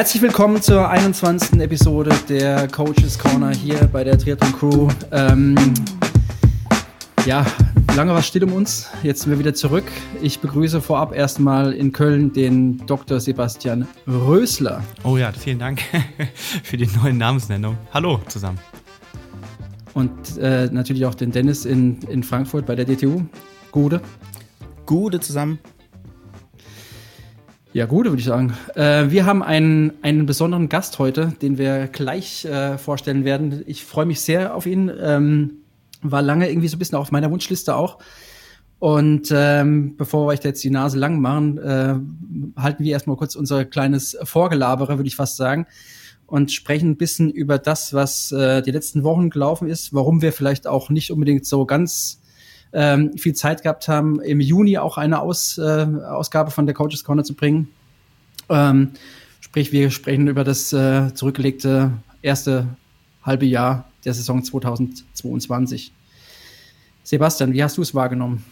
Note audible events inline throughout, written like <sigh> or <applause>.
Herzlich willkommen zur 21. Episode der Coaches Corner hier bei der Triathlon Crew. Ähm, ja, lange war es still um uns. Jetzt sind wir wieder zurück. Ich begrüße vorab erstmal in Köln den Dr. Sebastian Rösler. Oh ja, vielen Dank <laughs> für die neue Namensnennung. Hallo zusammen. Und äh, natürlich auch den Dennis in, in Frankfurt bei der DTU. Gute. Gute zusammen. Ja, gut, würde ich sagen. Äh, wir haben einen, einen besonderen Gast heute, den wir gleich äh, vorstellen werden. Ich freue mich sehr auf ihn. Ähm, war lange irgendwie so ein bisschen auf meiner Wunschliste auch. Und ähm, bevor wir euch da jetzt die Nase lang machen, äh, halten wir erstmal kurz unser kleines Vorgelabere, würde ich fast sagen, und sprechen ein bisschen über das, was äh, die letzten Wochen gelaufen ist, warum wir vielleicht auch nicht unbedingt so ganz ähm, viel Zeit gehabt haben, im Juni auch eine Aus, äh, Ausgabe von der Coaches Corner zu bringen. Ähm, sprich, wir sprechen über das äh, zurückgelegte erste halbe Jahr der Saison 2022. Sebastian, wie hast du es wahrgenommen?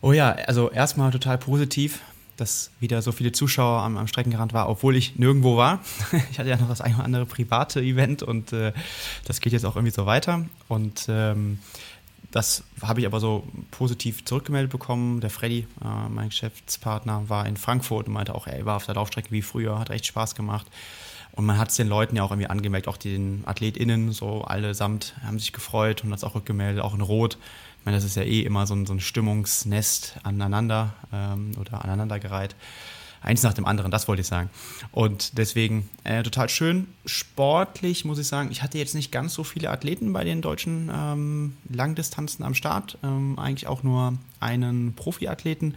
Oh ja, also erstmal total positiv, dass wieder so viele Zuschauer am, am Streckenrand war, obwohl ich nirgendwo war. <laughs> ich hatte ja noch das ein oder andere private Event und äh, das geht jetzt auch irgendwie so weiter. Und ähm, das habe ich aber so positiv zurückgemeldet bekommen. Der Freddy, äh, mein Geschäftspartner, war in Frankfurt und meinte auch, er war auf der Laufstrecke wie früher, hat echt Spaß gemacht. Und man hat es den Leuten ja auch irgendwie angemerkt, auch den AthletInnen, so allesamt haben sich gefreut und das auch rückgemeldet, auch in Rot. Ich meine, das ist ja eh immer so ein, so ein Stimmungsnest aneinander ähm, oder aneinandergereiht eins nach dem anderen, das wollte ich sagen. Und deswegen äh, total schön. Sportlich muss ich sagen, ich hatte jetzt nicht ganz so viele Athleten bei den deutschen ähm, Langdistanzen am Start. Ähm, eigentlich auch nur einen Profiathleten.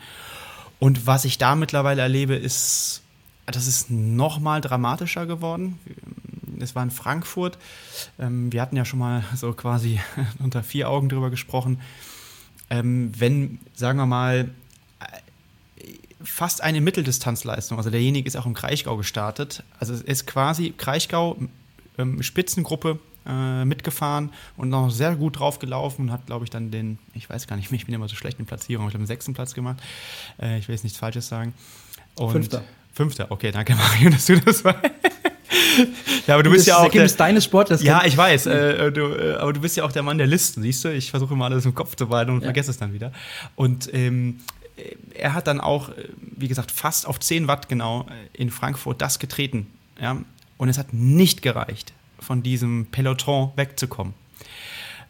Und was ich da mittlerweile erlebe, ist, das ist nochmal dramatischer geworden. Es war in Frankfurt. Ähm, wir hatten ja schon mal <laughs> so quasi <laughs> unter vier Augen drüber gesprochen. Ähm, wenn, sagen wir mal, fast eine Mitteldistanzleistung. Also derjenige ist auch im Kraichgau gestartet. Also es ist quasi Kraichgau ähm, Spitzengruppe äh, mitgefahren und noch sehr gut drauf gelaufen und hat, glaube ich, dann den, ich weiß gar nicht mehr, ich bin immer so schlecht in Platzierung, ich habe den sechsten Platz gemacht. Äh, ich will jetzt nichts Falsches sagen. Und Fünfter. Fünfter, okay, danke <laughs> Mario, dass du das weißt. ja, aber du bist ja auch der, deines Sportlers. Ja, ich weiß, äh, du, äh, aber du bist ja auch der Mann der Listen, siehst du? Ich versuche immer alles im Kopf zu behalten und ja. vergesse es dann wieder. Und ähm, er hat dann auch, äh, wie gesagt, fast auf 10 Watt genau äh, in Frankfurt das getreten. Ja? Und es hat nicht gereicht, von diesem Peloton wegzukommen.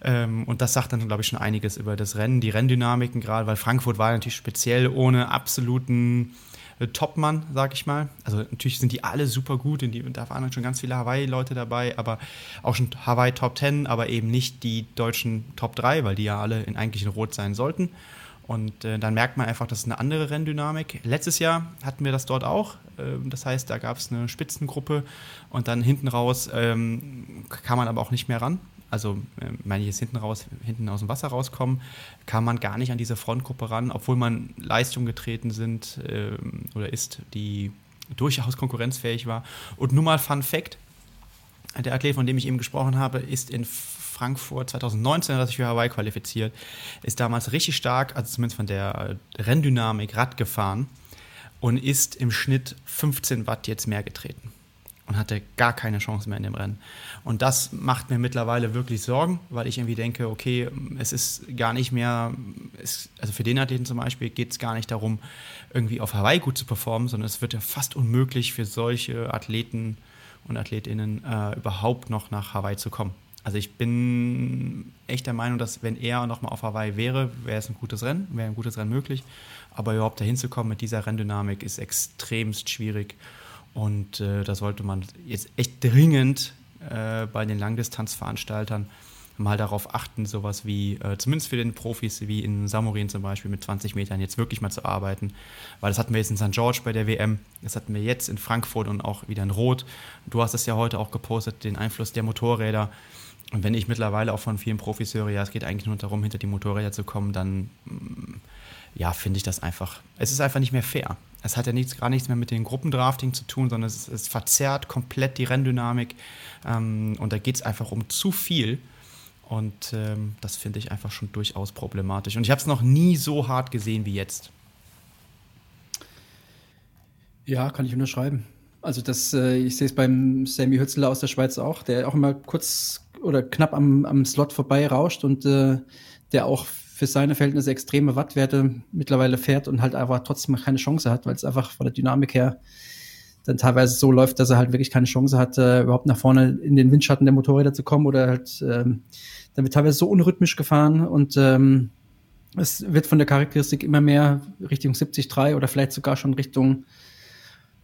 Ähm, und das sagt dann, glaube ich, schon einiges über das Rennen, die Renndynamiken gerade, weil Frankfurt war natürlich speziell ohne absoluten äh, Topmann, sag ich mal. Also natürlich sind die alle super gut und, die, und da waren dann schon ganz viele Hawaii-Leute dabei, aber auch schon Hawaii Top 10, aber eben nicht die deutschen Top 3, weil die ja alle in eigentlich in Rot sein sollten. Und äh, dann merkt man einfach, das ist eine andere Renndynamik. Letztes Jahr hatten wir das dort auch. Ähm, das heißt, da gab es eine Spitzengruppe und dann hinten raus ähm, kam man aber auch nicht mehr ran. Also, äh, meine ich jetzt hinten raus, hinten aus dem Wasser rauskommen, kam man gar nicht an diese Frontgruppe ran, obwohl man Leistungen getreten sind äh, oder ist, die durchaus konkurrenzfähig war. Und nur mal Fun Fact: Der Athlet, von dem ich eben gesprochen habe, ist in Frankfurt 2019 hat sich für Hawaii qualifiziert, ist damals richtig stark, also zumindest von der Renndynamik Rad gefahren und ist im Schnitt 15 Watt jetzt mehr getreten und hatte gar keine Chance mehr in dem Rennen. Und das macht mir mittlerweile wirklich Sorgen, weil ich irgendwie denke, okay, es ist gar nicht mehr, es, also für den Athleten zum Beispiel geht es gar nicht darum, irgendwie auf Hawaii gut zu performen, sondern es wird ja fast unmöglich für solche Athleten und Athletinnen äh, überhaupt noch nach Hawaii zu kommen. Also ich bin echt der Meinung, dass wenn er nochmal auf Hawaii wäre, wäre es ein gutes Rennen, wäre ein gutes Rennen möglich. Aber überhaupt dahin zu kommen mit dieser Renndynamik ist extremst schwierig. Und äh, da sollte man jetzt echt dringend äh, bei den Langdistanzveranstaltern mal darauf achten, sowas wie, äh, zumindest für den Profis, wie in Samorin zum Beispiel mit 20 Metern jetzt wirklich mal zu arbeiten. Weil das hatten wir jetzt in St. George bei der WM, das hatten wir jetzt in Frankfurt und auch wieder in Rot. Du hast es ja heute auch gepostet, den Einfluss der Motorräder. Und wenn ich mittlerweile auch von vielen Profis höre, ja, es geht eigentlich nur darum, hinter die Motorräder zu kommen, dann mm, ja, finde ich das einfach. Es ist einfach nicht mehr fair. Es hat ja nichts, gar nichts mehr mit dem Gruppendrafting zu tun, sondern es, es verzerrt komplett die Renndynamik. Ähm, und da geht es einfach um zu viel. Und ähm, das finde ich einfach schon durchaus problematisch. Und ich habe es noch nie so hart gesehen wie jetzt. Ja, kann ich unterschreiben. Also das, äh, ich sehe es beim Sammy Hützler aus der Schweiz auch, der auch immer kurz oder knapp am, am Slot vorbei rauscht und äh, der auch für seine Verhältnisse extreme Wattwerte mittlerweile fährt und halt einfach trotzdem keine Chance hat, weil es einfach von der Dynamik her dann teilweise so läuft, dass er halt wirklich keine Chance hat, äh, überhaupt nach vorne in den Windschatten der Motorräder zu kommen oder halt ähm, dann wird teilweise so unrhythmisch gefahren und ähm, es wird von der Charakteristik immer mehr Richtung 70-3 oder vielleicht sogar schon Richtung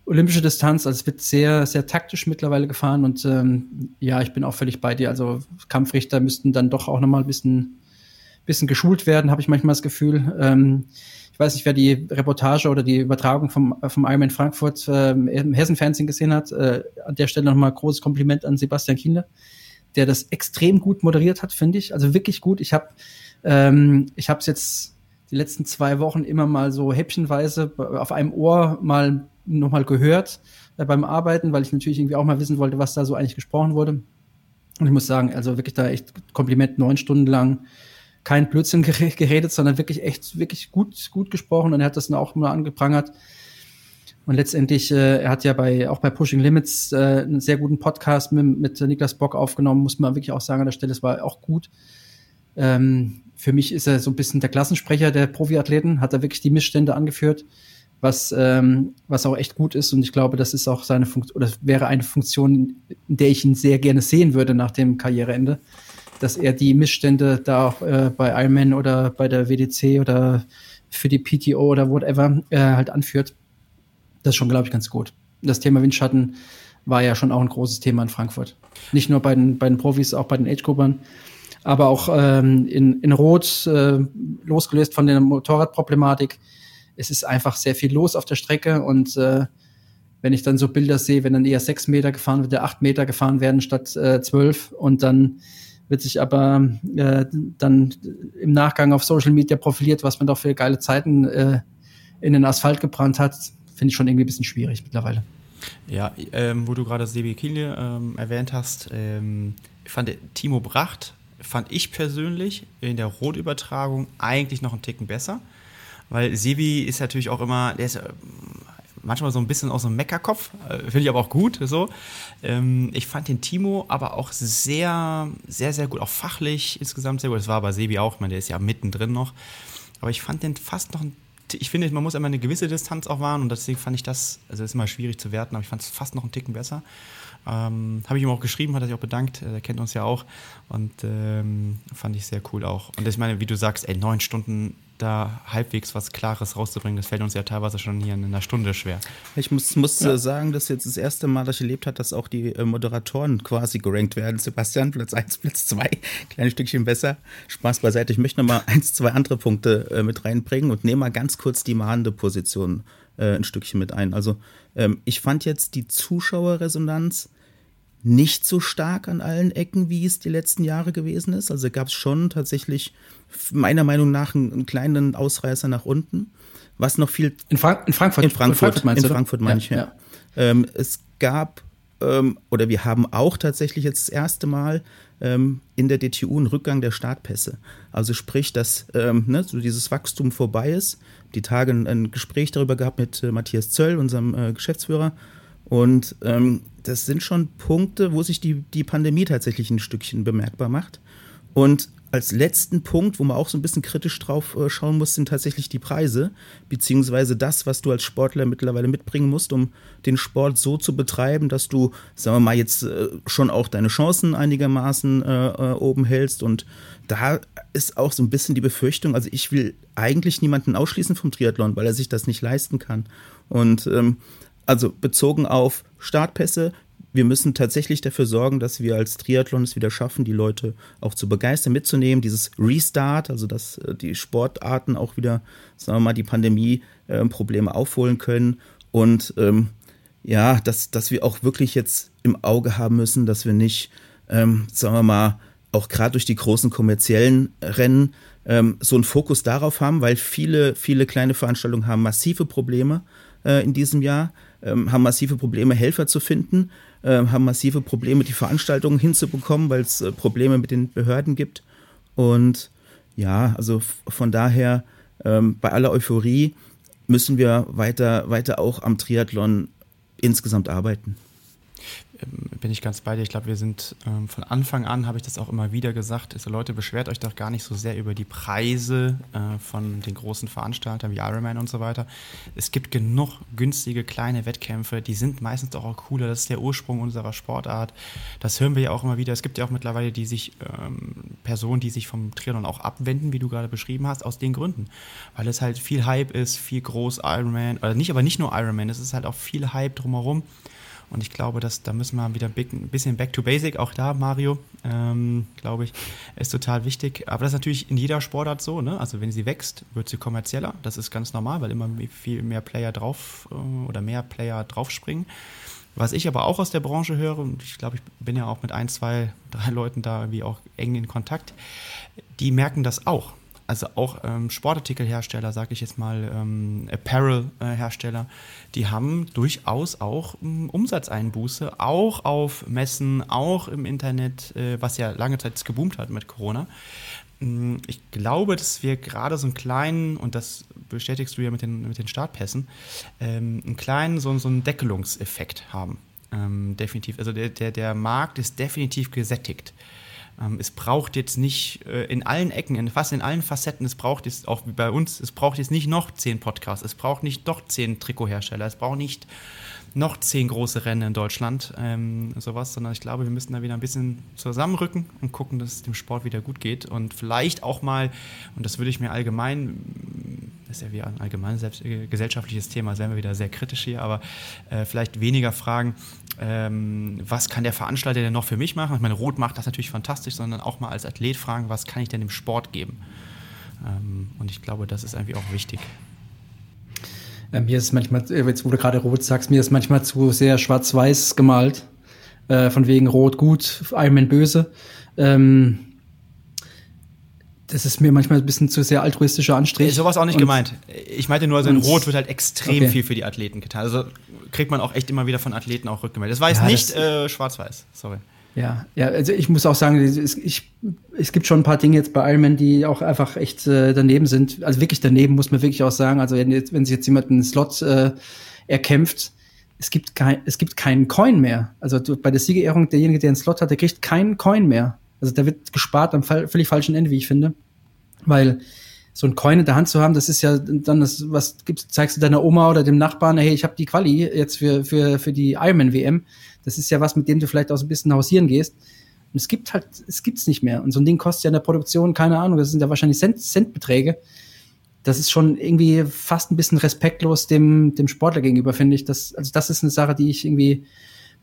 olympische Distanz. Also es wird sehr, sehr taktisch mittlerweile gefahren und ähm, ja, ich bin auch völlig bei dir. Also Kampfrichter müssten dann doch auch nochmal ein bisschen, bisschen geschult werden, habe ich manchmal das Gefühl. Ähm, ich weiß nicht, wer die Reportage oder die Übertragung vom, vom Ironman Frankfurt äh, im Hessen-Fernsehen gesehen hat. Äh, an der Stelle nochmal großes Kompliment an Sebastian Kienle, der das extrem gut moderiert hat, finde ich. Also wirklich gut. Ich habe ähm, ich habe es jetzt die letzten zwei Wochen immer mal so häppchenweise auf einem Ohr mal nochmal gehört äh, beim Arbeiten, weil ich natürlich irgendwie auch mal wissen wollte, was da so eigentlich gesprochen wurde. Und ich muss sagen, also wirklich da echt Kompliment neun Stunden lang kein Blödsinn <laughs> geredet, sondern wirklich echt, wirklich gut, gut gesprochen und er hat das dann auch mal angeprangert. Und letztendlich, äh, er hat ja bei, auch bei Pushing Limits äh, einen sehr guten Podcast mit, mit Niklas Bock aufgenommen, muss man wirklich auch sagen an der Stelle, es war auch gut. Ähm, für mich ist er so ein bisschen der Klassensprecher der Profiathleten, hat er wirklich die Missstände angeführt, was, ähm, was auch echt gut ist. Und ich glaube, das ist auch seine Funktion, oder wäre eine Funktion, in der ich ihn sehr gerne sehen würde nach dem Karriereende dass er die Missstände da auch äh, bei Ironman oder bei der WDC oder für die PTO oder whatever äh, halt anführt. Das ist schon, glaube ich, ganz gut. Das Thema Windschatten war ja schon auch ein großes Thema in Frankfurt. Nicht nur bei den, bei den Profis, auch bei den Age-Gruppern, aber auch ähm, in, in Rot, äh, losgelöst von der Motorradproblematik. Es ist einfach sehr viel los auf der Strecke und äh, wenn ich dann so Bilder sehe, wenn dann eher sechs Meter gefahren wird, acht Meter gefahren werden statt äh, zwölf und dann wird sich aber äh, dann im Nachgang auf Social Media profiliert, was man doch für geile Zeiten äh, in den Asphalt gebrannt hat, finde ich schon irgendwie ein bisschen schwierig mittlerweile. Ja, ähm, wo du gerade Sebi Kienle ähm, erwähnt hast, ähm, fand Timo Bracht, fand ich persönlich in der Rotübertragung eigentlich noch einen Ticken besser. Weil Sebi ist natürlich auch immer, der ist manchmal so ein bisschen aus dem Meckerkopf. Äh, Finde ich aber auch gut. So. Ähm, ich fand den Timo aber auch sehr, sehr, sehr gut, auch fachlich insgesamt sehr gut. Das war bei Sebi auch, ich meine, der ist ja mittendrin noch. Aber ich fand den fast noch ein ich finde, man muss immer eine gewisse Distanz auch wahren und deswegen fand ich das, also ist immer schwierig zu werten, aber ich fand es fast noch einen Ticken besser. Ähm, Habe ich ihm auch geschrieben, hat er sich auch bedankt, er kennt uns ja auch und ähm, fand ich sehr cool auch. Und ich meine, wie du sagst, ey, neun Stunden da halbwegs was Klares rauszubringen, das fällt uns ja teilweise schon hier in einer Stunde schwer. Ich muss, muss ja. Äh, sagen, dass jetzt das erste Mal, dass ich erlebt habe, dass auch die äh, Moderatoren quasi gerankt werden. Sebastian, Platz 1, Platz 2, <laughs> kleines Stückchen besser. Spaß beiseite. Ich möchte noch mal eins, zwei andere Punkte äh, mit reinbringen und nehme mal ganz kurz die mahnende Position äh, ein Stückchen mit ein. Also ähm, ich fand jetzt die Zuschauerresonanz nicht so stark an allen Ecken, wie es die letzten Jahre gewesen ist. Also gab es schon tatsächlich meiner Meinung nach einen, einen, kleinen Ausreißer nach unten. Was noch viel. In, Frank in Frankfurt. In Frankfurt, in Frankfurt, in Frankfurt meine ich, ja. ja. Ähm, es gab, ähm, oder wir haben auch tatsächlich jetzt das erste Mal ähm, in der DTU einen Rückgang der Startpässe. Also sprich, dass ähm, ne, so dieses Wachstum vorbei ist. Die Tage ein, ein Gespräch darüber gehabt mit äh, Matthias Zöll, unserem äh, Geschäftsführer. Und ähm, das sind schon Punkte, wo sich die, die Pandemie tatsächlich ein Stückchen bemerkbar macht. Und als letzten Punkt, wo man auch so ein bisschen kritisch drauf äh, schauen muss, sind tatsächlich die Preise, beziehungsweise das, was du als Sportler mittlerweile mitbringen musst, um den Sport so zu betreiben, dass du, sagen wir mal, jetzt äh, schon auch deine Chancen einigermaßen äh, oben hältst. Und da ist auch so ein bisschen die Befürchtung, also ich will eigentlich niemanden ausschließen vom Triathlon, weil er sich das nicht leisten kann. Und ähm, also bezogen auf Startpässe, wir müssen tatsächlich dafür sorgen, dass wir als Triathlon es wieder schaffen, die Leute auch zu begeistern, mitzunehmen. Dieses Restart, also dass äh, die Sportarten auch wieder, sagen wir mal, die Pandemie-Probleme äh, aufholen können. Und ähm, ja, dass, dass wir auch wirklich jetzt im Auge haben müssen, dass wir nicht, ähm, sagen wir mal, auch gerade durch die großen kommerziellen Rennen ähm, so einen Fokus darauf haben, weil viele, viele kleine Veranstaltungen haben massive Probleme äh, in diesem Jahr, ähm, haben massive Probleme, Helfer zu finden, äh, haben massive Probleme, die Veranstaltungen hinzubekommen, weil es äh, Probleme mit den Behörden gibt. Und ja, also von daher, ähm, bei aller Euphorie müssen wir weiter, weiter auch am Triathlon insgesamt arbeiten. Ähm, bin ich ganz bei dir. Ich glaube, wir sind ähm, von Anfang an, habe ich das auch immer wieder gesagt, also Leute, beschwert euch doch gar nicht so sehr über die Preise äh, von den großen Veranstaltern wie Ironman und so weiter. Es gibt genug günstige kleine Wettkämpfe, die sind meistens auch cooler. Das ist der Ursprung unserer Sportart. Das hören wir ja auch immer wieder. Es gibt ja auch mittlerweile die sich ähm, Personen, die sich vom Triathlon auch abwenden, wie du gerade beschrieben hast, aus den Gründen, weil es halt viel Hype ist, viel groß Ironman, oder nicht, aber nicht nur Ironman. Es ist halt auch viel Hype drumherum. Und ich glaube, dass da müssen wir wieder ein bisschen back to basic, auch da, Mario, ähm, glaube ich, ist total wichtig. Aber das ist natürlich in jeder Sportart so, ne? Also wenn sie wächst, wird sie kommerzieller. Das ist ganz normal, weil immer viel mehr Player drauf äh, oder mehr Player draufspringen. Was ich aber auch aus der Branche höre, und ich glaube, ich bin ja auch mit ein, zwei, drei Leuten da irgendwie auch eng in Kontakt, die merken das auch also auch ähm, Sportartikelhersteller, sage ich jetzt mal, ähm, Apparel-Hersteller, die haben durchaus auch ähm, Umsatzeinbuße, auch auf Messen, auch im Internet, äh, was ja lange Zeit geboomt hat mit Corona. Mm, ich glaube, dass wir gerade so einen kleinen, und das bestätigst du ja mit den, mit den Startpässen, ähm, einen kleinen, so, so einen Deckelungseffekt haben. Ähm, definitiv. Also der, der, der Markt ist definitiv gesättigt. Ähm, es braucht jetzt nicht äh, in allen Ecken, in fast in allen Facetten, es braucht jetzt auch wie bei uns, es braucht jetzt nicht noch zehn Podcasts, es braucht nicht doch zehn Trikothersteller, es braucht nicht noch zehn große Rennen in Deutschland, ähm, sowas, sondern ich glaube, wir müssen da wieder ein bisschen zusammenrücken und gucken, dass es dem Sport wieder gut geht und vielleicht auch mal, und das würde ich mir allgemein, das ist ja wieder ein allgemein selbst, äh, gesellschaftliches Thema, wären wir wieder sehr kritisch hier, aber äh, vielleicht weniger fragen, ähm, was kann der Veranstalter denn noch für mich machen? Ich meine, Rot macht das natürlich fantastisch, sondern auch mal als Athlet fragen, was kann ich denn dem Sport geben? Ähm, und ich glaube, das ist irgendwie auch wichtig. Äh, mir ist manchmal, äh, jetzt wo du gerade rot sagst, mir ist manchmal zu sehr schwarz-weiß gemalt. Äh, von wegen rot gut, Ironman böse. Ähm, das ist mir manchmal ein bisschen zu sehr altruistischer Anstrich. Nee, sowas auch nicht und, gemeint. Ich meinte nur, also in Rot wird halt extrem okay. viel für die Athleten getan. Also kriegt man auch echt immer wieder von Athleten auch rückgemeldet. Das war jetzt ja, nicht äh, schwarz-weiß, sorry. Ja, ja, also ich muss auch sagen, es, ich, es gibt schon ein paar Dinge jetzt bei Ironman, die auch einfach echt äh, daneben sind. Also wirklich daneben muss man wirklich auch sagen. Also wenn, jetzt, wenn sich jetzt jemand einen Slot äh, erkämpft, es gibt, kein, es gibt keinen Coin mehr. Also du, bei der Siegerehrung, derjenige, der einen Slot hat, der kriegt keinen Coin mehr. Also der wird gespart am völlig falschen Ende, wie ich finde. Weil so ein Coin in der Hand zu haben, das ist ja dann das, was gibst, zeigst du deiner Oma oder dem Nachbarn, hey, ich habe die Quali jetzt für, für, für die Ironman WM. Das ist ja was, mit dem du vielleicht auch so ein bisschen hausieren gehst. Und es gibt halt, es gibt's nicht mehr. Und so ein Ding kostet ja in der Produktion, keine Ahnung, das sind ja wahrscheinlich Cent, Centbeträge. Das ist schon irgendwie fast ein bisschen respektlos dem, dem Sportler gegenüber, finde ich. Das, also das ist eine Sache, die ich irgendwie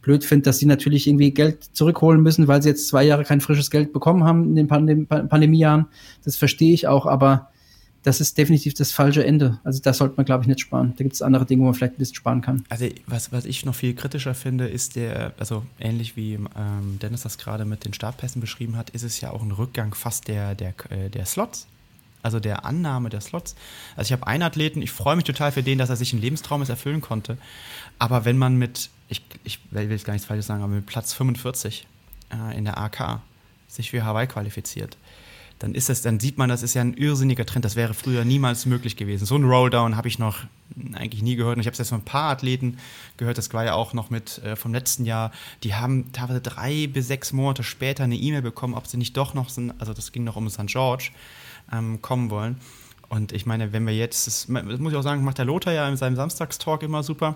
blöd finde, dass sie natürlich irgendwie Geld zurückholen müssen, weil sie jetzt zwei Jahre kein frisches Geld bekommen haben in den Pandem Pandemiejahren. Das verstehe ich auch, aber das ist definitiv das falsche Ende. Also da sollte man, glaube ich, nicht sparen. Da gibt es andere Dinge, wo man vielleicht ein bisschen sparen kann. Also was, was ich noch viel kritischer finde, ist der, also ähnlich wie ähm, Dennis das gerade mit den Startpässen beschrieben hat, ist es ja auch ein Rückgang fast der, der, äh, der Slots. Also der Annahme der Slots. Also ich habe einen Athleten, ich freue mich total für den, dass er sich einen Lebenstraum erfüllen konnte. Aber wenn man mit, ich, ich will jetzt gar nichts Falsches sagen, aber mit Platz 45 äh, in der AK sich für Hawaii qualifiziert, dann ist das, dann sieht man, das ist ja ein irrsinniger Trend. Das wäre früher niemals möglich gewesen. So ein Rolldown habe ich noch eigentlich nie gehört. Und ich habe es jetzt von ein paar Athleten gehört, das war ja auch noch mit äh, vom letzten Jahr. Die haben teilweise drei bis sechs Monate später eine E-Mail bekommen, ob sie nicht doch noch, sind, also das ging noch um St. George, ähm, kommen wollen. Und ich meine, wenn wir jetzt, das, muss ich auch sagen, macht der Lothar ja in seinem Samstagstalk immer super.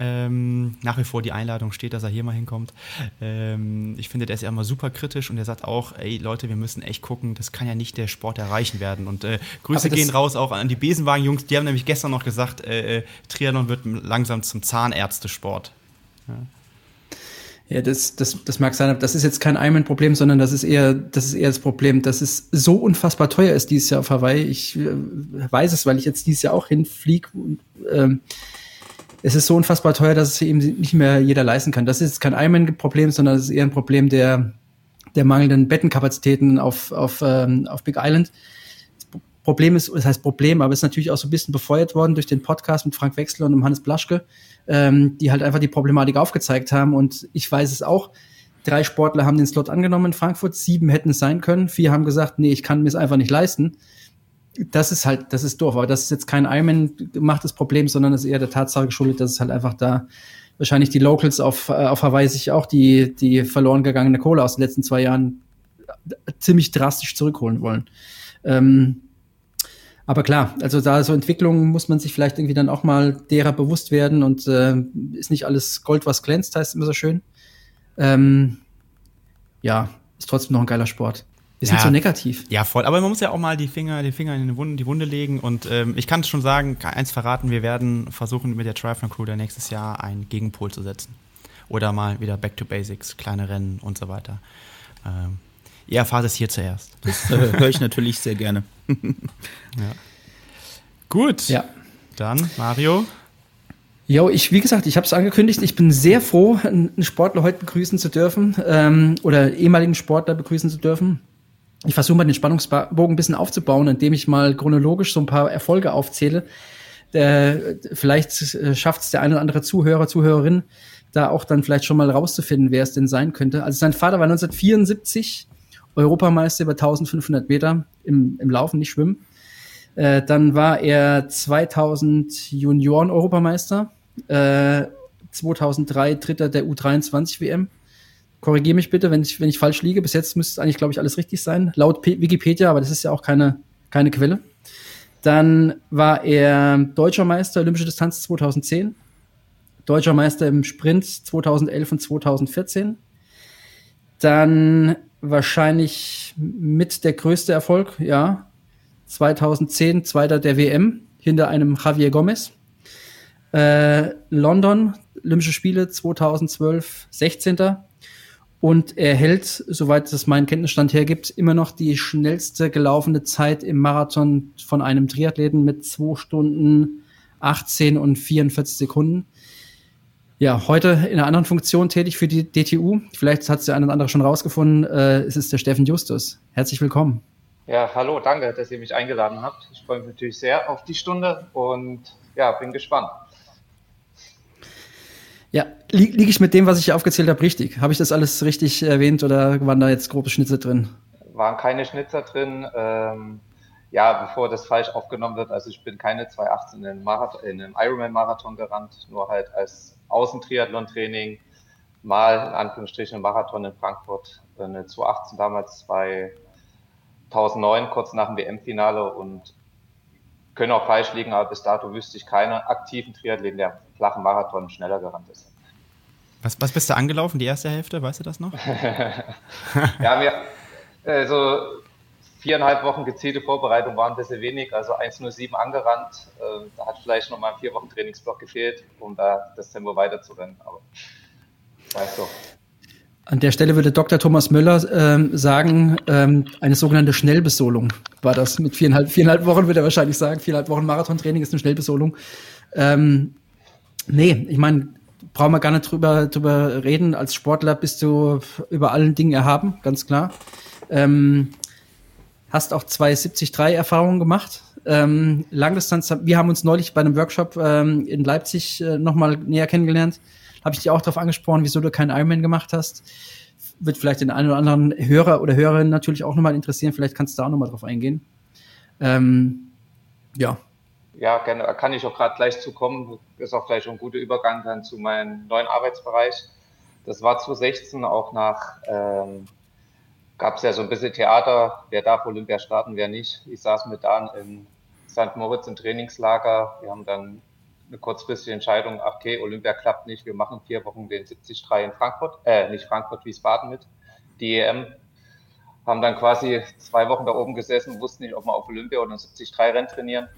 Ähm, nach wie vor die Einladung steht, dass er hier mal hinkommt. Ähm, ich finde, der ist ja immer super kritisch und er sagt auch, ey Leute, wir müssen echt gucken, das kann ja nicht der Sport erreichen werden. Und äh, Grüße gehen raus auch an die Besenwagen-Jungs, die haben nämlich gestern noch gesagt, äh, äh Triathlon wird langsam zum Zahnärztesport. Ja. Ja, das, das, das mag sein, aber das ist jetzt kein Ironman-Problem, sondern das ist eher, das ist eher das Problem, dass es so unfassbar teuer ist dieses Jahr auf Hawaii. Ich äh, weiß es, weil ich jetzt dieses Jahr auch hinfliege. Ähm, es ist so unfassbar teuer, dass es eben nicht mehr jeder leisten kann. Das ist kein Ironman-Problem, sondern es ist eher ein Problem der, der mangelnden Bettenkapazitäten auf, auf, ähm, auf Big Island. Das Problem ist, das heißt Problem, aber es ist natürlich auch so ein bisschen befeuert worden durch den Podcast mit Frank Wechsler und Hannes Blaschke ähm, die halt einfach die Problematik aufgezeigt haben. Und ich weiß es auch. Drei Sportler haben den Slot angenommen in Frankfurt, sieben hätten es sein können, vier haben gesagt, nee, ich kann mir es einfach nicht leisten. Das ist halt, das ist doof, aber das ist jetzt kein Ironman gemachtes Problem, sondern das ist eher der Tatsache geschuldet, dass es halt einfach da wahrscheinlich die Locals auf, äh, auf Hawaii sich auch die, die verloren gegangene Kohle aus den letzten zwei Jahren ziemlich drastisch zurückholen wollen. Ähm, aber klar, also da so Entwicklungen muss man sich vielleicht irgendwie dann auch mal derer bewusst werden und äh, ist nicht alles Gold, was glänzt, heißt immer so schön. Ähm, ja, ist trotzdem noch ein geiler Sport. Ist ja, nicht so negativ. Ja, voll. Aber man muss ja auch mal die Finger, den Finger in die Wunde, die Wunde legen. Und ähm, ich kann schon sagen, eins verraten, wir werden versuchen, mit der Triathlon Crew der nächstes Jahr einen Gegenpol zu setzen. Oder mal wieder Back to Basics, kleine Rennen und so weiter. Ähm, ihr erfahrt es hier zuerst. Das äh, höre ich natürlich sehr gerne. Ja. Gut. Ja. Dann, Mario. Jo, ich, wie gesagt, ich habe es angekündigt, ich bin sehr froh, einen Sportler heute begrüßen zu dürfen ähm, oder ehemaligen Sportler begrüßen zu dürfen ich versuche mal den Spannungsbogen ein bisschen aufzubauen, indem ich mal chronologisch so ein paar Erfolge aufzähle. Der, vielleicht äh, schafft es der eine oder andere Zuhörer, Zuhörerin, da auch dann vielleicht schon mal rauszufinden, wer es denn sein könnte. Also sein Vater war 1974 Europameister über 1500 Meter im, im Laufen, nicht Schwimmen. Äh, dann war er 2000 Junioren-Europameister, äh, 2003 Dritter der U23 WM Korrigiere mich bitte, wenn ich, wenn ich falsch liege. Bis jetzt müsste eigentlich, glaube ich, alles richtig sein. Laut P Wikipedia, aber das ist ja auch keine, keine Quelle. Dann war er Deutscher Meister Olympische Distanz 2010, Deutscher Meister im Sprint 2011 und 2014. Dann wahrscheinlich mit der größte Erfolg, ja, 2010 Zweiter der WM hinter einem Javier Gomez. Äh, London, Olympische Spiele 2012, 16 und er hält, soweit es mein Kenntnisstand hergibt, immer noch die schnellste gelaufene Zeit im Marathon von einem Triathleten mit 2 Stunden 18 und 44 Sekunden. Ja, heute in einer anderen Funktion tätig für die DTU. Vielleicht hat es der eine oder andere schon rausgefunden. Äh, es ist der Steffen Justus. Herzlich willkommen. Ja, hallo, danke, dass ihr mich eingeladen habt. Ich freue mich natürlich sehr auf die Stunde und ja, bin gespannt. Ja, liege lieg ich mit dem, was ich hier aufgezählt habe, richtig? Habe ich das alles richtig erwähnt oder waren da jetzt grobe Schnitzer drin? Waren keine Schnitzer drin. Ähm, ja, bevor das falsch aufgenommen wird, also ich bin keine 2,18 in einem, Marathon, in einem Ironman-Marathon gerannt, nur halt als Außentriathlon-Training, mal in Anführungsstrichen ein Marathon in Frankfurt, eine 2,18 damals 2009, kurz nach dem WM-Finale und können auch falsch liegen, aber bis dato wüsste ich keinen aktiven Triathleten, der flachen Marathon schneller gerannt ist. Was, was bist du angelaufen, die erste Hälfte? Weißt du das noch? <laughs> ja, wir, also viereinhalb Wochen gezielte Vorbereitung waren ein bisschen wenig, also 1,07 angerannt. Äh, da hat vielleicht noch mal ein vier Wochen Trainingsblock gefehlt, um da das Tempo weiterzurennen. Aber weißt du. An der Stelle würde Dr. Thomas Müller ähm, sagen, ähm, eine sogenannte Schnellbesolung war das. Mit viereinhalb, viereinhalb Wochen würde er wahrscheinlich sagen, viereinhalb Wochen Marathontraining ist eine Schnellbesolung. Ähm, nee, ich meine, brauchen wir gar nicht drüber, drüber reden. Als Sportler bist du über allen Dingen erhaben, ganz klar. Ähm, hast auch zwei 73 Erfahrungen gemacht. Ähm, Langdistanz, wir haben uns neulich bei einem Workshop ähm, in Leipzig äh, nochmal näher kennengelernt habe ich dich auch darauf angesprochen, wieso du keinen Ironman gemacht hast. Wird vielleicht den einen oder anderen Hörer oder Hörerin natürlich auch nochmal interessieren. Vielleicht kannst du da auch nochmal drauf eingehen. Ähm, ja. Ja, gerne. Da kann ich auch gerade gleich zukommen. Ist auch gleich ein guter Übergang dann zu meinem neuen Arbeitsbereich. Das war 2016 auch nach, ähm, gab es ja so ein bisschen Theater, wer darf Olympia starten, wer nicht. Ich saß mit Dan in St. Moritz im Trainingslager. Wir haben dann eine kurzfristige Entscheidung, okay, Olympia klappt nicht, wir machen vier Wochen den 73 in Frankfurt, äh, nicht Frankfurt, Wiesbaden mit, die EM. Haben dann quasi zwei Wochen da oben gesessen, wussten nicht, ob wir auf Olympia oder ein 73 Rennen trainieren.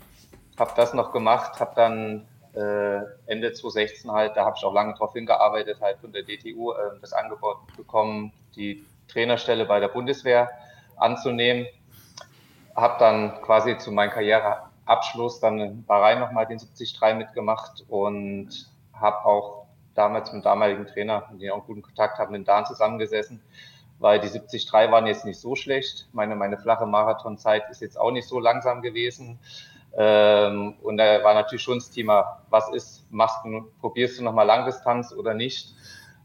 Hab das noch gemacht, hab dann äh, Ende 2016 halt, da habe ich auch lange darauf hingearbeitet, halt von der DTU äh, das Angebot bekommen, die Trainerstelle bei der Bundeswehr anzunehmen. Habe dann quasi zu meiner Karriere Abschluss dann in Bahrain nochmal den 73 mitgemacht und habe auch damals mit dem damaligen Trainer, mit dem ich auch guten Kontakt habe, mit Dan zusammengesessen, weil die 73 waren jetzt nicht so schlecht. Meine, meine flache Marathonzeit ist jetzt auch nicht so langsam gewesen. Ähm, und da war natürlich schon das Thema, was ist, machst du, probierst du nochmal Langdistanz oder nicht?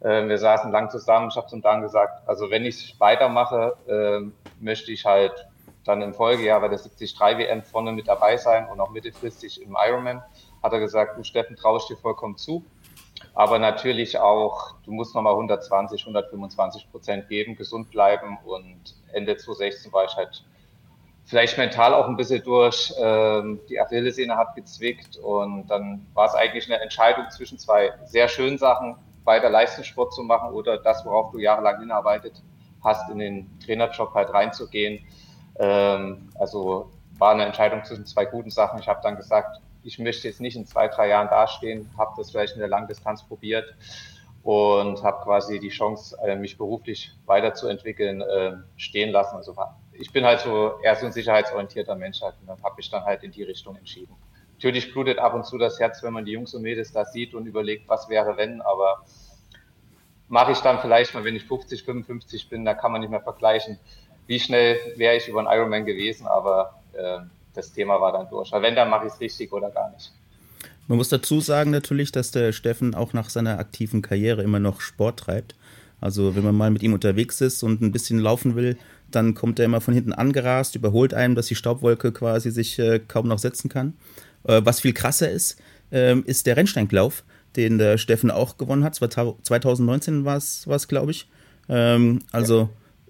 Ähm, wir saßen lang zusammen, ich habe zum Dan gesagt, also wenn ich weitermache, ähm, möchte ich halt dann im Folgejahr bei der 73 WM vorne mit dabei sein und auch mittelfristig im Ironman, hat er gesagt, du Steffen, traue ich dir vollkommen zu. aber natürlich auch, du musst nochmal 120, 125 Prozent geben, gesund bleiben und Ende 2016 war ich halt vielleicht mental auch ein bisschen durch, ähm, die Achillessehne hat gezwickt und dann war es eigentlich eine Entscheidung zwischen zwei sehr schönen Sachen, weiter Leistungssport zu machen oder das, worauf du jahrelang hinarbeitet hast, in den Trainerjob halt reinzugehen. Ähm, also war eine Entscheidung zwischen zwei guten Sachen. Ich habe dann gesagt, ich möchte jetzt nicht in zwei, drei Jahren dastehen, habe das vielleicht in der Langdistanz probiert und habe quasi die Chance, äh, mich beruflich weiterzuentwickeln, äh, stehen lassen. Also ich bin halt so eher so ein sicherheitsorientierter Mensch halt und dann habe ich dann halt in die Richtung entschieden. Natürlich blutet ab und zu das Herz, wenn man die Jungs und Mädels da sieht und überlegt, was wäre wenn, aber mache ich dann vielleicht mal, wenn ich 50, 55 bin, da kann man nicht mehr vergleichen, wie schnell wäre ich über einen Ironman gewesen, aber äh, das Thema war dann durch. Aber wenn, dann mache ich es richtig oder gar nicht. Man muss dazu sagen natürlich, dass der Steffen auch nach seiner aktiven Karriere immer noch Sport treibt. Also wenn man mal mit ihm unterwegs ist und ein bisschen laufen will, dann kommt er immer von hinten angerast, überholt einem, dass die Staubwolke quasi sich äh, kaum noch setzen kann. Äh, was viel krasser ist, äh, ist der Rennsteiglauf, den der Steffen auch gewonnen hat. 2019 war es, glaube ich. Ähm, also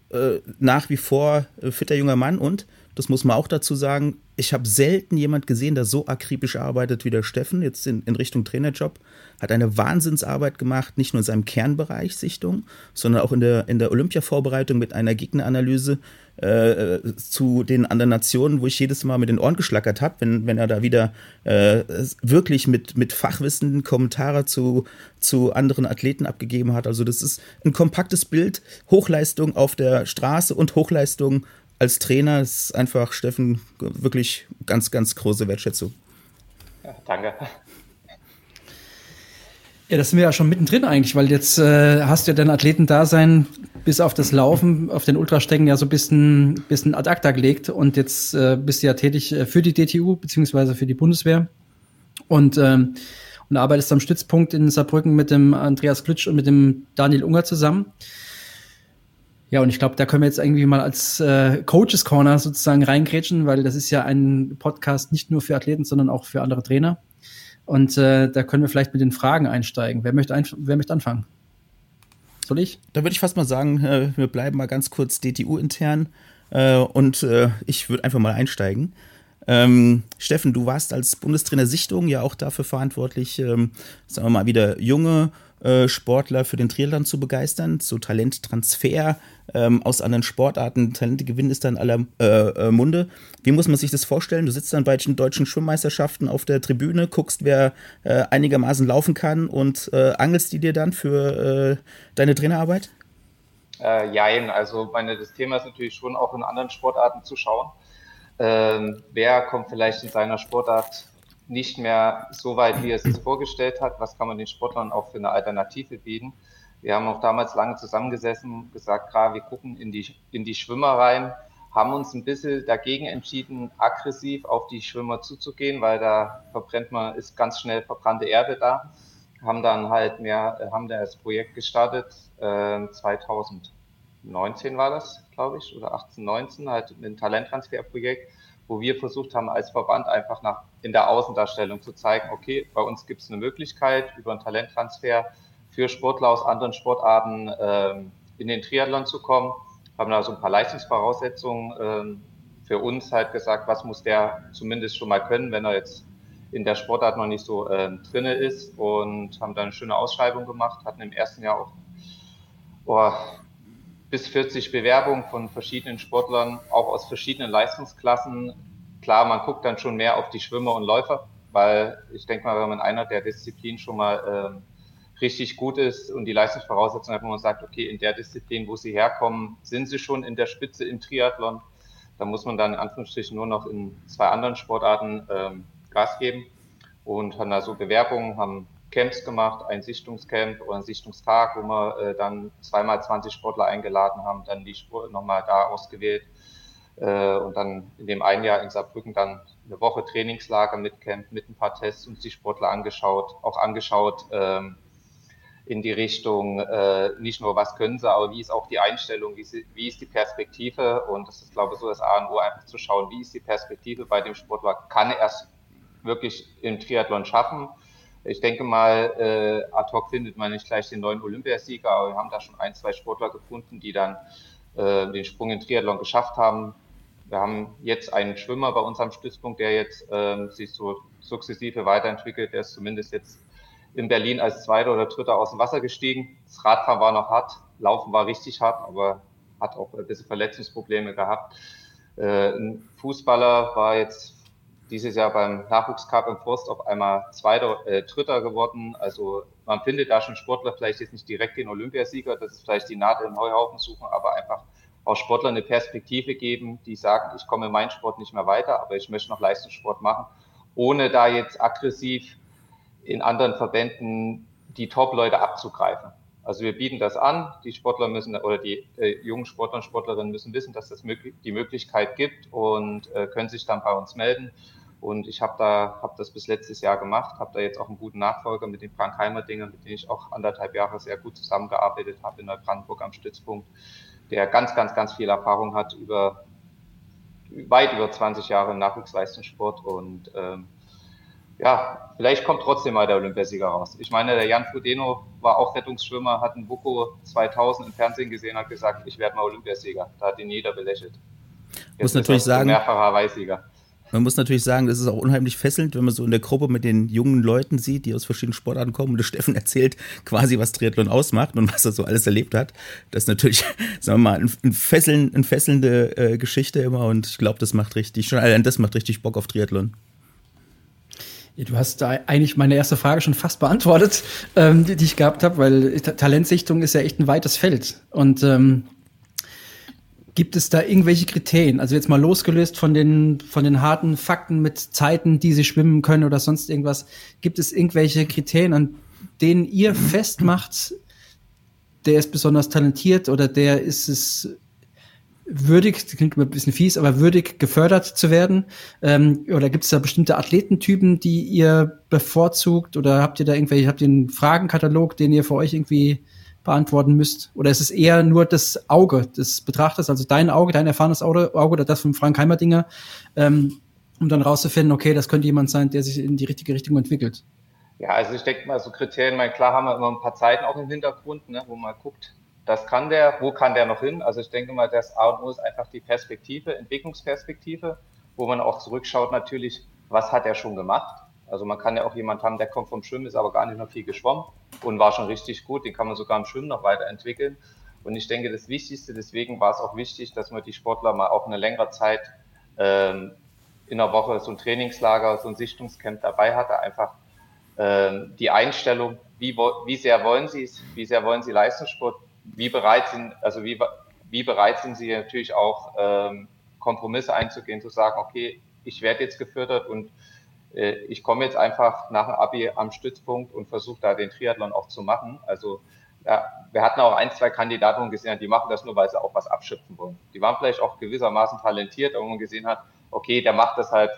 äh, nach wie vor äh, fitter junger Mann und das muss man auch dazu sagen. Ich habe selten jemand gesehen, der so akribisch arbeitet wie der Steffen, jetzt in, in Richtung Trainerjob. Hat eine Wahnsinnsarbeit gemacht, nicht nur in seinem Kernbereich Sichtung, sondern auch in der, in der Olympia-Vorbereitung mit einer Gegneranalyse äh, zu den anderen Nationen, wo ich jedes Mal mit den Ohren geschlackert habe, wenn, wenn er da wieder äh, wirklich mit, mit Fachwissen Kommentare zu, zu anderen Athleten abgegeben hat. Also das ist ein kompaktes Bild, Hochleistung auf der Straße und Hochleistung als Trainer ist einfach, Steffen, wirklich ganz, ganz große Wertschätzung. Ja, danke. Ja, das sind wir ja schon mittendrin eigentlich, weil jetzt äh, hast du ja dein Athletendasein bis auf das Laufen, auf den Ultrastecken ja so ein bisschen, bisschen ad acta gelegt und jetzt äh, bist du ja tätig äh, für die DTU beziehungsweise für die Bundeswehr und, ähm, und arbeitest am Stützpunkt in Saarbrücken mit dem Andreas Klitsch und mit dem Daniel Unger zusammen. Ja, und ich glaube, da können wir jetzt irgendwie mal als äh, Coaches Corner sozusagen reingrätschen, weil das ist ja ein Podcast nicht nur für Athleten, sondern auch für andere Trainer. Und äh, da können wir vielleicht mit den Fragen einsteigen. Wer möchte, wer möchte anfangen? Soll ich? Da würde ich fast mal sagen, äh, wir bleiben mal ganz kurz DTU intern äh, und äh, ich würde einfach mal einsteigen. Ähm, Steffen, du warst als Bundestrainer Sichtung ja auch dafür verantwortlich, ähm, sagen wir mal wieder junge Sportler für den Triathlon zu begeistern, so Talenttransfer ähm, aus anderen Sportarten. Talente gewinnen ist dann aller äh, äh, Munde. Wie muss man sich das vorstellen? Du sitzt dann bei den deutschen Schwimmmeisterschaften auf der Tribüne, guckst, wer äh, einigermaßen laufen kann und äh, angelst die dir dann für deine Trainerarbeit? Äh, jein, also meine, das Thema ist natürlich schon auch in anderen Sportarten zu schauen. Ähm, wer kommt vielleicht in seiner Sportart nicht mehr so weit, wie er es vorgestellt hat. Was kann man den Sportlern auch für eine Alternative bieten? Wir haben auch damals lange zusammengesessen, gesagt, gerade wir gucken in die, in die Schwimmer rein, haben uns ein bisschen dagegen entschieden, aggressiv auf die Schwimmer zuzugehen, weil da verbrennt man, ist ganz schnell verbrannte Erde da. Haben dann halt mehr, haben das Projekt gestartet, äh, 2019 war das, glaube ich, oder 18, 19, halt ein Talenttransferprojekt, wo wir versucht haben, als Verband einfach nach, in der Außendarstellung zu zeigen, okay, bei uns gibt es eine Möglichkeit, über einen Talenttransfer für Sportler aus anderen Sportarten ähm, in den Triathlon zu kommen. Haben da so ein paar Leistungsvoraussetzungen ähm, für uns halt gesagt, was muss der zumindest schon mal können, wenn er jetzt in der Sportart noch nicht so ähm, drinne ist und haben dann eine schöne Ausschreibung gemacht, hatten im ersten Jahr auch oh, bis 40 Bewerbungen von verschiedenen Sportlern, auch aus verschiedenen Leistungsklassen. Klar, man guckt dann schon mehr auf die Schwimmer und Läufer, weil ich denke mal, wenn man einer der Disziplin schon mal ähm, richtig gut ist und die Leistungsvoraussetzungen hat, wo man sagt, okay, in der Disziplin, wo sie herkommen, sind sie schon in der Spitze im Triathlon. Da muss man dann in Anführungsstrichen nur noch in zwei anderen Sportarten ähm, Gas geben und haben da so Bewerbungen, haben Camps gemacht, ein Sichtungscamp oder ein Sichtungstag, wo wir äh, dann zweimal 20 Sportler eingeladen haben, dann die Sport nochmal da ausgewählt äh, und dann in dem einen Jahr in Saarbrücken dann eine Woche Trainingslager mit Camp, mit ein paar Tests und die Sportler angeschaut, auch angeschaut ähm, in die Richtung, äh, nicht nur was können sie, aber wie ist auch die Einstellung, wie, sie, wie ist die Perspektive? Und das ist glaube ich so das A und O, einfach zu schauen, wie ist die Perspektive bei dem Sportler, kann er es wirklich im Triathlon schaffen, Ich denke mal, äh, ad hoc findet man nicht gleich den neuen Olympiasieger, aber wir haben da schon ein, zwei Sportler gefunden, die dann äh, den Sprung in Triathlon geschafft haben. Wir haben jetzt einen Schwimmer bei unserem Stützpunkt, der jetzt äh, sich so sukzessive weiterentwickelt. Der ist zumindest jetzt in Berlin als Zweiter oder Dritter aus dem Wasser gestiegen. Das Radfahren war noch hart, Laufen war richtig hart, aber hat auch ein bisschen Verletzungsprobleme gehabt. Äh, ein Fußballer war jetzt dieses Jahr beim Nachwuchscup im Forst auf einmal Zweiter, äh, Dritter geworden. Also man findet da schon Sportler, vielleicht jetzt nicht direkt den Olympiasieger, das ist vielleicht die Nadel im Heuhaufen suchen, aber einfach auch Sportler eine Perspektive geben, die sagen, ich komme in meinen Sport nicht mehr weiter, aber ich möchte noch Leistungssport machen, ohne da jetzt aggressiv in anderen Verbänden die Top-Leute abzugreifen. Also wir bieten das an. Die Sportler müssen oder die äh, jungen Sportler und Sportlerinnen müssen wissen, dass das möglich, die Möglichkeit gibt und äh, können sich dann bei uns melden. Und ich habe da habe das bis letztes Jahr gemacht, habe da jetzt auch einen guten Nachfolger mit den Frank Heimerdinger, mit denen ich auch anderthalb Jahre sehr gut zusammengearbeitet habe in Neubrandenburg am Stützpunkt, der ganz, ganz, ganz viel Erfahrung hat über weit über 20 Jahre im Nachwuchsleistungssport und ähm, ja, vielleicht kommt trotzdem mal der Olympiasieger raus. Ich meine, der Jan Frodeno war auch Rettungsschwimmer, hat einen Buko 2000 im Fernsehen gesehen, hat gesagt, ich werde mal Olympiasieger. Da hat ihn jeder belächelt. Jetzt muss natürlich sagen, mehrfacher Weißsieger. Man muss natürlich sagen, das ist auch unheimlich fesselnd, wenn man so in der Gruppe mit den jungen Leuten sieht, die aus verschiedenen Sportarten kommen und der Steffen erzählt quasi, was Triathlon ausmacht und was er so alles erlebt hat. Das ist natürlich, <laughs> sagen wir mal, ein, fesseln, eine fesselnde äh, Geschichte immer und ich glaube, das macht richtig, schon allein das macht richtig Bock auf Triathlon. Du hast da eigentlich meine erste Frage schon fast beantwortet, ähm, die, die, ich gehabt habe, weil Talentsichtung ist ja echt ein weites Feld. Und ähm, gibt es da irgendwelche Kriterien? Also jetzt mal losgelöst von den, von den harten Fakten mit Zeiten, die sie schwimmen können oder sonst irgendwas. Gibt es irgendwelche Kriterien, an denen ihr festmacht, der ist besonders talentiert oder der ist es würdig, das klingt immer ein bisschen fies, aber würdig gefördert zu werden? Ähm, oder gibt es da bestimmte Athletentypen, die ihr bevorzugt? Oder habt ihr da irgendwelche, habt ihr einen Fragenkatalog, den ihr für euch irgendwie beantworten müsst? Oder ist es eher nur das Auge des Betrachters, also dein Auge, dein erfahrenes Auge, oder das von Frank Heimerdinger, ähm, um dann rauszufinden, okay, das könnte jemand sein, der sich in die richtige Richtung entwickelt? Ja, also ich denke mal, so Kriterien, mal klar haben wir immer ein paar Zeiten auch im Hintergrund, ne, wo man guckt, das kann der, wo kann der noch hin? Also ich denke mal, das A und O ist einfach die Perspektive, Entwicklungsperspektive, wo man auch zurückschaut natürlich, was hat er schon gemacht? Also man kann ja auch jemand haben, der kommt vom Schwimmen, ist aber gar nicht noch viel geschwommen und war schon richtig gut, den kann man sogar im Schwimmen noch weiterentwickeln. Und ich denke, das Wichtigste, deswegen war es auch wichtig, dass man die Sportler mal auch eine längere Zeit ähm, in der Woche so ein Trainingslager, so ein Sichtungscamp dabei hatte, einfach ähm, die Einstellung, wie, wie sehr wollen sie es, wie sehr wollen sie Leistungssport wie bereit sind, also wie, wie bereit sind Sie natürlich auch ähm, Kompromisse einzugehen, zu sagen, okay, ich werde jetzt gefördert und ich komme jetzt einfach nach dem Abi am Stützpunkt und versuche da den Triathlon auch zu machen. Also ja, wir hatten auch ein, zwei Kandidaten gesehen, die machen das nur, weil sie auch was abschöpfen wollen. Die waren vielleicht auch gewissermaßen talentiert, aber man gesehen hat, okay, der macht das halt,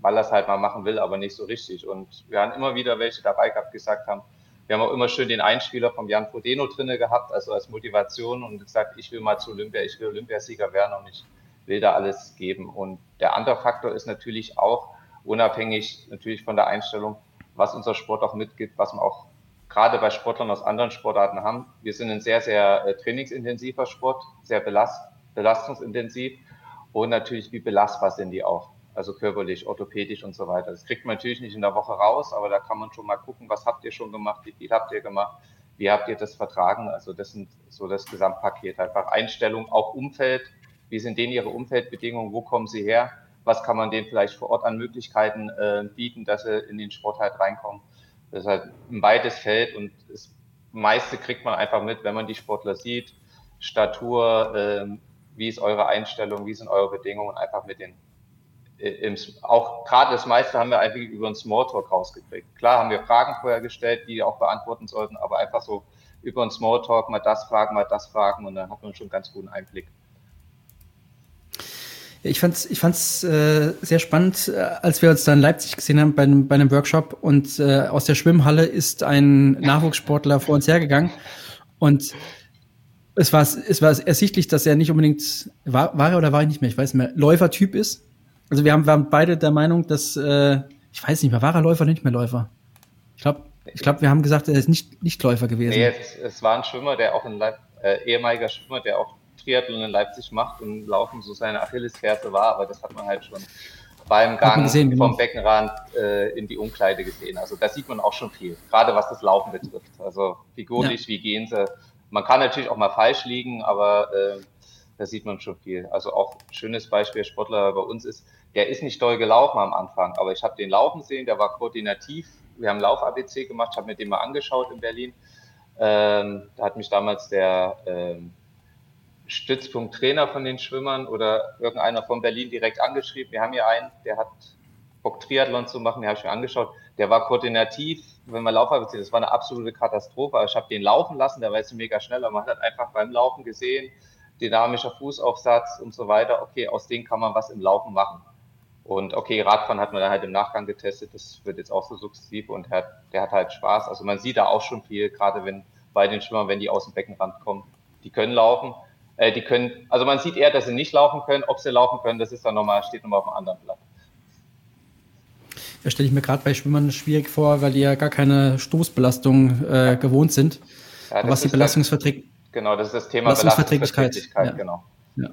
weil er es halt mal machen will, aber nicht so richtig. Und wir haben immer wieder welche dabei gehabt, gesagt haben, wir haben auch immer schön den Einspieler vom Jan Frodeno drinne gehabt, also als Motivation und gesagt, ich will mal zu Olympia, ich will Olympiasieger werden und ich will da alles geben. Und der andere Faktor ist natürlich auch, unabhängig natürlich von der Einstellung, was unser Sport auch mitgibt, was man auch gerade bei Sportlern aus anderen Sportarten haben. Wir sind ein sehr, sehr äh, trainingsintensiver Sport, sehr belast belastungsintensiv und natürlich, wie belastbar sind die auch also körperlich, orthopädisch und so weiter. Das kriegt man natürlich nicht in der Woche raus, aber da kann man schon mal gucken, was habt ihr schon gemacht, wie viel habt ihr gemacht, wie habt ihr das vertragen. Also das sind so das Gesamtpaket, einfach Einstellung, auch Umfeld, wie sind denen ihre Umfeldbedingungen, wo kommen sie her, was kann man denen vielleicht vor Ort an Möglichkeiten äh, bieten, dass sie in den Sport halt reinkommen. Das ist halt ein weites Feld und das meiste kriegt man einfach mit, wenn man die Sportler sieht, Statur, äh, wie ist eure Einstellung, wie sind eure Bedingungen, einfach mit den äh, im, auch gerade das meiste haben wir eigentlich über einen Smalltalk rausgekriegt. Klar haben wir Fragen vorher gestellt, die auch beantworten sollten, aber einfach so über einen Smalltalk mal das fragen, mal das fragen und dann hat man schon einen ganz guten Einblick. Ich fand es ich fand's, äh, sehr spannend, äh, als wir uns da in Leipzig gesehen haben bei einem, bei einem Workshop. Und äh, aus der Schwimmhalle ist ein Nachwuchssportler vor uns hergegangen. Und es war, es war ersichtlich, dass er nicht unbedingt, war, war er oder war er nicht mehr, ich weiß nicht mehr, Läufertyp ist, also wir haben, wir haben beide der Meinung, dass, äh, ich weiß nicht mehr, war er Läufer oder nicht mehr Läufer? Ich glaube, ich glaub, wir haben gesagt, er ist nicht Nichtläufer gewesen. Nee, es, es war ein Schwimmer, der auch ein äh, ehemaliger Schwimmer, der auch Triathlon in Leipzig macht und Laufen so seine Achillesferse war, aber das hat man halt schon beim Gang gesehen, genau. vom Beckenrand äh, in die Umkleide gesehen. Also da sieht man auch schon viel, gerade was das Laufen betrifft. Also figurlich, ja. wie gehen sie. Man kann natürlich auch mal falsch liegen, aber äh, da sieht man schon viel. Also auch ein schönes Beispiel, Sportler bei uns ist, der ist nicht doll gelaufen am Anfang, aber ich habe den laufen sehen, der war koordinativ. Wir haben Lauf-ABC gemacht, habe mir den mal angeschaut in Berlin. Ähm, da hat mich damals der ähm, Stützpunkt Trainer von den Schwimmern oder irgendeiner von Berlin direkt angeschrieben. Wir haben hier einen, der hat Bock Triathlon zu machen, den habe ich mir angeschaut. Der war koordinativ, wenn man Lauf-ABC, das war eine absolute Katastrophe. Ich habe den laufen lassen, der war jetzt mega schnell, aber man hat einfach beim Laufen gesehen, dynamischer Fußaufsatz und so weiter. Okay, aus denen kann man was im Laufen machen. Und okay, Radfahren hat man dann halt im Nachgang getestet, das wird jetzt auch so sukzessiv und der, der hat halt Spaß. Also man sieht da auch schon viel, gerade wenn bei den Schwimmern, wenn die aus dem Beckenrand kommen. Die können laufen, äh, die können, also man sieht eher, dass sie nicht laufen können. Ob sie laufen können, das ist dann nochmal, steht nochmal auf einem anderen Blatt. Das stelle ich mir gerade bei Schwimmern schwierig vor, weil die ja gar keine Stoßbelastung äh, gewohnt sind. Ja, was die Belastungsverträglichkeit Genau, das ist das Thema Belastungsverträglichkeit. Belastungsverträglichkeit ja. Genau. Ja.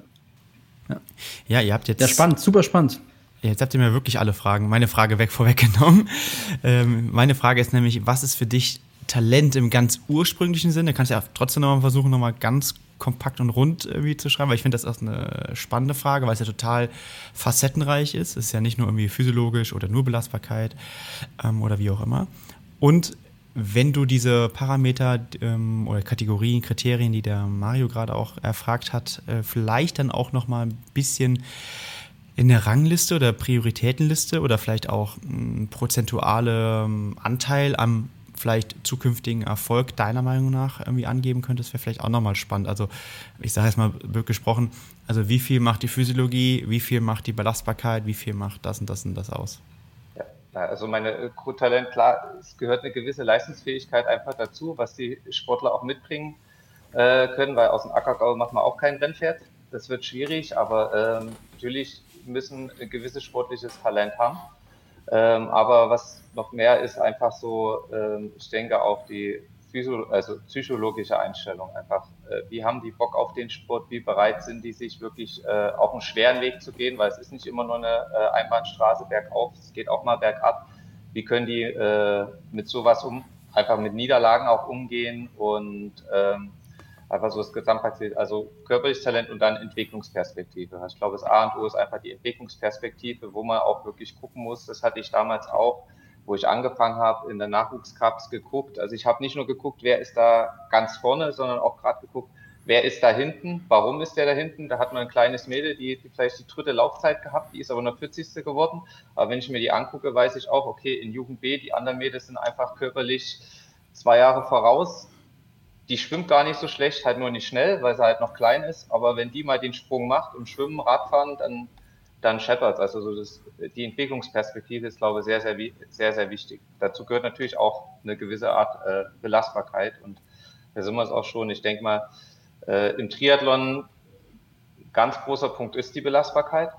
Ja. ja, ihr habt jetzt. Ja, spannend, super spannend. Jetzt habt ihr mir wirklich alle Fragen, meine Frage weg vorweggenommen. <laughs> Ähm, meine Frage ist nämlich, was ist für dich Talent im ganz ursprünglichen Sinne? Kannst du ja trotzdem nochmal versuchen, nochmal ganz kompakt und rund irgendwie zu schreiben, weil ich finde das auch eine spannende Frage, weil es ja total facettenreich ist. Es ist ja nicht nur irgendwie physiologisch oder nur Belastbarkeit ähm, oder wie auch immer. Und wenn du diese Parameter ähm, oder Kategorien, Kriterien, die der Mario gerade auch erfragt hat, äh, vielleicht dann auch noch mal ein bisschen in der Rangliste oder Prioritätenliste oder vielleicht auch prozentuale ähm, Anteil am vielleicht zukünftigen Erfolg deiner Meinung nach irgendwie angeben könntest, wäre vielleicht auch nochmal spannend. Also ich sage jetzt mal gesprochen, also wie viel macht die Physiologie, wie viel macht die Belastbarkeit, wie viel macht das und das und das aus? Also meine Grundtalent, klar, es gehört eine gewisse Leistungsfähigkeit einfach dazu, was die Sportler auch mitbringen äh, können, weil aus dem Ackergau macht man auch kein Rennpferd. Das wird schwierig, aber ähm, natürlich müssen ein gewisses sportliches Talent haben. Ähm, aber was noch mehr ist einfach so, ähm, ich denke auch die Physio also psychologische Einstellung einfach. Äh, wie haben die Bock auf den Sport? Wie bereit sind die, sich wirklich äh, auch einen schweren Weg zu gehen? Weil es ist nicht immer nur eine äh, Einbahnstraße bergauf, es geht auch mal bergab. Wie können die äh, mit sowas um, einfach mit Niederlagen auch umgehen und ähm, einfach so das Gesamtpaket, also körperliches Talent und dann Entwicklungsperspektive. Ich glaube, das A und O ist einfach die Entwicklungsperspektive, wo man auch wirklich gucken muss. Das hatte ich damals auch wo ich angefangen habe, in der Nachwuchscups geguckt. Also ich habe nicht nur geguckt, wer ist da ganz vorne, sondern auch gerade geguckt, wer ist da hinten, warum ist der da hinten. Da hat man ein kleines Mädel, die, die vielleicht die dritte Laufzeit gehabt, die ist aber nur 40. geworden. Aber wenn ich mir die angucke, weiß ich auch, okay, in Jugend B, die anderen Mädels sind einfach körperlich zwei Jahre voraus. Die schwimmt gar nicht so schlecht, halt nur nicht schnell, weil sie halt noch klein ist. Aber wenn die mal den Sprung macht und schwimmen, Radfahren, dann dann scheppert Also so das, die Entwicklungsperspektive ist, glaube ich, sehr, sehr, sehr, sehr wichtig. Dazu gehört natürlich auch eine gewisse Art äh, Belastbarkeit und da sind wir es auch schon. Ich denke mal, äh, im Triathlon ganz großer Punkt ist die Belastbarkeit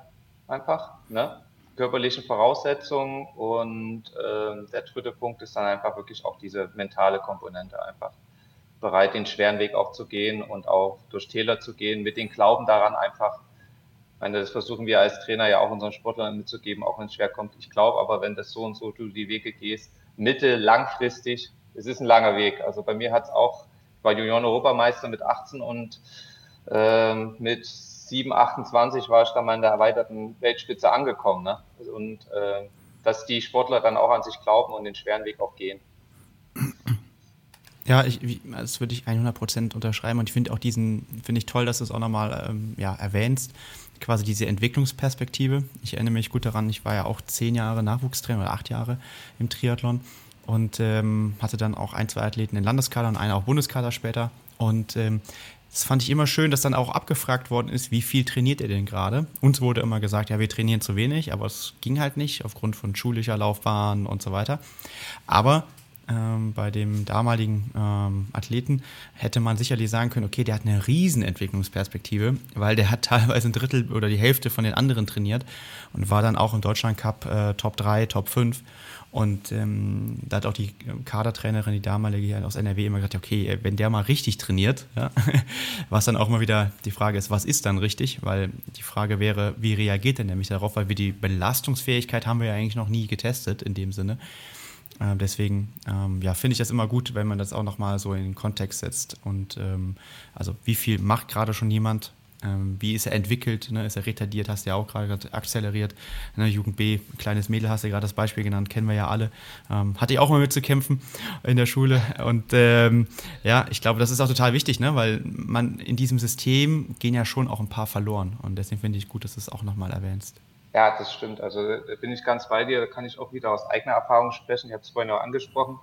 einfach, ne? körperlichen Voraussetzungen und äh, der dritte Punkt ist dann einfach wirklich auch diese mentale Komponente einfach bereit, den schweren Weg auch zu gehen und auch durch Täler zu gehen, mit dem Glauben daran einfach meine, das versuchen wir als Trainer ja auch unseren Sportlern mitzugeben, auch wenn es schwer kommt. Ich glaube aber, wenn das so und so du die Wege gehst, mittel, langfristig, es ist ein langer Weg. Also bei mir hat es auch, ich war Junioren-Europameister mit 18 und ähm, mit 7, 28 war ich dann mal in der erweiterten Weltspitze angekommen. Ne? Und äh, dass die Sportler dann auch an sich glauben und den schweren Weg auch gehen. Ja, ich, das würde ich 100% unterschreiben und ich finde auch diesen, finde ich toll, dass du es auch nochmal ähm, ja, erwähnst quasi diese Entwicklungsperspektive. Ich erinnere mich gut daran, ich war ja auch zehn Jahre Nachwuchstrainer oder acht Jahre im Triathlon und ähm, hatte dann auch ein, zwei Athleten in Landeskader und einen auch Bundeskader später. Und ähm, das fand ich immer schön, dass dann auch abgefragt worden ist, wie viel trainiert ihr denn gerade? Uns wurde immer gesagt, ja, wir trainieren zu wenig, aber es ging halt nicht aufgrund von schulischer Laufbahn und so weiter. Aber ähm, bei dem damaligen ähm, Athleten, hätte man sicherlich sagen können, okay, der hat eine Riesenentwicklungsperspektive, weil der hat <laughs> teilweise ein Drittel oder die Hälfte von den anderen trainiert und war dann auch im Deutschland Cup äh, Top 3, Top 5 und ähm, da hat auch die Kadertrainerin, die damalige aus NRW, immer gesagt, okay, wenn der mal richtig trainiert, <laughs> ja, was dann auch mal wieder die Frage ist, was ist dann richtig? Weil die Frage wäre, wie reagiert er nämlich darauf? Weil wir die Belastungsfähigkeit haben wir ja eigentlich noch nie getestet in dem Sinne. Äh, deswegen ähm, ja, finde ich das immer gut, wenn man das auch nochmal so in den Kontext setzt. Und ähm, also wie viel macht gerade schon jemand? Ähm, wie ist er entwickelt? Ne? Ist er retardiert? Hast du ja auch gerade akzeleriert. Ne? Jugend B, kleines Mädel hast du gerade das Beispiel genannt, kennen wir ja alle. Ähm, hatte ich auch mal mit zu kämpfen in der Schule. Und ähm, ja, ich glaube, das ist auch total wichtig, ne? weil man in diesem System gehen ja schon auch ein paar verloren. Und deswegen finde ich gut, dass du es auch nochmal erwähnst. Ja, das stimmt. Also da bin ich ganz bei dir. Da kann ich auch wieder aus eigener Erfahrung sprechen. Ich habe es vorhin auch angesprochen.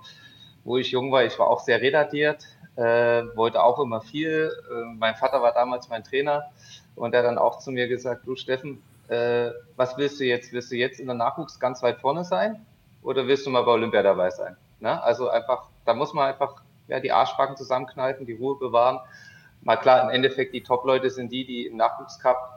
Wo ich jung war, ich war auch sehr retardiert äh, wollte auch immer viel. Äh, mein Vater war damals mein Trainer und er dann auch zu mir gesagt, du Steffen, äh, was willst du jetzt? Willst du jetzt in der Nachwuchs ganz weit vorne sein oder willst du mal bei Olympia dabei sein? Ne? Also einfach, da muss man einfach ja, die Arschbacken zusammenkneifen, die Ruhe bewahren. Mal klar, im Endeffekt, die Top-Leute sind die, die im Nachwuchscup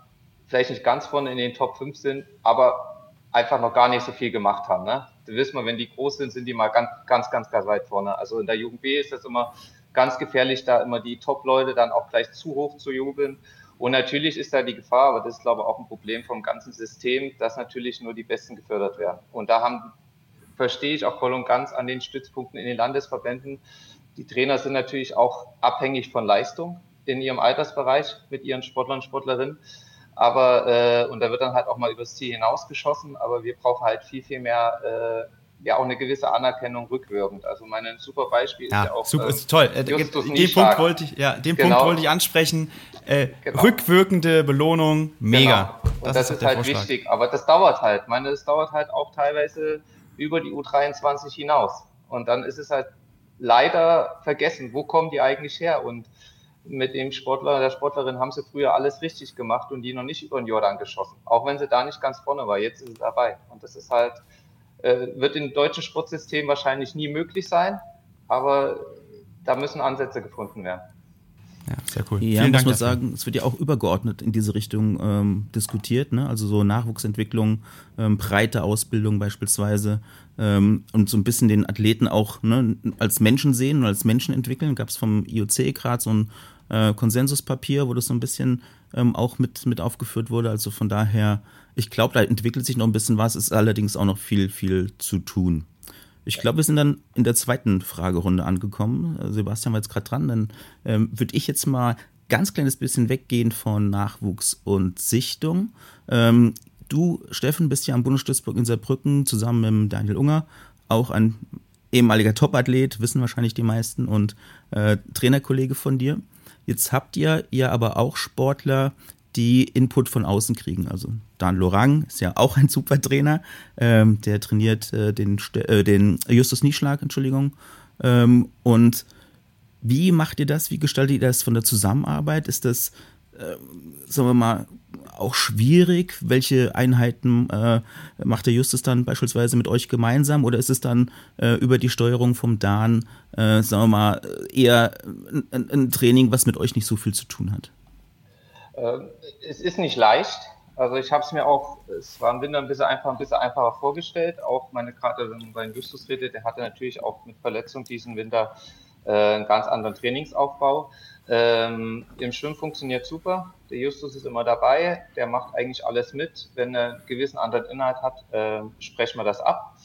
vielleicht nicht ganz vorne in den Top 5 sind, aber einfach noch gar nicht so viel gemacht haben. Ne? Du wirst mal, wenn die groß sind, sind die mal ganz, ganz, ganz, ganz weit vorne. Also in der Jugend B ist das immer ganz gefährlich, da immer die Top-Leute dann auch gleich zu hoch zu jubeln. Und natürlich ist da die Gefahr, aber das ist, glaube ich, auch ein Problem vom ganzen System, dass natürlich nur die Besten gefördert werden. Und da haben, verstehe ich auch voll und ganz an den Stützpunkten in den Landesverbänden. Die Trainer sind natürlich auch abhängig von Leistung in ihrem Altersbereich mit ihren Sportlern und Sportlerinnen. Aber, äh, und da wird dann halt auch mal übers Ziel hinausgeschossen, aber wir brauchen halt viel, viel mehr äh, ja auch eine gewisse Anerkennung rückwirkend. Also mein super Beispiel ja, ist ja auch. Super, ist toll. Äh, den Punkt wollte ich, ja, den genau. Punkt wollte ich ansprechen. Äh, genau. Rückwirkende Belohnung, mega. Genau. Und das, das ist, halt Vorschlag. wichtig. Aber das dauert halt. Ich meine, das dauert halt auch teilweise über die U23 hinaus. Und dann ist es halt leider vergessen, wo kommen die eigentlich her? Und mit dem Sportler, der Sportlerin haben sie früher alles richtig gemacht und die noch nicht über den Jordan geschossen. Auch wenn sie da nicht ganz vorne war. Jetzt ist sie dabei. Und das ist halt, äh, wird im deutschen Sportsystem wahrscheinlich nie möglich sein, aber da müssen Ansätze gefunden werden. Ja, sehr cool. Ja, Vielen muss Dank man dafür. sagen, es wird ja auch übergeordnet in diese Richtung ähm, diskutiert, ne? Also so Nachwuchsentwicklung, ähm, breite Ausbildung beispielsweise ähm, und so ein bisschen den Athleten auch ne, als Menschen sehen und als Menschen entwickeln. Gab es vom IOC gerade so ein äh, Konsensuspapier, wo das so ein bisschen ähm, auch mit, mit aufgeführt wurde. Also von daher ich glaube, da entwickelt sich noch ein bisschen was, ist allerdings auch noch viel, viel zu tun. Ich glaube, wir sind dann in der zweiten Fragerunde angekommen. Sebastian war jetzt gerade dran. Dann ähm, würde ich jetzt mal ganz kleines bisschen weggehen von Nachwuchs und Sichtung. Ähm, du, Steffen, bist ja am Bundesstützpunkt in Saarbrücken zusammen mit Daniel Unger, auch ein ehemaliger Topathlet, wissen wahrscheinlich die meisten, und äh, Trainerkollege von dir. Jetzt habt ihr ja aber auch Sportler, die Input von außen kriegen. Also Dan Lorang ist ja auch ein super Trainer, ähm, der trainiert äh, den, äh, den Justus Nieschlag, Entschuldigung. Ähm, und wie macht ihr das? Wie gestaltet ihr das von der Zusammenarbeit? Ist das, äh, sagen wir mal, auch schwierig? Welche Einheiten äh, macht der Justus dann beispielsweise mit euch gemeinsam? Oder ist es dann äh, über die Steuerung vom Dan, äh, sagen wir mal, eher ein, ein Training, was mit euch nicht so viel zu tun hat? Ähm, es ist nicht leicht. Also ich habe es mir auch, es war im Winter ein bisschen einfach, ein bisschen einfacher vorgestellt. Auch meine gerade beim Justus redet, der hatte natürlich auch mit Verletzung diesen Winter äh, einen ganz anderen Trainingsaufbau. Ähm, Im Schwimmen funktioniert super. Der Justus ist immer dabei. Der macht eigentlich alles mit. Wenn er einen gewissen anderen Inhalt hat, äh, sprechen wir das ab.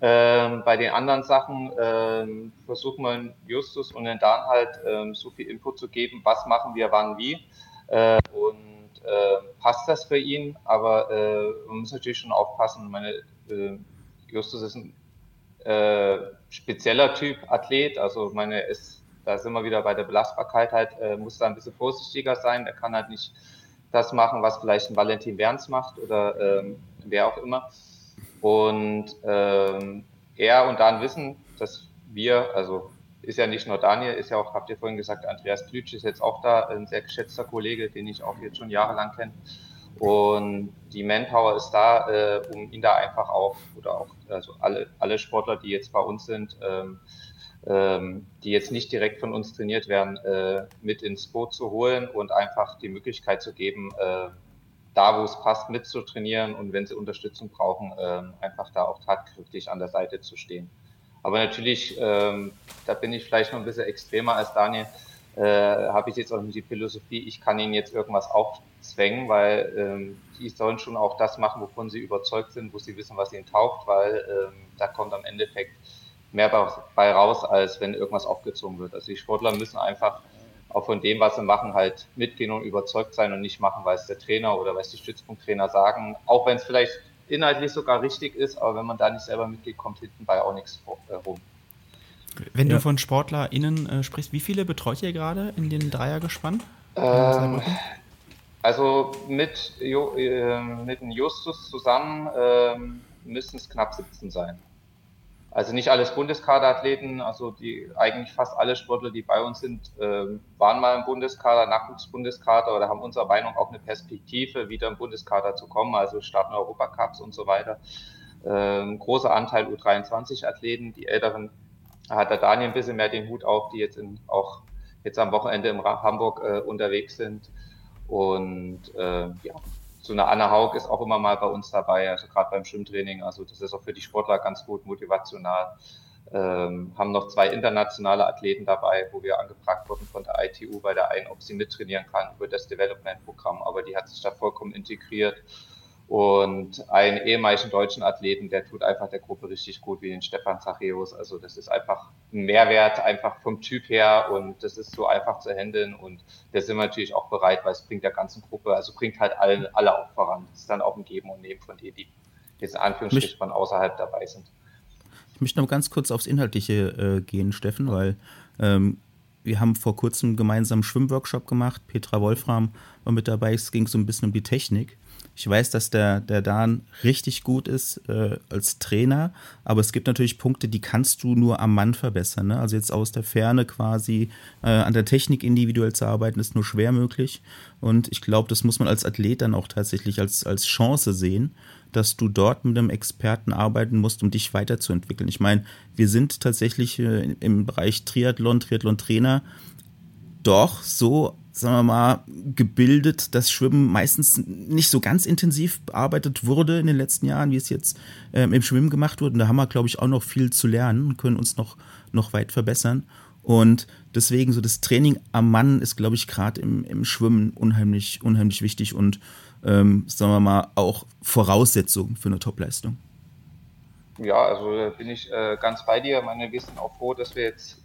Ähm, bei den anderen Sachen ähm, versucht man Justus und den Dan halt ähm, so viel Input zu geben, was machen wir wann wie. Äh, und äh, passt das für ihn, aber äh, man muss natürlich schon aufpassen. Meine, äh, Justus ist ein äh, spezieller Typ Athlet, also meine ist, da sind wir wieder bei der Belastbarkeit halt, äh, muss da ein bisschen vorsichtiger sein. Er kann halt nicht das machen, was vielleicht ein Valentin Werns macht oder ähm, wer auch immer. Und ähm, er und Dan wissen, dass wir, also ist ja nicht nur Daniel, ist ja auch, habt ihr vorhin gesagt, Andreas Klütsch ist jetzt auch da, ein sehr geschätzter Kollege, den ich auch jetzt schon jahrelang kenne. Und die Manpower ist da, äh, um ihn da einfach auch, oder auch also alle, alle Sportler, die jetzt bei uns sind, ähm, ähm, die jetzt nicht direkt von uns trainiert werden, äh, mit ins Boot zu holen und einfach die Möglichkeit zu geben, äh, da wo es passt, mitzutrainieren und wenn sie Unterstützung brauchen, äh, einfach da auch tatkräftig an der Seite zu stehen. Aber natürlich, ähm, da bin ich vielleicht noch ein bisschen extremer als Daniel, äh, habe ich jetzt auch nicht die Philosophie, ich kann ihnen jetzt irgendwas aufzwängen, weil ähm, die sollen schon auch das machen, wovon sie überzeugt sind, wo sie wissen, was ihnen taugt, weil ähm, da kommt am Endeffekt mehr bei raus, als wenn irgendwas aufgezogen wird. Also die Sportler müssen einfach auch von dem, was sie machen, halt mitgehen und überzeugt sein und nicht machen, weil es der Trainer oder weil es die Stützpunkttrainer sagen, auch wenn es vielleicht inhaltlich sogar richtig ist, aber wenn man da nicht selber mitgeht, kommt hinten bei auch nichts äh, rum. Wenn ja. du von SportlerInnen äh, sprichst, wie viele betreut ihr gerade in den Dreiergespann? Ähm, also mit, jo, äh, mit Justus zusammen äh, müssen es knapp 17 sein. Also nicht alles Bundeskaderathleten, also die eigentlich fast alle Sportler, die bei uns sind, äh, waren mal im Bundeskader, Nachwuchsbundeskader oder haben unserer Meinung auch eine Perspektive, wieder im Bundeskader zu kommen, also starten Europacups und so weiter. Ähm, großer Anteil U23-Athleten, die Älteren hat der Daniel ein bisschen mehr den Hut auf, die jetzt in, auch jetzt am Wochenende in Hamburg äh, unterwegs sind. Und äh, ja, so eine Anna Haug ist auch immer mal bei uns dabei, also gerade beim Schwimmtraining. Also das ist auch für die Sportler ganz gut motivational. Ähm, haben noch zwei internationale Athleten dabei, wo wir angefragt wurden von der ITU bei der einen, ob sie mittrainieren kann über das Development-Programm. Aber die hat sich da vollkommen integriert und einen ehemaligen deutschen Athleten, der tut einfach der Gruppe richtig gut, wie den Stefan Zacheus. Also das ist einfach ein Mehrwert, einfach vom Typ her und das ist so einfach zu handeln und da sind wir natürlich auch bereit, weil es bringt der ganzen Gruppe, also bringt halt alle, alle auch voran. Das ist dann auch ein Geben und Nehmen von denen, die jetzt in Anführungsstrichen von außerhalb dabei sind. Ich möchte noch ganz kurz aufs Inhaltliche äh, gehen, Steffen, weil ähm, wir haben vor kurzem einen gemeinsamen Schwimmworkshop gemacht. Petra Wolfram war mit dabei. Es ging so ein bisschen um die Technik. Ich weiß, dass der, der Dan richtig gut ist äh, als Trainer, aber es gibt natürlich Punkte, die kannst du nur am Mann verbessern. Ne? Also jetzt aus der Ferne quasi äh, an der Technik individuell zu arbeiten, ist nur schwer möglich. Und ich glaube, das muss man als Athlet dann auch tatsächlich als, als Chance sehen, dass du dort mit einem Experten arbeiten musst, um dich weiterzuentwickeln. Ich meine, wir sind tatsächlich äh, im Bereich Triathlon, Triathlon-Trainer doch so sagen wir mal, gebildet, dass Schwimmen meistens nicht so ganz intensiv bearbeitet wurde in den letzten Jahren, wie es jetzt ähm, im Schwimmen gemacht wurde. Und da haben wir, glaube ich, auch noch viel zu lernen und können uns noch, noch weit verbessern. Und deswegen so das Training am Mann ist, glaube ich, gerade im, im Schwimmen unheimlich, unheimlich wichtig und, ähm, sagen wir mal, auch Voraussetzung für eine Topleistung. Ja, also bin ich äh, ganz bei dir. Ich meine, wir sind auch froh, dass wir jetzt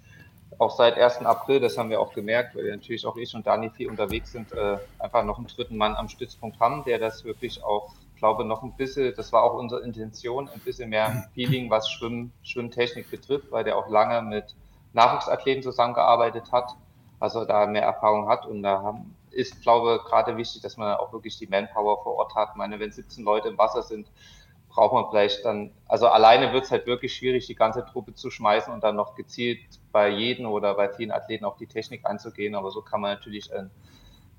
auch seit 1. April, das haben wir auch gemerkt, weil wir natürlich auch ich und Dani viel unterwegs sind, äh, einfach noch einen dritten Mann am Stützpunkt haben, der das wirklich auch, glaube noch ein bisschen, das war auch unsere Intention, ein bisschen mehr Feeling, was Schwimm, Schwimmtechnik betrifft, weil der auch lange mit Nachwuchsathleten zusammengearbeitet hat, also da mehr Erfahrung hat und da haben, ist, glaube gerade wichtig, dass man auch wirklich die Manpower vor Ort hat. Ich meine, wenn 17 Leute im Wasser sind, braucht man vielleicht dann, also alleine wird es halt wirklich schwierig, die ganze Truppe zu schmeißen und dann noch gezielt bei jedem oder bei vielen Athleten auf die Technik einzugehen. Aber so kann man natürlich ein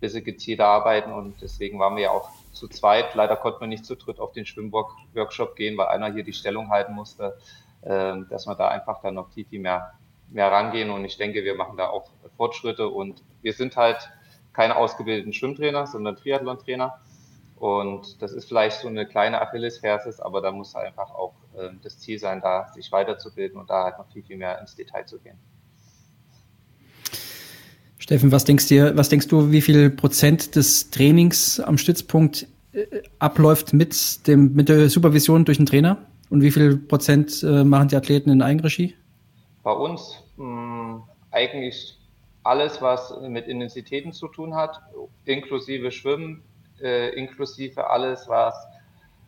bisschen gezielter arbeiten und deswegen waren wir ja auch zu zweit. Leider konnten wir nicht zu dritt auf den Schwimmworkshop gehen, weil einer hier die Stellung halten musste, ähm, dass wir da einfach dann noch viel, viel mehr, mehr rangehen. Und ich denke, wir machen da auch Fortschritte und wir sind halt keine ausgebildeten Schwimmtrainer, sondern Triathlon-Trainer und das ist vielleicht so eine kleine Achillesferse, aber da muss einfach auch äh, das Ziel sein, da sich weiterzubilden und da halt noch viel, viel mehr ins Detail zu gehen. Steffen, was denkst du, was denkst du, wie viel Prozent des Trainings am Stützpunkt äh, abläuft mit dem, mit der Supervision durch den Trainer? Und wie viel Prozent äh, machen die Athleten in Eigenregie? Bei uns mh, hm, eigentlich alles, was mit Intensitäten zu tun hat, inklusive Schwimmen, äh, inklusive alles, was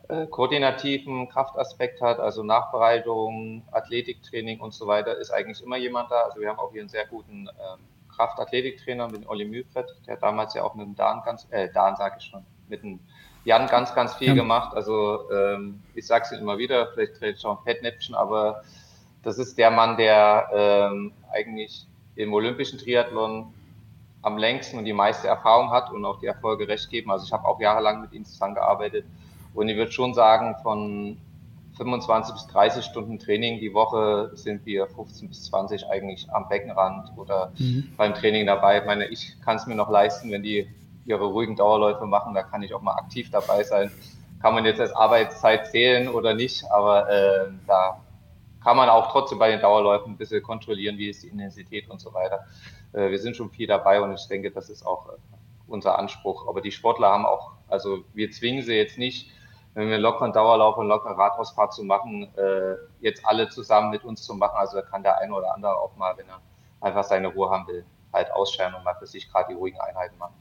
äh, koordinativen Kraftaspekt hat, also Nachbereitung, Athletiktraining und so weiter, ist eigentlich immer jemand da. Also wir haben auch hier einen sehr guten ähm, Kraftathletiktrainer mit Olli Mühlfeld, der damals ja auch mit dem Dan ganz, äh, Dan sage ich schon, mit dem Jan ganz, ganz viel ja. gemacht. Also ähm, ich sage es immer wieder, vielleicht dreht schon ein Fettnäpfchen, aber das ist der Mann, der ähm, eigentlich im olympischen Triathlon am längsten und die meiste Erfahrung hat und auch die Erfolge recht geben. Also ich habe auch jahrelang mit ihm zusammengearbeitet und ich würde schon sagen, von 25 bis 30 Stunden Training die Woche sind wir 15 bis 20 eigentlich am Beckenrand oder mhm. beim Training dabei. Ich meine, ich kann es mir noch leisten, wenn die ihre ruhigen Dauerläufe machen, da kann ich auch mal aktiv dabei sein. Kann man jetzt als Arbeitszeit zählen oder nicht, aber äh, da kann man auch trotzdem bei den Dauerläufen ein bisschen kontrollieren, wie ist die Intensität und so weiter. Äh, wir sind schon viel dabei und ich denke, das ist auch äh, unser Anspruch. Aber die Sportler haben auch, also wir zwingen sie jetzt nicht, wenn wir einen lockeren Dauerlauf und lockere Radausfahrt zu machen, äh, jetzt alle zusammen mit uns zu machen. Also da kann der eine oder andere auch mal, wenn er einfach seine Ruhe haben will, halt ausscheren und mal für sich gerade die ruhigen Einheiten machen.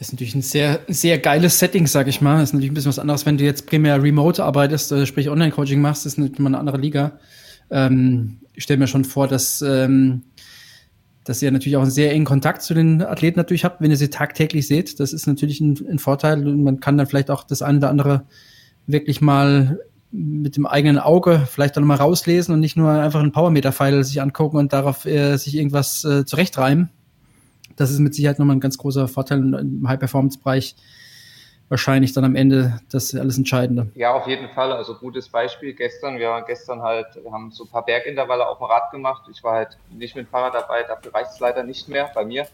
Das ist natürlich ein sehr, sehr geiles Setting, sag ich mal. Das ist natürlich ein bisschen was anderes, wenn du jetzt primär remote arbeitest, äh, sprich Online-Coaching machst, ist natürlich mal eine andere Liga. Ähm, ich stelle mir schon vor, dass, ähm, dass ihr natürlich auch einen sehr engen Kontakt zu den Athleten natürlich habt, wenn ihr sie tagtäglich seht. Das ist natürlich ein, ein Vorteil und man kann dann vielleicht auch das eine oder andere wirklich mal mit dem eigenen Auge vielleicht dann mal rauslesen und nicht nur einfach einen Powermeter-File sich angucken und darauf äh, sich irgendwas äh, zurechtreimen das ist mit Sicherheit nochmal ein ganz großer Vorteil im High-Performance-Bereich. Wahrscheinlich dann am Ende das alles Entscheidende. Ja, auf jeden Fall. Also gutes Beispiel gestern. Wir waren gestern halt, wir haben so ein paar Bergintervalle auf dem Rad gemacht. Ich war halt nicht mit dem Fahrrad dabei, dafür reicht es leider nicht mehr bei mir.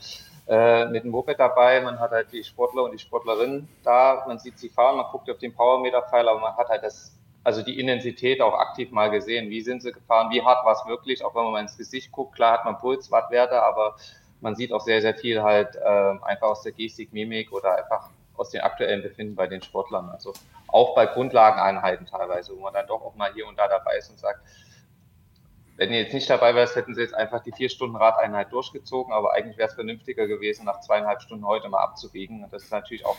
Äh, mit dem Moped dabei, man hat halt die Sportler und die Sportlerinnen da, man sieht sie fahren, man guckt auf den Powermeter-Pfeil, aber man hat halt das, also die Intensität auch aktiv mal gesehen. Wie sind sie gefahren, wie hart war es wirklich, auch wenn man mal ins Gesicht guckt, klar hat man Puls, Wattwerte, aber man sieht auch sehr, sehr viel halt äh, einfach aus der Gestik, Mimik oder einfach aus dem aktuellen Befinden bei den Sportlern. Also auch bei Grundlageneinheiten teilweise, wo man dann doch auch mal hier und da dabei ist und sagt, wenn ihr jetzt nicht dabei wärt, hätten sie jetzt einfach die vier Stunden Radeinheit durchgezogen, aber eigentlich wäre es vernünftiger gewesen, nach zweieinhalb Stunden heute mal abzubiegen. Und das ist natürlich auch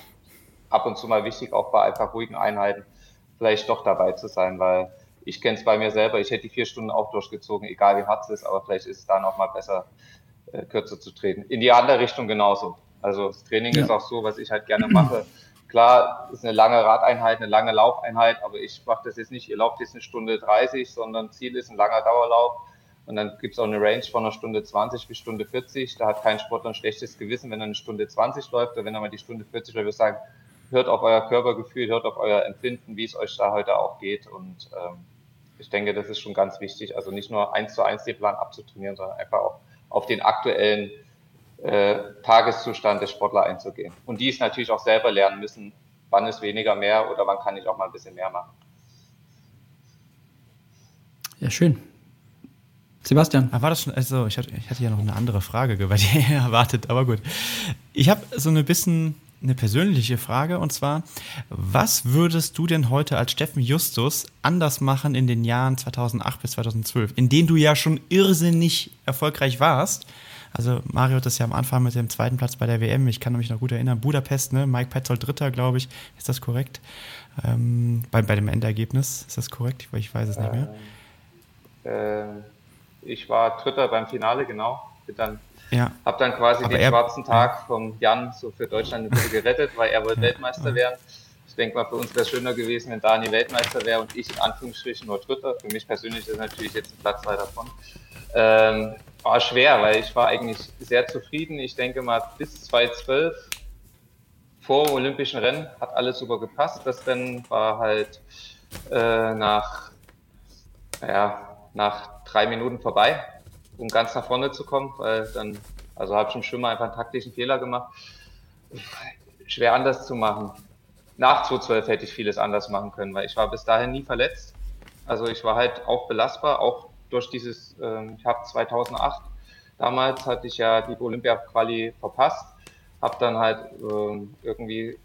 ab und zu mal wichtig, auch bei einfach ruhigen Einheiten vielleicht doch dabei zu sein, weil ich kenne es bei mir selber, ich hätte die vier Stunden auch durchgezogen, egal wie hart es ist, aber vielleicht ist es da noch mal besser, äh, kürzer zu treten. In die andere Richtung genauso. Also das Training ja. ist auch so, was ich halt gerne mache. Klar, ist eine lange Radeinheit, eine lange Laufeinheit, aber ich mache das jetzt nicht, ihr lauft jetzt eine Stunde 30, sondern Ziel ist ein langer Dauerlauf. Und dann gibt es auch eine Range von einer Stunde 20 bis Stunde 40. Da hat kein Sportler ein schlechtes Gewissen, wenn er eine Stunde 20 läuft oder wenn er mal die Stunde 40 läuft. Wir sagen, hört auf euer Körpergefühl, hört auf euer Empfinden, wie es euch da heute auch geht. Und ähm, ich denke, das ist schon ganz wichtig. Also nicht nur eins zu eins den Plan abzutrainieren, sondern einfach auch auf den aktuellen äh, Tageszustand des Sportler einzugehen. Und die es natürlich auch selber lernen müssen, wann ist weniger mehr oder wann kann ich auch mal ein bisschen mehr machen. Ja, schön. Sebastian. Ah, war das schon? Also, ich hatte, ich hatte ja noch eine andere Frage bei dir <laughs> erwartet, aber gut. Ich habe so ein bisschen eine persönliche Frage und zwar, was würdest du denn heute als Steffen Justus anders machen in den Jahren 2008 bis 2012, in denen du ja schon irrsinnig erfolgreich warst? Also Mario hat das ja am Anfang mit dem zweiten Platz bei der WM, ich kann mich noch gut erinnern, Budapest, ne? Mike Petzold Dritter, glaube ich, ist das korrekt? Ähm, bei, bei dem Endergebnis, ist das korrekt? Ich weiß es nicht mehr. Ähm, äh, ich war Dritter beim Finale, genau. Bin dann ja. Hab dann quasi Aber den schwarzen Tag vom Jan so für Deutschland ein bisschen gerettet, weil er wollte Weltmeister werden. Ich denke mal, für uns wäre es schöner gewesen, wenn Dani Weltmeister wäre und ich in Anführungsstrichen nur Dritter. Für mich persönlich ist natürlich jetzt ein Platz weiter davon. Ähm, war schwer, weil ich war eigentlich sehr zufrieden. Ich denke mal, bis 2012 vor dem Olympischen Rennen hat alles super gepasst. Das Rennen war halt äh, nach, naja, nach drei Minuten vorbei um ganz nach vorne zu kommen, weil dann, also habe ich im Schwimmer einfach einen taktischen Fehler gemacht. Schwer anders zu machen. Nach 2012 hätte ich vieles anders machen können, weil ich war bis dahin nie verletzt. Also ich war halt auch belastbar, auch durch dieses, äh, ich habe 2008, damals hatte ich ja die Olympia-Quali verpasst, habe dann halt äh, irgendwie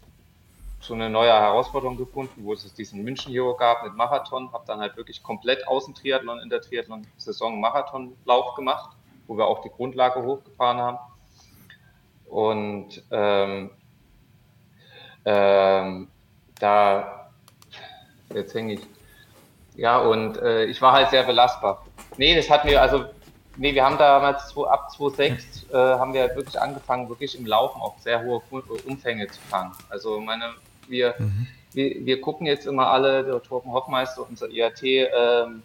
so eine neue Herausforderung gefunden, wo es diesen München-Hero gab mit Marathon. Habe dann halt wirklich komplett außen Triathlon in der Triathlon-Saison Marathonlauf gemacht, wo wir auch die Grundlage hochgefahren haben. Und ähm, ähm, da, jetzt hänge ich. Ja, und äh, ich war halt sehr belastbar. Nee, das hat mir, also, nee, wir haben damals ab 2006 äh, haben wir halt wirklich angefangen, wirklich im Laufen auch sehr hohe Umfänge zu fahren. Also meine wir, mhm. wir, wir gucken jetzt immer alle, der Torben Hoffmeister, unser IAT, ähm,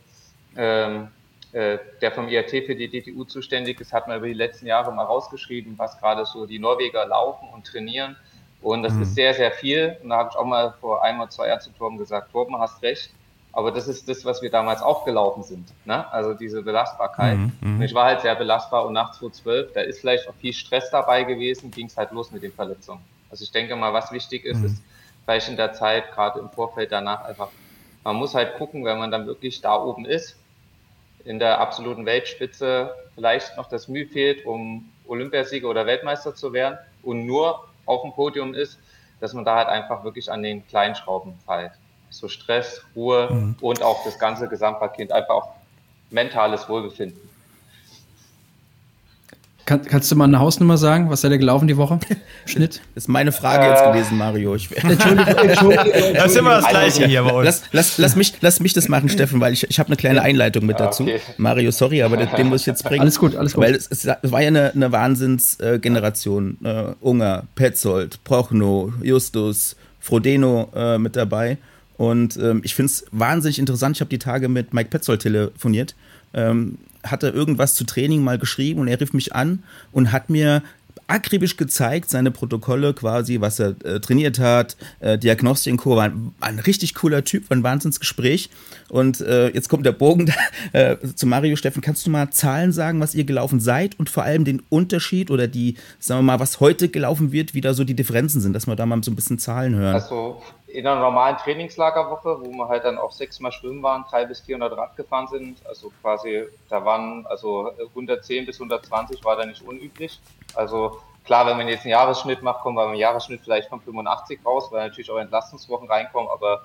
ähm, äh, der vom IRT für die DTU zuständig ist, hat mal über die letzten Jahre mal rausgeschrieben, was gerade so die Norweger laufen und trainieren. Und das mhm. ist sehr, sehr viel. Und da habe ich auch mal vor ein oder zwei Jahren zu Torben gesagt, Torben, hast recht. Aber das ist das, was wir damals auch gelaufen sind. Ne? Also diese Belastbarkeit. Mhm, mhm. und ich war halt sehr belastbar und nach 2012, da ist vielleicht auch viel Stress dabei gewesen, ging es halt los mit den Verletzungen. Also ich denke mal, was wichtig ist, mhm. ist vielleicht in der Zeit, gerade im Vorfeld danach einfach, man muss halt gucken, wenn man dann wirklich da oben ist, in der absoluten Weltspitze vielleicht noch das Mühe fehlt, um Olympiasieger oder Weltmeister zu werden und nur auf dem Podium ist, dass man da halt einfach wirklich an den kleinen Schrauben feilt. So Stress, Ruhe mhm. und auch das ganze Gesamtpaket, einfach auch mentales Wohlbefinden. Kann, kannst du mal eine Hausnummer sagen? Was seid ihr gelaufen die Woche? <laughs> Schnitt? Das ist meine Frage äh, jetzt gewesen, Mario. Ich, <laughs> Entschuldigung, Entschuldigung. <laughs> Das ist immer das Gleiche hier bei uns. Lass, lass, lass, mich, lass mich das machen, Steffen, weil ich, ich habe eine kleine Einleitung mit dazu. Okay. Mario, sorry, aber den, den, muss ich jetzt bringen. Alles gut, alles gut. Weil es, es war ja eine, eine Wahnsinnsgeneration. Äh, Unger, Petzold, Prochno, Justus, Frodeno äh, mit dabei. Und ähm, ich finde es wahnsinnig interessant. Ich habe die Tage mit Mike Petzold telefoniert. Ähm, hatte irgendwas zu Training mal geschrieben und er rief mich an und hat mir akribisch gezeigt, seine Protokolle quasi, was er äh, trainiert hat, äh, Diagnostik und Co. War ein, ein, richtig cooler Typ, war ein Wahnsinnsgespräch. Und äh, jetzt kommt der Bogen <laughs> äh, zu Mario Steffen. Kannst du mal Zahlen sagen, was ihr gelaufen seid und vor allem den Unterschied oder die, sagen wir mal, was heute gelaufen wird, wie da so die Differenzen sind, dass wir da mal so ein bisschen Zahlen hören? Also in einer normalen Trainingslagerwoche, wo wir halt dann auch sechsmal schwimmen waren, drei bis 400 Rad gefahren sind. Also quasi, da waren also 110 bis 120 war da nicht unüblich. Also klar, wenn man jetzt einen Jahresschnitt macht, kommen wir beim Jahresschnitt vielleicht von 85 raus, weil natürlich auch Entlastungswochen reinkommen, aber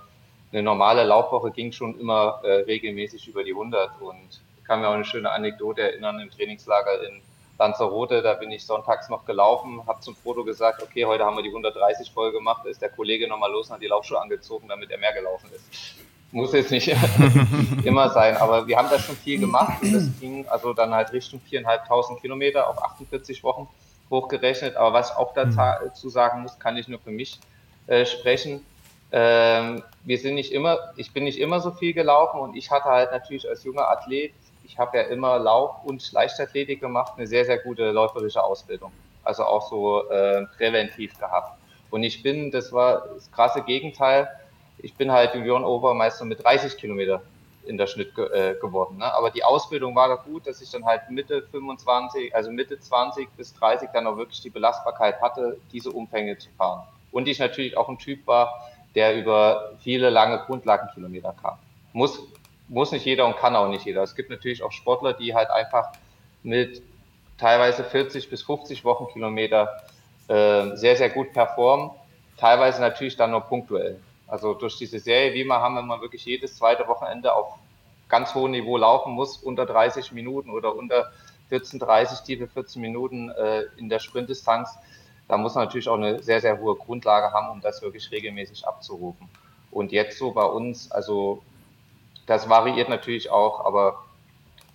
eine normale Laufwoche ging schon immer äh, regelmäßig über die 100 und kann mir auch eine schöne Anekdote erinnern im Trainingslager in Lanzarote, da bin ich sonntags noch gelaufen, habe zum Foto gesagt, okay, heute haben wir die 130 voll gemacht, da ist der Kollege nochmal los und hat die Laufschuhe angezogen, damit er mehr gelaufen ist. Muss jetzt nicht <laughs> immer sein, aber wir haben da schon viel gemacht und das ging also dann halt Richtung 4.500 Kilometer auf 48 Wochen hochgerechnet. Aber was ich auch dazu sagen muss, kann ich nur für mich äh, sprechen. Ähm, wir sind nicht immer, ich bin nicht immer so viel gelaufen und ich hatte halt natürlich als junger Athlet ich habe ja immer Lauf- und Leichtathletik gemacht, eine sehr, sehr gute läuferische Ausbildung. Also auch so äh, präventiv gehabt. Und ich bin, das war das krasse Gegenteil, ich bin halt Junioren-Obermeister mit 30 Kilometer in der Schnitt äh, geworden. Ne? Aber die Ausbildung war da gut, dass ich dann halt Mitte 25, also Mitte 20 bis 30 dann auch wirklich die Belastbarkeit hatte, diese Umfänge zu fahren. Und ich natürlich auch ein Typ war, der über viele lange Grundlagenkilometer kam. Muss muss nicht jeder und kann auch nicht jeder. Es gibt natürlich auch Sportler, die halt einfach mit teilweise 40 bis 50 Wochenkilometer äh, sehr, sehr gut performen. Teilweise natürlich dann nur punktuell. Also durch diese Serie, wie wir haben, wenn man wirklich jedes zweite Wochenende auf ganz hohem Niveau laufen muss, unter 30 Minuten oder unter 14, 30, tiefe 14 Minuten äh, in der Sprintdistanz, da muss man natürlich auch eine sehr, sehr hohe Grundlage haben, um das wirklich regelmäßig abzurufen. Und jetzt so bei uns, also das variiert natürlich auch, aber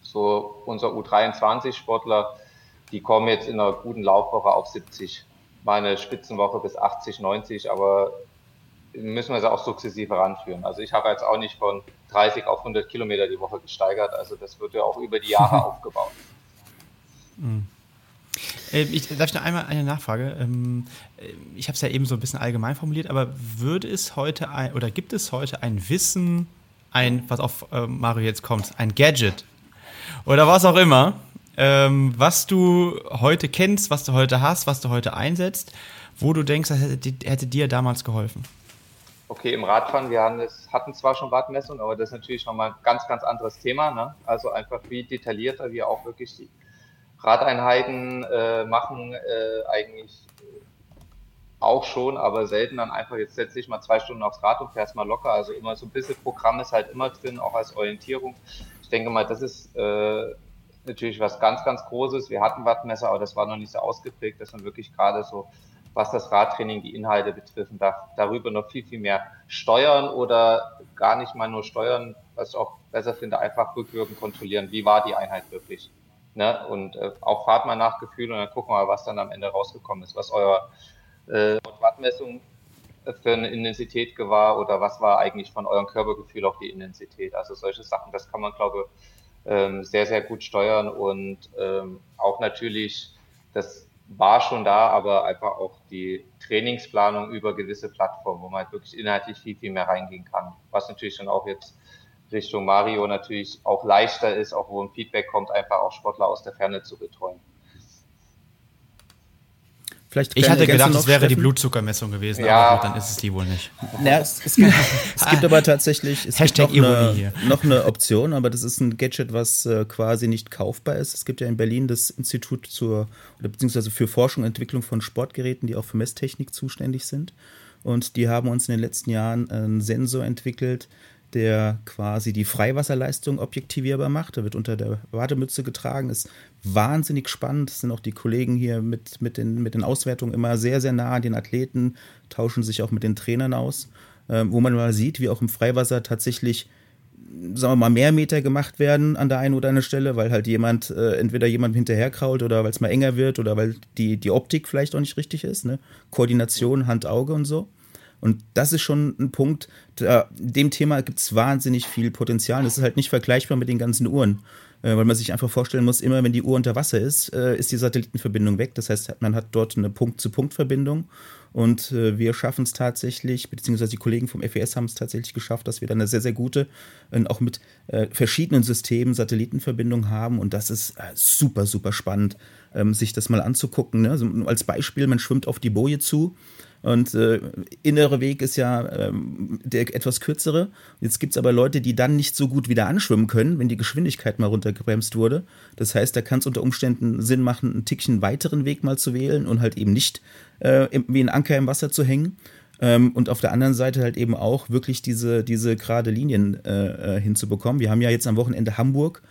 so unser U23-Sportler, die kommen jetzt in einer guten Laufwoche auf 70. Meine Spitzenwoche bis 80, 90, aber müssen wir sie auch sukzessive ranführen. Also ich habe jetzt auch nicht von 30 auf 100 Kilometer die Woche gesteigert. Also das wird ja auch über die Jahre <laughs> aufgebaut. Mhm. Ich, darf ich noch einmal eine Nachfrage? Ähm, ich habe es ja eben so ein bisschen allgemein formuliert, aber würde es heute ein, oder gibt es heute ein Wissen ein, was auf äh, Mario jetzt kommt, ein Gadget oder was auch immer, ähm, was du heute kennst, was du heute hast, was du heute einsetzt, wo du denkst, das hätte, hätte dir damals geholfen? Okay, im Radfahren, wir das, hatten zwar schon Wattmessung, aber das ist natürlich nochmal ein ganz, ganz anderes Thema. Ne? Also einfach wie detaillierter wir auch wirklich die Radeinheiten äh, machen, äh, eigentlich auch schon, aber selten dann einfach, jetzt setze ich mal zwei Stunden aufs Rad und fährst mal locker. Also immer so ein bisschen Programm ist halt immer drin, auch als Orientierung. Ich denke mal, das ist äh, natürlich was ganz, ganz Großes. Wir hatten Wattmesser, aber das war noch nicht so ausgeprägt, dass man wirklich gerade so, was das Radtraining, die Inhalte betrifft, darf, darüber noch viel, viel mehr steuern oder gar nicht mal nur steuern, was ich auch besser finde, einfach rückwirkend kontrollieren. Wie war die Einheit wirklich? Ne? Und äh, auch fahrt mal nach Gefühl und dann gucken wir mal, was dann am Ende rausgekommen ist, was euer äh, Wattmessung für eine Intensität gewahr oder was war eigentlich von eurem Körpergefühl auch die Intensität? Also solche Sachen, das kann man, glaube ähm, sehr, sehr gut steuern und ähm, auch natürlich, das war schon da, aber einfach auch die Trainingsplanung über gewisse Plattformen, wo man halt wirklich inhaltlich viel, viel mehr reingehen kann. Was natürlich dann auch jetzt Richtung Mario natürlich auch leichter ist, auch wo ein Feedback kommt, einfach auch Sportler aus der Ferne zu betreuen. Vielleicht ich hatte gedacht, es wäre Steffen? die Blutzuckermessung gewesen, ja. aber gut, dann ist es die wohl nicht. Ja, es, es, gibt, es gibt, <laughs> aber tatsächlich es gibt noch, eine, noch eine Option, aber das ist ein Gadget, was äh, quasi nicht kaufbar ist. Es gibt ja in Berlin das Institut zur, oder beziehungsweise für Forschung und Entwicklung von Sportgeräten, die auch für Messtechnik zuständig sind. Und die haben uns in den letzten Jahren einen Sensor entwickelt, der quasi die Freiwasserleistung objektivierbar macht. Der wird unter der Wartemütze getragen, ist wahnsinnig spannend. Es sind auch die Kollegen hier mit, mit, den, mit den Auswertungen immer sehr, sehr nah an den Athleten, tauschen sich auch mit den Trainern aus, äh, wo man mal sieht, wie auch im Freiwasser tatsächlich sagen wir mal, mehr Meter gemacht werden an der einen oder anderen Stelle, weil halt jemand, äh, entweder jemand hinterherkrault oder weil es mal enger wird oder weil die, die Optik vielleicht auch nicht richtig ist, ne? Koordination, Hand, Auge und so. Und das ist schon ein Punkt, da, dem Thema gibt es wahnsinnig viel Potenzial. Das ist halt nicht vergleichbar mit den ganzen Uhren, äh, weil man sich einfach vorstellen muss, immer wenn die Uhr unter Wasser ist, äh, ist die Satellitenverbindung weg. Das heißt, man hat dort eine Punkt-zu-Punkt-Verbindung. Und äh, wir schaffen es tatsächlich, beziehungsweise die Kollegen vom FES haben es tatsächlich geschafft, dass wir dann eine sehr, sehr gute, äh, auch mit äh, verschiedenen Systemen Satellitenverbindung haben. Und das ist äh, super, super spannend, ähm, sich das mal anzugucken. Ne? Also als Beispiel, man schwimmt auf die Boje zu und äh, innere Weg ist ja ähm, der etwas kürzere. Jetzt gibt es aber Leute, die dann nicht so gut wieder anschwimmen können, wenn die Geschwindigkeit mal runtergebremst wurde. Das heißt, da kann es unter Umständen Sinn machen, einen Tickchen weiteren Weg mal zu wählen und halt eben nicht äh, wie ein Anker im Wasser zu hängen. Ähm, und auf der anderen Seite halt eben auch wirklich diese, diese gerade Linien äh, äh hinzubekommen. Wir haben ja jetzt am Wochenende Hamburg,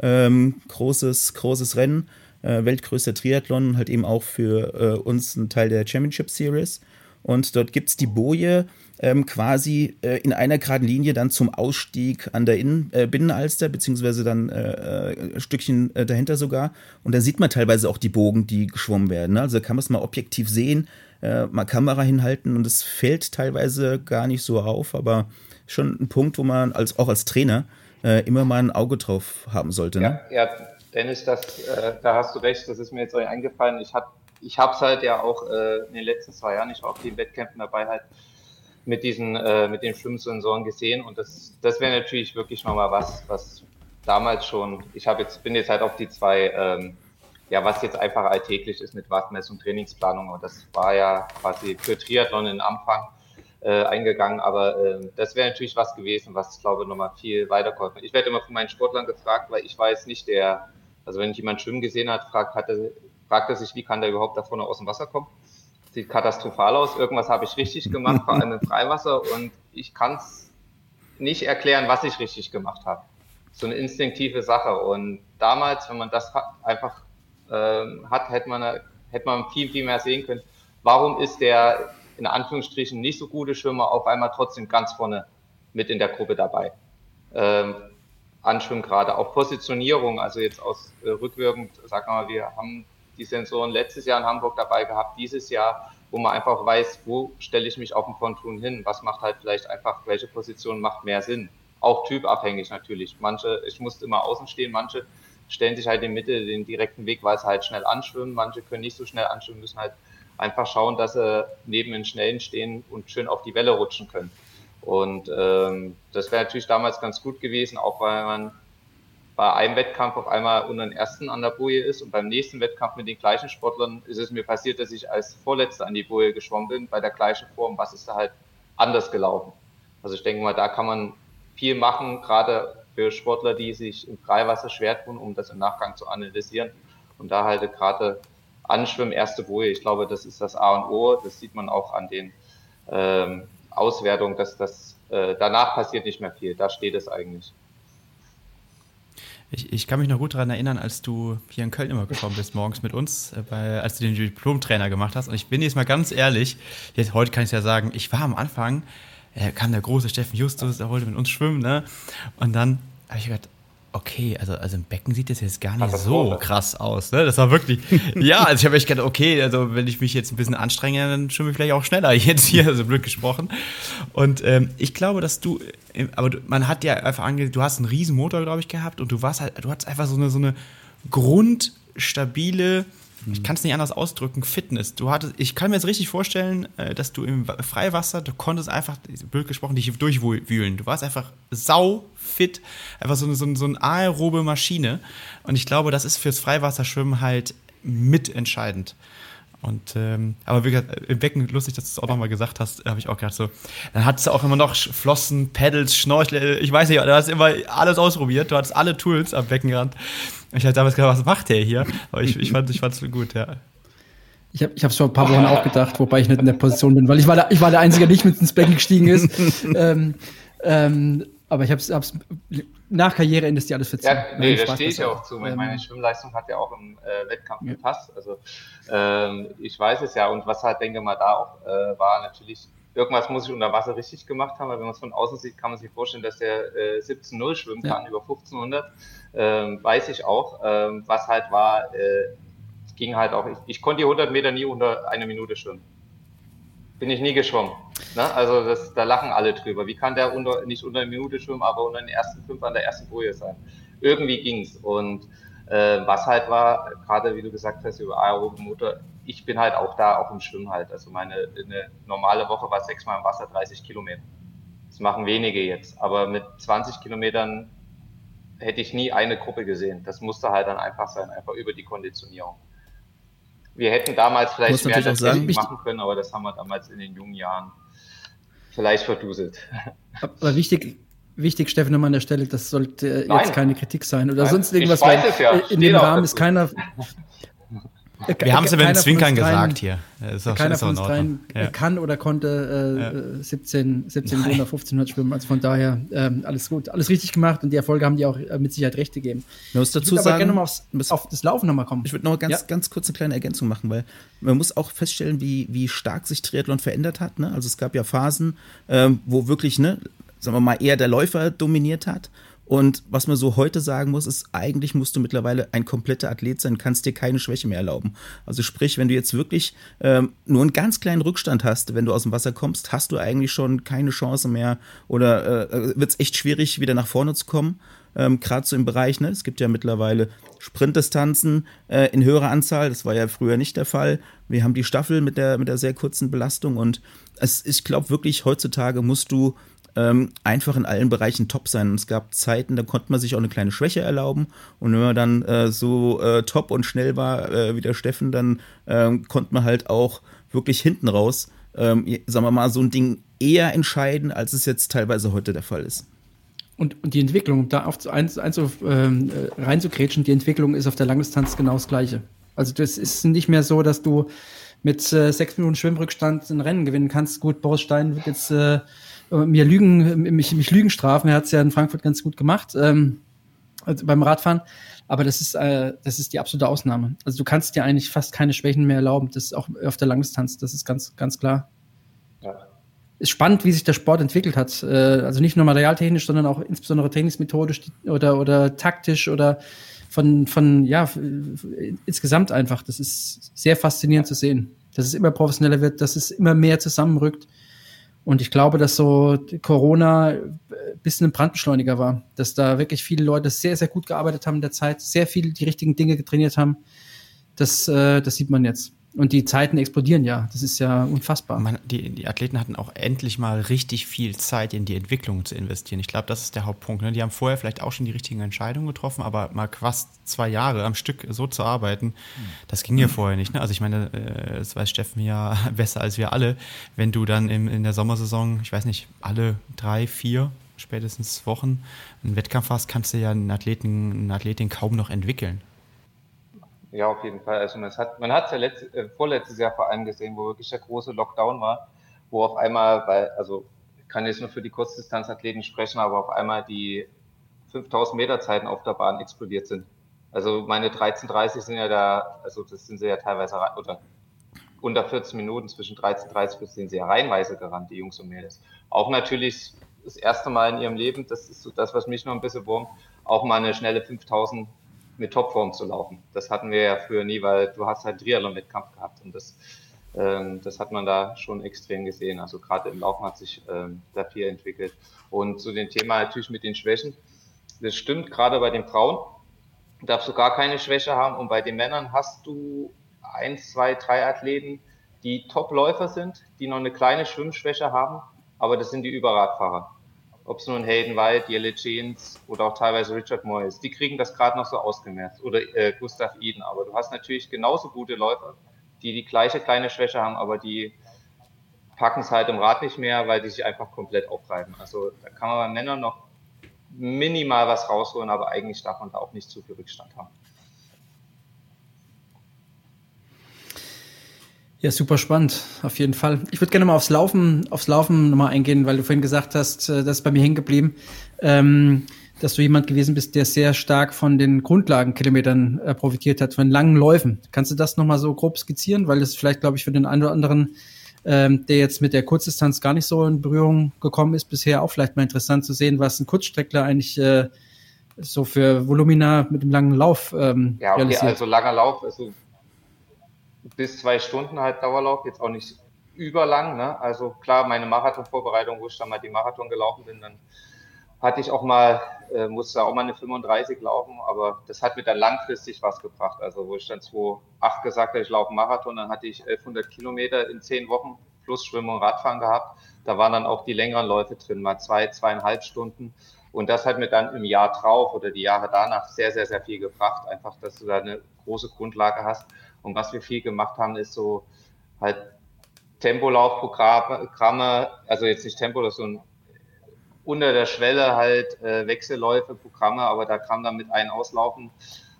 ähm, großes, großes Rennen, äh, weltgrößter Triathlon, halt eben auch für äh, uns ein Teil der Championship Series. Und dort gibt es die Boje ähm, quasi äh, in einer geraden Linie dann zum Ausstieg an der Innen, äh, Binnenalster, beziehungsweise dann äh, äh ein Stückchen äh, dahinter sogar. Und da sieht man teilweise auch die Bogen, die geschwommen werden. Ne? Also kann man es mal objektiv sehen, äh, mal Kamera hinhalten und es fällt teilweise gar nicht so auf, aber schon ein Punkt, wo man als, auch als Trainer immer mal ein Auge drauf haben sollte. Ne? Ja, ja, Dennis, das, da hast du recht, das ist mir jetzt eingefallen. Ich habe ich habe es halt ja auch äh, in den letzten zwei Jahren, ich war auf den Wettkämpfen dabei, halt mit diesen, äh, mit den Schwimmsensoren gesehen und das, das wäre natürlich wirklich nochmal was, was damals schon, ich habe jetzt, bin jetzt halt auf die zwei, ähm, ja, was jetzt einfach alltäglich ist mit Wattmessung, Trainingsplanung und das war ja quasi für Triathlon in Anfang äh, eingegangen, aber äh, das wäre natürlich was gewesen, was, glaube ich, nochmal viel weitergeholfen. Ich werde immer von meinen Sportlern gefragt, weil ich weiß nicht, der, also wenn jemand schwimmen gesehen hat, fragt, hatte, fragt er sich, wie kann der überhaupt da vorne aus dem Wasser kommen? Sieht katastrophal aus. Irgendwas habe ich richtig gemacht, vor allem im Freiwasser. Und ich kann es nicht erklären, was ich richtig gemacht habe. So eine instinktive Sache. Und damals, wenn man das einfach äh, hat, hätte man, hätte man viel, viel mehr sehen können. Warum ist der in Anführungsstrichen nicht so gute Schwimmer auf einmal trotzdem ganz vorne mit in der Gruppe dabei? Ähm, Anschwimmen gerade, auch Positionierung, also jetzt aus äh, rückwirkend, sagen wir mal, wir haben die Sensoren letztes Jahr in Hamburg dabei gehabt, dieses Jahr, wo man einfach weiß, wo stelle ich mich auf dem Pontoon hin, was macht halt vielleicht einfach, welche Position macht mehr Sinn. Auch typabhängig natürlich. Manche, ich musste immer außen stehen, manche stellen sich halt in Mitte den direkten Weg, weil sie halt schnell anschwimmen, manche können nicht so schnell anschwimmen, müssen halt einfach schauen, dass sie neben den Schnellen stehen und schön auf die Welle rutschen können. Und ähm, das wäre natürlich damals ganz gut gewesen, auch weil man bei einem Wettkampf auf einmal unter den ersten an der Boje ist und beim nächsten Wettkampf mit den gleichen Sportlern ist es mir passiert, dass ich als Vorletzter an die Boje geschwommen bin, bei der gleichen Form. Was ist da halt anders gelaufen? Also ich denke mal, da kann man viel machen, gerade für Sportler, die sich im Freiwasser schwer tun, um das im Nachgang zu analysieren. Und da halt gerade Anschwimmen, erste Boje, ich glaube, das ist das A und O. Das sieht man auch an den ähm, Auswertungen, dass das äh, danach passiert nicht mehr viel. Da steht es eigentlich. Ich, ich kann mich noch gut daran erinnern, als du hier in Köln immer gekommen bist, morgens mit uns, äh, bei, als du den Diplom-Trainer gemacht hast. Und ich bin jetzt mal ganz ehrlich, jetzt, heute kann ich ja sagen, ich war am Anfang, äh, kam der große Steffen Justus, der wollte mit uns schwimmen, ne? Und dann habe ich gedacht, okay, also, also im Becken sieht das jetzt gar nicht so krass aus. Ne? Das war wirklich, ja, also ich habe echt gedacht, okay, also wenn ich mich jetzt ein bisschen anstrenge, dann schwimme ich vielleicht auch schneller <laughs> jetzt hier, also blöd gesprochen. Und ähm, ich glaube, dass du, äh, aber man hat ja einfach ange, du hast einen riesen Motor, glaube ich, gehabt und du warst halt, du hattest einfach so eine, so eine grundstabile, ich kann es nicht anders ausdrücken, Fitness. Du hattest, ich kann mir jetzt richtig vorstellen, äh, dass du im Freiwasser, du konntest einfach, blöd gesprochen, dich durchwühlen. Du warst einfach sau fit, einfach so eine, so, eine, so eine aerobe Maschine. Und ich glaube, das ist fürs Freiwasserschwimmen halt mitentscheidend. Und ähm, aber wie gesagt, im Becken, lustig, dass du es auch nochmal gesagt hast, habe ich auch gedacht so. Dann hattest du auch immer noch Flossen, Pedals, Schnorchel, ich weiß nicht, du hast immer alles ausprobiert, du hattest alle Tools am Beckenrand. Ich habe damals gedacht, was macht der hier? Aber ich, ich fand es gut, ja. Ich habe es vor ein paar Wochen auch gedacht, wobei ich nicht in der Position bin, weil ich war der, ich war der Einzige, der nicht mit ins Becken gestiegen ist. <laughs> ähm, ähm, aber ich habe es nach Karriereende ist dir alles verziehen. Ja, nee, da stehe ich ja auch zu. Ähm, Meine Schwimmleistung hat ja auch im äh, Wettkampf ja. gepasst. Also ähm, ich weiß es ja. Und was halt, denke mal, da auch äh, war natürlich, irgendwas muss ich unter Wasser richtig gemacht haben, weil wenn man es von außen sieht, kann man sich vorstellen, dass der äh, 17-0 schwimmen kann, ja. über 1500 ähm, weiß ich auch. Ähm, was halt war, äh, ging halt auch, ich, ich konnte die 100 Meter nie unter eine Minute schwimmen. Bin ich nie geschwommen. Ne? Also das, da lachen alle drüber. Wie kann der unter, nicht unter eine Minute schwimmen, aber unter den ersten fünf an der ersten Boje sein? Irgendwie ging's. Und äh, was halt war, gerade wie du gesagt hast, über aerobe Motor, ich bin halt auch da, auch im Schwimmen halt. Also meine eine normale Woche war sechsmal im Wasser 30 Kilometer. Das machen wenige jetzt. Aber mit 20 Kilometern hätte ich nie eine Gruppe gesehen. Das musste halt dann einfach sein, einfach über die Konditionierung. Wir hätten damals vielleicht mehr sagen, machen können, aber das haben wir damals in den jungen Jahren vielleicht verduselt. Aber wichtig, wichtig, Steffen, nochmal an der Stelle, das sollte Nein. jetzt keine Kritik sein oder Nein. sonst irgendwas, weil ja. in dem Rahmen ist keiner, wir haben es aber in Zwinkern gesagt hier. Ist auch, keiner ist von uns dreien ja. kann oder konnte äh, ja. 17, 17 oder 1500 schwimmen. Also von daher ähm, alles gut, alles richtig gemacht und die Erfolge haben die auch äh, mit Sicherheit recht gegeben. Ich muss dazu ich sagen, aber gerne aufs, auf das Laufen nochmal kommen. Ich würde noch ganz, ja. ganz kurz eine kleine Ergänzung machen, weil man muss auch feststellen, wie, wie stark sich Triathlon verändert hat. Ne? Also es gab ja Phasen, ähm, wo wirklich, ne, sagen wir mal, eher der Läufer dominiert hat und was man so heute sagen muss, ist, eigentlich musst du mittlerweile ein kompletter Athlet sein, kannst dir keine Schwäche mehr erlauben. Also sprich, wenn du jetzt wirklich ähm, nur einen ganz kleinen Rückstand hast, wenn du aus dem Wasser kommst, hast du eigentlich schon keine Chance mehr oder äh, wird es echt schwierig, wieder nach vorne zu kommen. Ähm, Gerade so im Bereich, ne? es gibt ja mittlerweile Sprintdistanzen äh, in höherer Anzahl, das war ja früher nicht der Fall. Wir haben die Staffel mit der, mit der sehr kurzen Belastung und es, ich glaube wirklich, heutzutage musst du ähm, einfach in allen Bereichen top sein. Und es gab Zeiten, da konnte man sich auch eine kleine Schwäche erlauben. Und wenn man dann äh, so äh, top und schnell war äh, wie der Steffen, dann ähm, konnte man halt auch wirklich hinten raus, ähm, sagen wir mal, so ein Ding eher entscheiden, als es jetzt teilweise heute der Fall ist. Und, und die Entwicklung, um da auf eins, eins auf, ähm, äh, reinzukrätschen, die Entwicklung ist auf der Langdistanz genau das Gleiche. Also das ist nicht mehr so, dass du mit äh, sechs Minuten Schwimmrückstand ein Rennen gewinnen kannst. Gut, Boris Stein wird jetzt äh, mir Lügen, mich, mich Lügen strafen. Er hat es ja in Frankfurt ganz gut gemacht ähm, also beim Radfahren. Aber das ist, äh, das ist die absolute Ausnahme. Also du kannst dir eigentlich fast keine Schwächen mehr erlauben. Das ist auch auf der Langdistanz. Das ist ganz, ganz klar. Ja. Ist spannend, wie sich der Sport entwickelt hat. Äh, also nicht nur materialtechnisch, sondern auch insbesondere trainingsmethodisch oder, oder taktisch oder von, von, ja, insgesamt einfach. Das ist sehr faszinierend zu sehen. Dass es immer professioneller wird, dass es immer mehr zusammenrückt. Und ich glaube, dass so Corona ein bisschen ein Brandbeschleuniger war, dass da wirklich viele Leute sehr, sehr gut gearbeitet haben in der Zeit, sehr viel die richtigen Dinge getrainiert haben. Das, äh, das sieht man jetzt. Und die Zeiten explodieren ja. Das ist ja unfassbar. Man, die, die, Athleten hatten auch endlich mal richtig viel Zeit in die Entwicklung zu investieren. Ich glaube, das ist der Hauptpunkt. Ne? Die haben vorher vielleicht auch schon die richtigen Entscheidungen getroffen, aber mal fast zwei Jahre am Stück so zu arbeiten, das ging ja vorher nicht. Ne? Also ich meine, äh, das weiß Steffen ja <laughs> besser als wir alle. Wenn du dann im, in der Sommersaison, ich weiß nicht, alle drei, vier spätestens Wochen einen Wettkampf hast, kannst du ja einen Athleten, eine Athletin kaum noch entwickeln. Ja, auf jeden Fall. Also man hat man hat ja letzt, äh, vorletztes Jahr vor allem gesehen, wo wirklich der große Lockdown war, wo auf einmal, weil, also ich kann jetzt nur für die Kurzdistanzathleten sprechen, aber auf einmal die 5000 Meter Zeiten auf der Bahn explodiert sind. Also meine 13:30 sind ja da, also das sind sie ja teilweise oder unter 14 Minuten zwischen 13:30 bis sind sie ja reihenweise gerannt, die Jungs und Mädels. Auch natürlich das erste Mal in ihrem Leben, das ist so das, was mich noch ein bisschen wurmt, auch mal eine schnelle 5000 mit Topform zu laufen. Das hatten wir ja früher nie, weil du hast halt Triathlon-Wettkampf gehabt und das, ähm, das hat man da schon extrem gesehen. Also gerade im Laufen hat sich ähm, da viel entwickelt. Und zu dem Thema natürlich mit den Schwächen, das stimmt, gerade bei den Frauen darfst du gar keine Schwäche haben und bei den Männern hast du eins, zwei, drei Athleten, die Top-Läufer sind, die noch eine kleine Schwimmschwäche haben, aber das sind die Überradfahrer. Ob es nun Hayden White, Jelle Jeans oder auch teilweise Richard Moore ist, die kriegen das gerade noch so ausgemerzt. Oder äh, Gustav Eden. Aber du hast natürlich genauso gute Läufer, die die gleiche kleine Schwäche haben, aber die packen es halt im Rad nicht mehr, weil die sich einfach komplett aufreiben. Also da kann man bei Männern noch minimal was rausholen, aber eigentlich darf man da auch nicht zu viel Rückstand haben. Ja, super spannend, auf jeden Fall. Ich würde gerne mal aufs Laufen, aufs Laufen nochmal eingehen, weil du vorhin gesagt hast, äh, das ist bei mir hängen geblieben, ähm, dass du jemand gewesen bist, der sehr stark von den Grundlagenkilometern äh, profitiert hat, von langen Läufen. Kannst du das nochmal so grob skizzieren? Weil das vielleicht, glaube ich, für den einen oder anderen, ähm, der jetzt mit der Kurzdistanz gar nicht so in Berührung gekommen ist, bisher auch vielleicht mal interessant zu sehen, was ein Kurzstreckler eigentlich äh, so für Volumina mit dem langen Lauf ähm, Ja, okay, realisiert. also langer Lauf, also bis zwei Stunden halt Dauerlauf, jetzt auch nicht überlang. Ne? Also klar, meine Marathonvorbereitung, wo ich dann mal die Marathon gelaufen bin, dann hatte ich auch mal, äh, musste auch mal eine 35 laufen, aber das hat mir dann langfristig was gebracht. Also wo ich dann 2,8 gesagt habe, ich laufe Marathon, dann hatte ich 1100 Kilometer in zehn Wochen plus Schwimmen und Radfahren gehabt. Da waren dann auch die längeren Läufe drin, mal zwei, zweieinhalb Stunden. Und das hat mir dann im Jahr drauf oder die Jahre danach sehr, sehr, sehr viel gebracht. Einfach, dass du da eine große Grundlage hast. Und was wir viel gemacht haben, ist so halt Tempolaufprogramme, also jetzt nicht Tempo, das so ein unter der Schwelle halt äh, Wechselläufe, Programme, aber da kam dann mit ein Auslaufen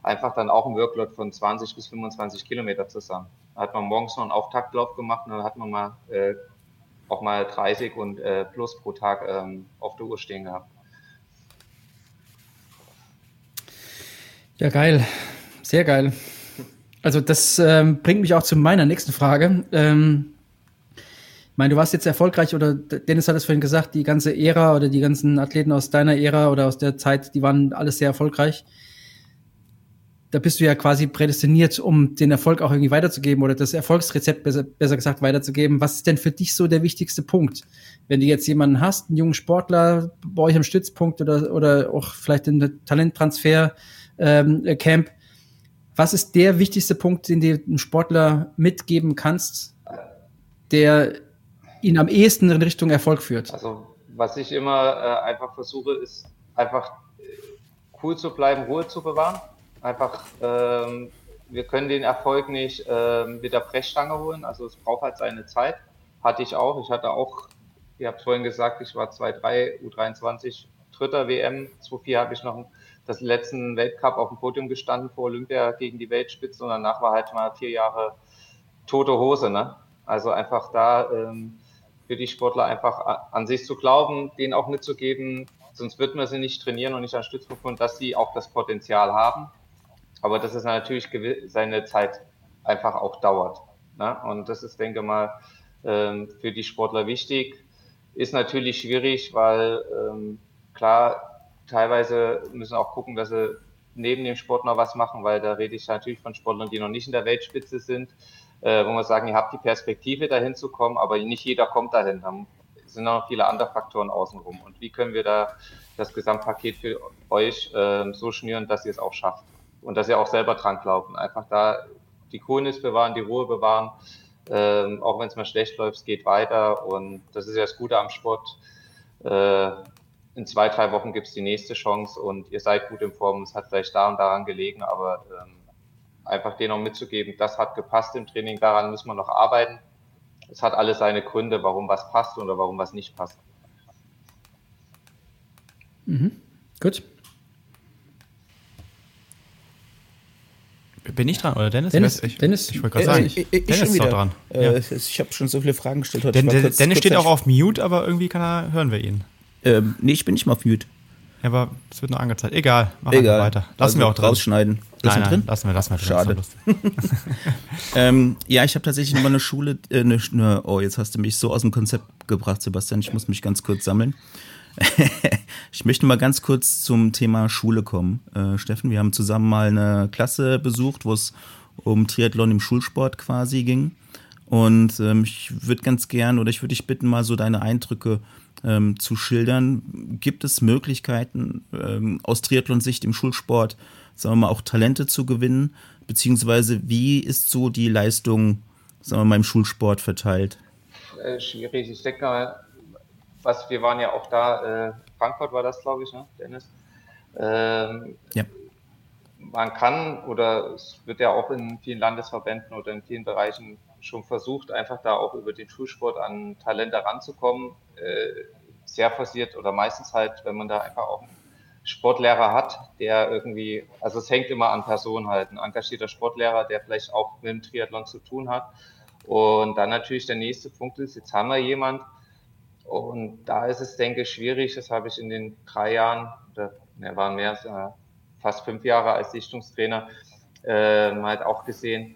einfach dann auch ein Workload von 20 bis 25 Kilometer zusammen. Da hat man morgens noch einen Auftaktlauf gemacht und dann hat man mal äh, auch mal 30 und äh, plus pro Tag ähm, auf der Uhr stehen gehabt. Ja, geil. Sehr geil. Also das ähm, bringt mich auch zu meiner nächsten Frage. Ähm, ich meine, du warst jetzt erfolgreich oder Dennis hat es vorhin gesagt, die ganze Ära oder die ganzen Athleten aus deiner Ära oder aus der Zeit, die waren alles sehr erfolgreich. Da bist du ja quasi prädestiniert, um den Erfolg auch irgendwie weiterzugeben oder das Erfolgsrezept besser, besser gesagt weiterzugeben. Was ist denn für dich so der wichtigste Punkt? Wenn du jetzt jemanden hast, einen jungen Sportler bei euch am Stützpunkt oder, oder auch vielleicht in Talenttransfer ähm, Camp, was ist der wichtigste Punkt, den du einem Sportler mitgeben kannst, der ihn am ehesten in Richtung Erfolg führt? Also, was ich immer äh, einfach versuche, ist einfach cool zu bleiben, Ruhe zu bewahren. Einfach, ähm, wir können den Erfolg nicht äh, mit der Brechstange holen. Also, es braucht halt seine Zeit. Hatte ich auch. Ich hatte auch, ihr habt vorhin gesagt, ich war 2-3, U23, dritter WM. 2-4 habe ich noch ein das letzten Weltcup auf dem Podium gestanden vor Olympia gegen die Weltspitze und danach war halt mal vier Jahre tote Hose. Ne? Also einfach da ähm, für die Sportler einfach an sich zu glauben, denen auch mitzugeben, sonst wird man sie nicht trainieren und nicht an Stützpunkt und dass sie auch das Potenzial haben. Aber dass es natürlich seine Zeit einfach auch dauert. Ne? Und das ist, denke mal, ähm, für die Sportler wichtig. Ist natürlich schwierig, weil ähm, klar, teilweise müssen auch gucken, dass sie neben dem Sport noch was machen, weil da rede ich natürlich von Sportlern, die noch nicht in der Weltspitze sind, äh, wo wir sagen, ihr habt die Perspektive dahin zu kommen, aber nicht jeder kommt dahin. Da sind noch viele andere Faktoren außenrum. Und wie können wir da das Gesamtpaket für euch äh, so schnüren, dass ihr es auch schafft und dass ihr auch selber dran glaubt und einfach da die Coolness bewahren, die Ruhe bewahren, äh, auch wenn es mal schlecht läuft, es geht weiter und das ist ja das Gute am Sport. Äh, in zwei, drei Wochen gibt es die nächste Chance und ihr seid gut in Form. Es hat vielleicht da und daran gelegen, aber ähm, einfach denen auch mitzugeben, das hat gepasst im Training, daran müssen wir noch arbeiten. Es hat alles seine Gründe, warum was passt oder warum was nicht passt. Mhm. Gut. Bin ich dran oder Dennis? Dennis, ich, Dennis, ich wollte gerade sagen, ich, ich, Dennis ist doch dran. Äh, ja. Ich habe schon so viele Fragen gestellt heute. Den, kurz, Dennis steht auch auf Mute, aber irgendwie kann er, hören wir ihn. Ähm, nee, ich bin nicht mal auf Mute. Ja, aber es wird noch angezeigt. Egal, machen wir weiter. Lassen also wir auch drin. Rausschneiden. Lassen nein, nein, drin? Lassen wir, lassen wir drin. Schade. <laughs> ähm, ja, ich habe tatsächlich nochmal eine Schule, äh, eine, eine, oh, jetzt hast du mich so aus dem Konzept gebracht, Sebastian. Ich muss mich ganz kurz sammeln. <laughs> ich möchte mal ganz kurz zum Thema Schule kommen. Äh, Steffen, wir haben zusammen mal eine Klasse besucht, wo es um Triathlon im Schulsport quasi ging. Und ähm, ich würde ganz gern oder ich würde dich bitten, mal so deine Eindrücke ähm, zu schildern. Gibt es Möglichkeiten ähm, aus Triathlon-Sicht im Schulsport, sagen wir mal, auch Talente zu gewinnen? Beziehungsweise wie ist so die Leistung, sagen wir mal, im Schulsport verteilt? Äh, schwierig. Ich denke mal, was wir waren ja auch da, äh, Frankfurt war das, glaube ich, ne, Dennis? Ähm, ja. Man kann oder es wird ja auch in vielen Landesverbänden oder in vielen Bereichen schon versucht, einfach da auch über den Schulsport an Talente ranzukommen. Äh, sehr forciert oder meistens halt, wenn man da einfach auch einen Sportlehrer hat, der irgendwie, also es hängt immer an Personen halt, ein engagierter Sportlehrer, der vielleicht auch mit dem Triathlon zu tun hat. Und dann natürlich der nächste Punkt ist, jetzt haben wir jemand, und da ist es, denke ich, schwierig, das habe ich in den drei Jahren, oder ne, waren mehr, äh, fast fünf Jahre als Sichtungstrainer, äh, halt auch gesehen,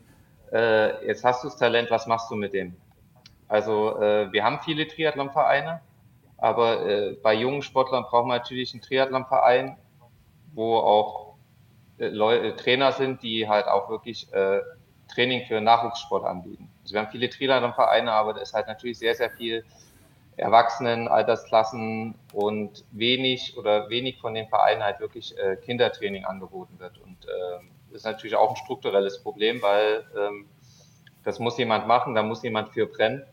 äh, jetzt hast du das Talent, was machst du mit dem? Also äh, wir haben viele Triathlonvereine, aber äh, bei jungen Sportlern braucht man natürlich einen Triathlonverein, wo auch äh, Leute, äh, Trainer sind, die halt auch wirklich äh, Training für Nachwuchssport anbieten. Also wir haben viele Triathlonvereine, aber da ist halt natürlich sehr, sehr viel Erwachsenen, Altersklassen und wenig oder wenig von den Vereinen halt wirklich äh, Kindertraining angeboten wird. Und äh, ist natürlich auch ein strukturelles Problem, weil ähm, das muss jemand machen, da muss jemand für brennen.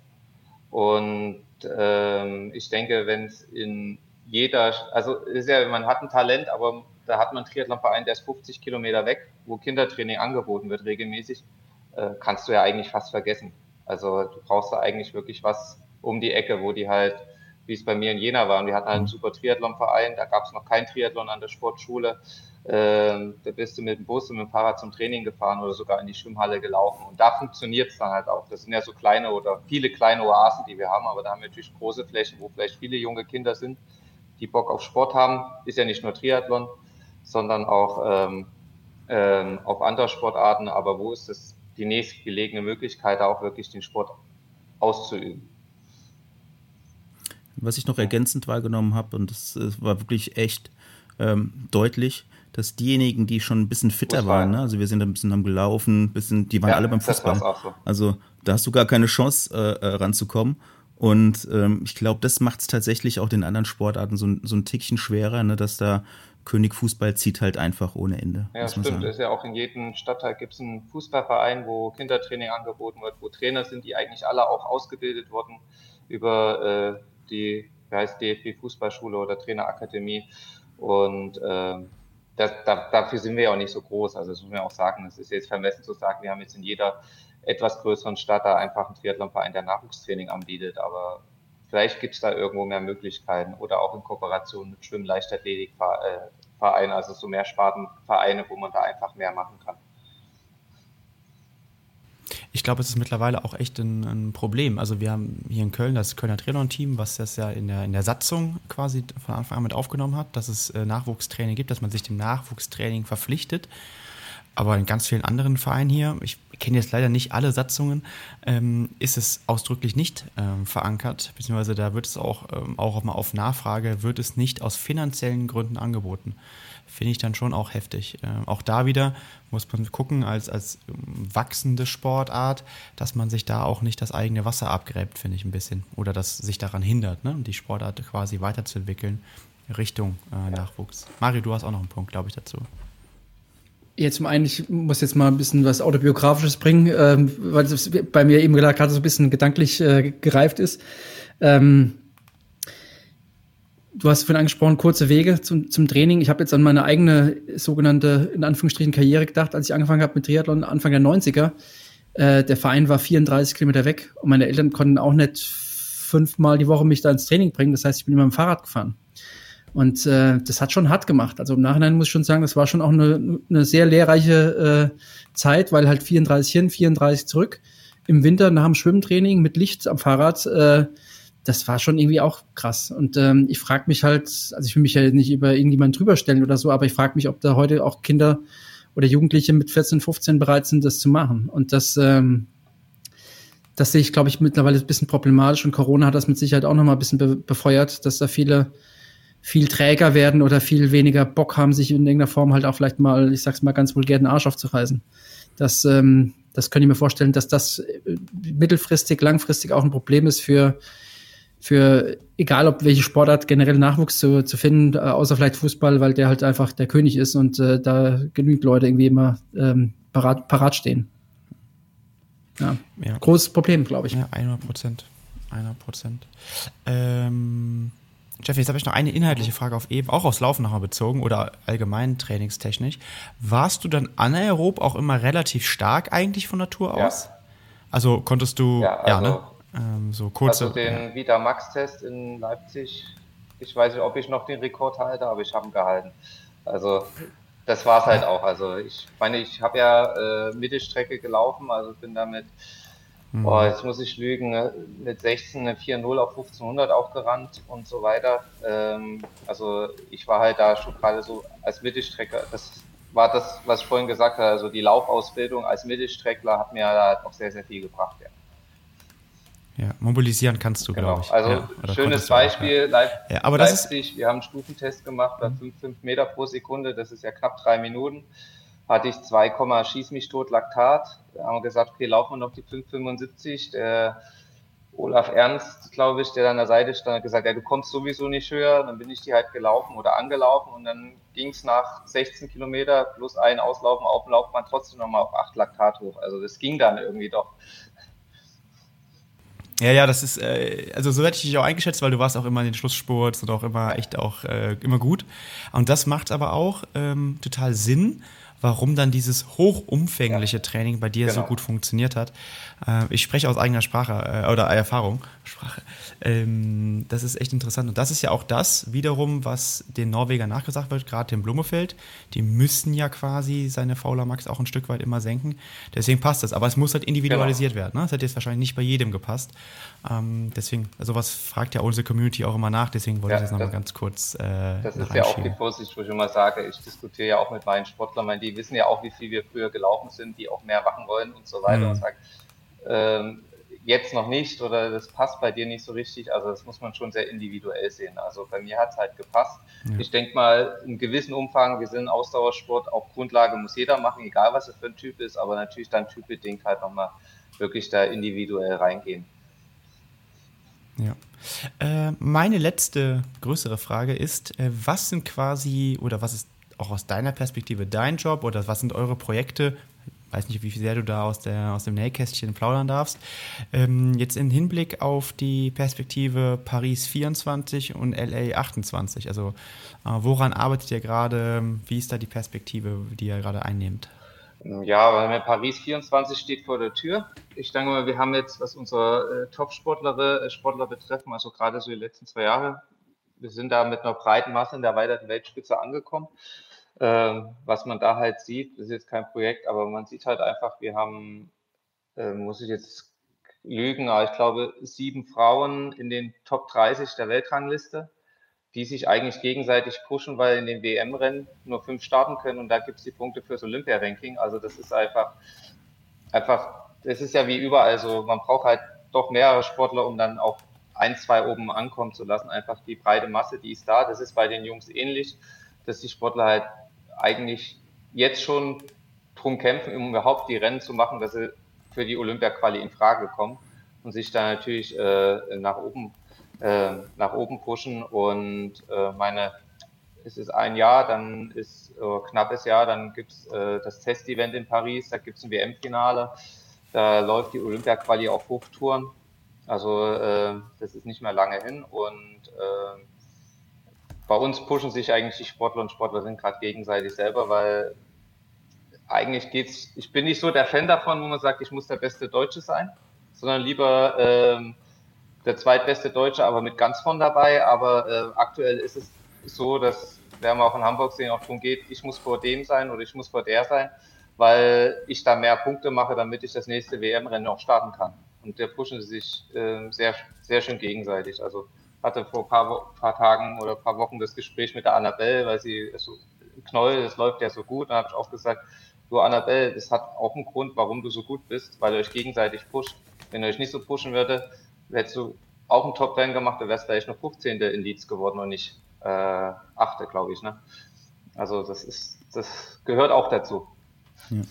Und ähm, ich denke, wenn es in jeder, also ist ja, man hat ein Talent, aber da hat man einen Triathlonverein, der ist 50 Kilometer weg, wo Kindertraining angeboten wird regelmäßig, äh, kannst du ja eigentlich fast vergessen. Also du brauchst da eigentlich wirklich was um die Ecke, wo die halt, wie es bei mir in Jena war, und wir hatten einen super Triathlonverein, da gab es noch kein Triathlon an der Sportschule. Ähm, da bist du mit dem Bus und mit dem Fahrrad zum Training gefahren oder sogar in die Schwimmhalle gelaufen. Und da funktioniert es dann halt auch. Das sind ja so kleine oder viele kleine Oasen, die wir haben, aber da haben wir natürlich große Flächen, wo vielleicht viele junge Kinder sind, die Bock auf Sport haben. Ist ja nicht nur Triathlon, sondern auch ähm, ähm, auf andere Sportarten. Aber wo ist es die nächstgelegene Möglichkeit, da auch wirklich den Sport auszuüben? Was ich noch ergänzend wahrgenommen habe, und das, das war wirklich echt ähm, deutlich, dass diejenigen, die schon ein bisschen fitter Fußball. waren, ne? also wir sind ein bisschen am gelaufen, bisschen, die waren ja, alle beim Fußball. So. Also da hast du gar keine Chance äh, äh, ranzukommen. Und ähm, ich glaube, das macht es tatsächlich auch den anderen Sportarten so, so ein Tickchen schwerer, ne? dass da König Fußball zieht halt einfach ohne Ende. Ja, stimmt. Sagen. Ist ja auch in jedem Stadtteil gibt es einen Fußballverein, wo Kindertraining angeboten wird, wo Trainer sind, die eigentlich alle auch ausgebildet wurden über äh, die, wie heißt DFB Fußballschule oder Trainerakademie. Und ähm, das, da, dafür sind wir ja auch nicht so groß. Also das muss man auch sagen. Es ist jetzt vermessen zu sagen, wir haben jetzt in jeder etwas größeren Stadt da einfach einen Triathlonverein, der Nachwuchstraining anbietet. Aber vielleicht gibt es da irgendwo mehr Möglichkeiten oder auch in Kooperation mit Schwimm-Leichtathletikvereinen, also so mehr Spartenvereine, wo man da einfach mehr machen kann ich glaube, es ist mittlerweile auch echt ein, ein, Problem. Also wir haben hier in Köln das Kölner Triathlon-Team, was das ja in der, in der Satzung quasi von Anfang an mit aufgenommen hat, dass es äh, Nachwuchstraining gibt, dass man sich dem Nachwuchstraining verpflichtet. Aber in ganz vielen anderen Vereinen hier, ich kenne jetzt leider nicht alle Satzungen, ähm, ist es ausdrücklich nicht ähm, verankert, beziehungsweise da wird es auch, ähm, auch mal auf Nachfrage, wird es nicht aus finanziellen Gründen angeboten finde ich dann schon auch heftig. Äh, auch da wieder muss man gucken, als, als wachsende Sportart, dass man sich da auch nicht das eigene Wasser abgräbt, finde ich ein bisschen. Oder das sich daran hindert, ne? die Sportart quasi weiterzuentwickeln Richtung äh, Nachwuchs. Mario, du hast auch noch einen Punkt, glaube ich, dazu. Jetzt zum einen, ich muss jetzt mal ein bisschen was Autobiografisches bringen, ähm, weil es bei mir eben gerade so ein bisschen gedanklich äh, gereift ist. Ähm, Du hast vorhin angesprochen, kurze Wege zum, zum Training. Ich habe jetzt an meine eigene sogenannte, in Anführungsstrichen, Karriere gedacht, als ich angefangen habe mit Triathlon Anfang der 90er. Äh, der Verein war 34 Kilometer weg und meine Eltern konnten auch nicht fünfmal die Woche mich da ins Training bringen. Das heißt, ich bin immer mit dem Fahrrad gefahren. Und äh, das hat schon hart gemacht. Also im Nachhinein muss ich schon sagen, das war schon auch eine, eine sehr lehrreiche äh, Zeit, weil halt 34 hin, 34 zurück. Im Winter nach dem Schwimmtraining mit Licht am Fahrrad äh, das war schon irgendwie auch krass. Und ähm, ich frage mich halt, also ich will mich ja nicht über irgendjemanden drüber stellen oder so, aber ich frage mich, ob da heute auch Kinder oder Jugendliche mit 14, 15 bereit sind, das zu machen. Und das, ähm, das sehe ich, glaube ich, mittlerweile ein bisschen problematisch und Corona hat das mit Sicherheit auch nochmal ein bisschen be befeuert, dass da viele viel träger werden oder viel weniger Bock haben, sich in irgendeiner Form halt auch vielleicht mal, ich sag's mal ganz vulgär, den Arsch aufzureißen. Das, ähm, das könnte ich mir vorstellen, dass das äh, mittelfristig, langfristig auch ein Problem ist für, für egal ob welche Sportart generell Nachwuchs zu, zu finden, äh, außer vielleicht Fußball, weil der halt einfach der König ist und äh, da genügend Leute irgendwie immer ähm, parat, parat stehen. Ja. ja. Großes Problem, glaube ich. Ja, 100 Prozent. 100 Prozent. Ähm, Jeffy, jetzt habe ich noch eine inhaltliche Frage auf eben, auch aufs Laufen nachher bezogen oder allgemein trainingstechnisch. Warst du dann anaerob auch immer relativ stark eigentlich von Natur aus? Ja. Also konntest du, ja, also, ja ne? Ähm, so kurze, also den ja. Vita Max-Test in Leipzig, ich weiß nicht, ob ich noch den Rekord halte, aber ich habe ihn gehalten. Also das war es halt auch. Also ich meine, ich habe ja äh, Mittelstrecke gelaufen, also bin damit Mhm. Boah, jetzt muss ich lügen, ne? mit 16 eine 4-0 auf 1500 aufgerannt und so weiter. Ähm, also ich war halt da schon gerade so als Mittelstrecker, das war das, was ich vorhin gesagt habe, also die Laufausbildung als Mittelstreckler hat mir da auch sehr, sehr viel gebracht, ja. Ja, mobilisieren kannst du, genau. glaube ich. Also ja, schönes Beispiel, auch, ja. ja, aber Leipzig, das ist, wir haben einen Stufentest gemacht bei 5, 5 Meter pro Sekunde, das ist ja knapp drei Minuten hatte ich 2, schieß mich tot Laktat. Da haben wir gesagt, okay, laufen wir noch die 5,75. Der Olaf Ernst, glaube ich, der da an der Seite stand, hat gesagt, ja, du kommst sowieso nicht höher. Dann bin ich die halt gelaufen oder angelaufen und dann ging es nach 16 Kilometer plus ein Auslaufen auf dem Laufbahn trotzdem nochmal auf 8 Laktat hoch. Also das ging dann irgendwie doch. Ja, ja, das ist, äh, also so hätte ich dich auch eingeschätzt, weil du warst auch immer in den Schlusssport und auch immer echt auch äh, immer gut. Und das macht aber auch ähm, total Sinn, warum dann dieses hochumfängliche Training bei dir genau. so gut funktioniert hat. Äh, ich spreche aus eigener Sprache äh, oder Erfahrung. Sprache. Ähm, das ist echt interessant. Und das ist ja auch das wiederum, was den Norwegern nachgesagt wird, gerade dem Blumefeld. Die müssen ja quasi seine Fauler Max auch ein Stück weit immer senken. Deswegen passt das. Aber es muss halt individualisiert genau. werden. Ne? Das hätte jetzt wahrscheinlich nicht bei jedem gepasst. Ähm, deswegen, sowas also fragt ja unsere Community auch immer nach. Deswegen wollte ja, ich das nochmal ganz kurz. Äh, das ist ja auch die Vorsicht, wo ich immer sage, ich diskutiere ja auch mit meinen Sportlern, die wissen ja auch, wie viel wir früher gelaufen sind, die auch mehr machen wollen und so weiter. Mhm. Und sagen, ähm, jetzt noch nicht oder das passt bei dir nicht so richtig. Also das muss man schon sehr individuell sehen. Also bei mir hat es halt gepasst. Ja. Ich denke mal, in gewissem Umfang, wir sind Ausdauersport, auf Grundlage muss jeder machen, egal was er für ein Typ ist, aber natürlich dann typbedingt halt nochmal wirklich da individuell reingehen. Ja. Äh, meine letzte größere Frage ist, äh, was sind quasi oder was ist auch aus deiner Perspektive dein Job oder was sind eure Projekte, weiß nicht, wie sehr du da aus, der, aus dem Nähkästchen plaudern darfst. Ähm, jetzt im Hinblick auf die Perspektive Paris 24 und LA 28. Also äh, woran arbeitet ihr gerade? Wie ist da die Perspektive, die ihr gerade einnehmt? Ja, weil Paris 24 steht vor der Tür. Ich denke mal, wir haben jetzt, was unsere äh, Top-Sportler äh, Sportler betreffen, also gerade so die letzten zwei Jahre, wir sind da mit einer breiten Masse in der erweiterten Weltspitze angekommen. Ähm, was man da halt sieht, ist jetzt kein Projekt, aber man sieht halt einfach, wir haben, äh, muss ich jetzt lügen, aber ich glaube, sieben Frauen in den Top 30 der Weltrangliste, die sich eigentlich gegenseitig pushen, weil in den WM-Rennen nur fünf starten können und da gibt es die Punkte fürs Olympia-Ranking. Also das ist einfach, einfach, das ist ja wie überall so, man braucht halt doch mehrere Sportler, um dann auch ein, zwei oben ankommen zu lassen. Einfach die breite Masse, die ist da. Das ist bei den Jungs ähnlich, dass die Sportler halt eigentlich jetzt schon drum kämpfen, um überhaupt die Rennen zu machen, dass sie für die Olympia-Quali in Frage kommen und sich da natürlich äh, nach oben äh, nach oben pushen und äh, meine es ist ein Jahr, dann ist äh, knappes Jahr, dann gibt es äh, das Test-Event in Paris, da gibt es ein WM-Finale, da läuft die Olympia-Quali auf Hochtouren. Also äh, das ist nicht mehr lange hin und bei uns pushen sich eigentlich die Sportler und Sportlerinnen gerade gegenseitig selber, weil eigentlich geht's, ich bin nicht so der Fan davon, wo man sagt, ich muss der beste Deutsche sein, sondern lieber ähm, der zweitbeste Deutsche, aber mit ganz von dabei. Aber äh, aktuell ist es so, dass, werden wir auch in Hamburg sehen, auch darum geht, ich muss vor dem sein oder ich muss vor der sein, weil ich da mehr Punkte mache, damit ich das nächste WM-Rennen auch starten kann. Und der pushen sie sich äh, sehr, sehr schön gegenseitig. Also hatte vor ein paar, paar, Tagen oder ein paar Wochen das Gespräch mit der Annabelle, weil sie so, Knoll, das läuft ja so gut. Da habe ich auch gesagt, du Annabelle, das hat auch einen Grund, warum du so gut bist, weil ihr euch gegenseitig pusht. Wenn ihr euch nicht so pushen würde, hättest du auch einen Top-10 gemacht, du wärst vielleicht noch 15. in Leeds geworden und nicht, äh, äh, Achte, glaube ich. Ne? Also das ist, das gehört auch dazu. Ja.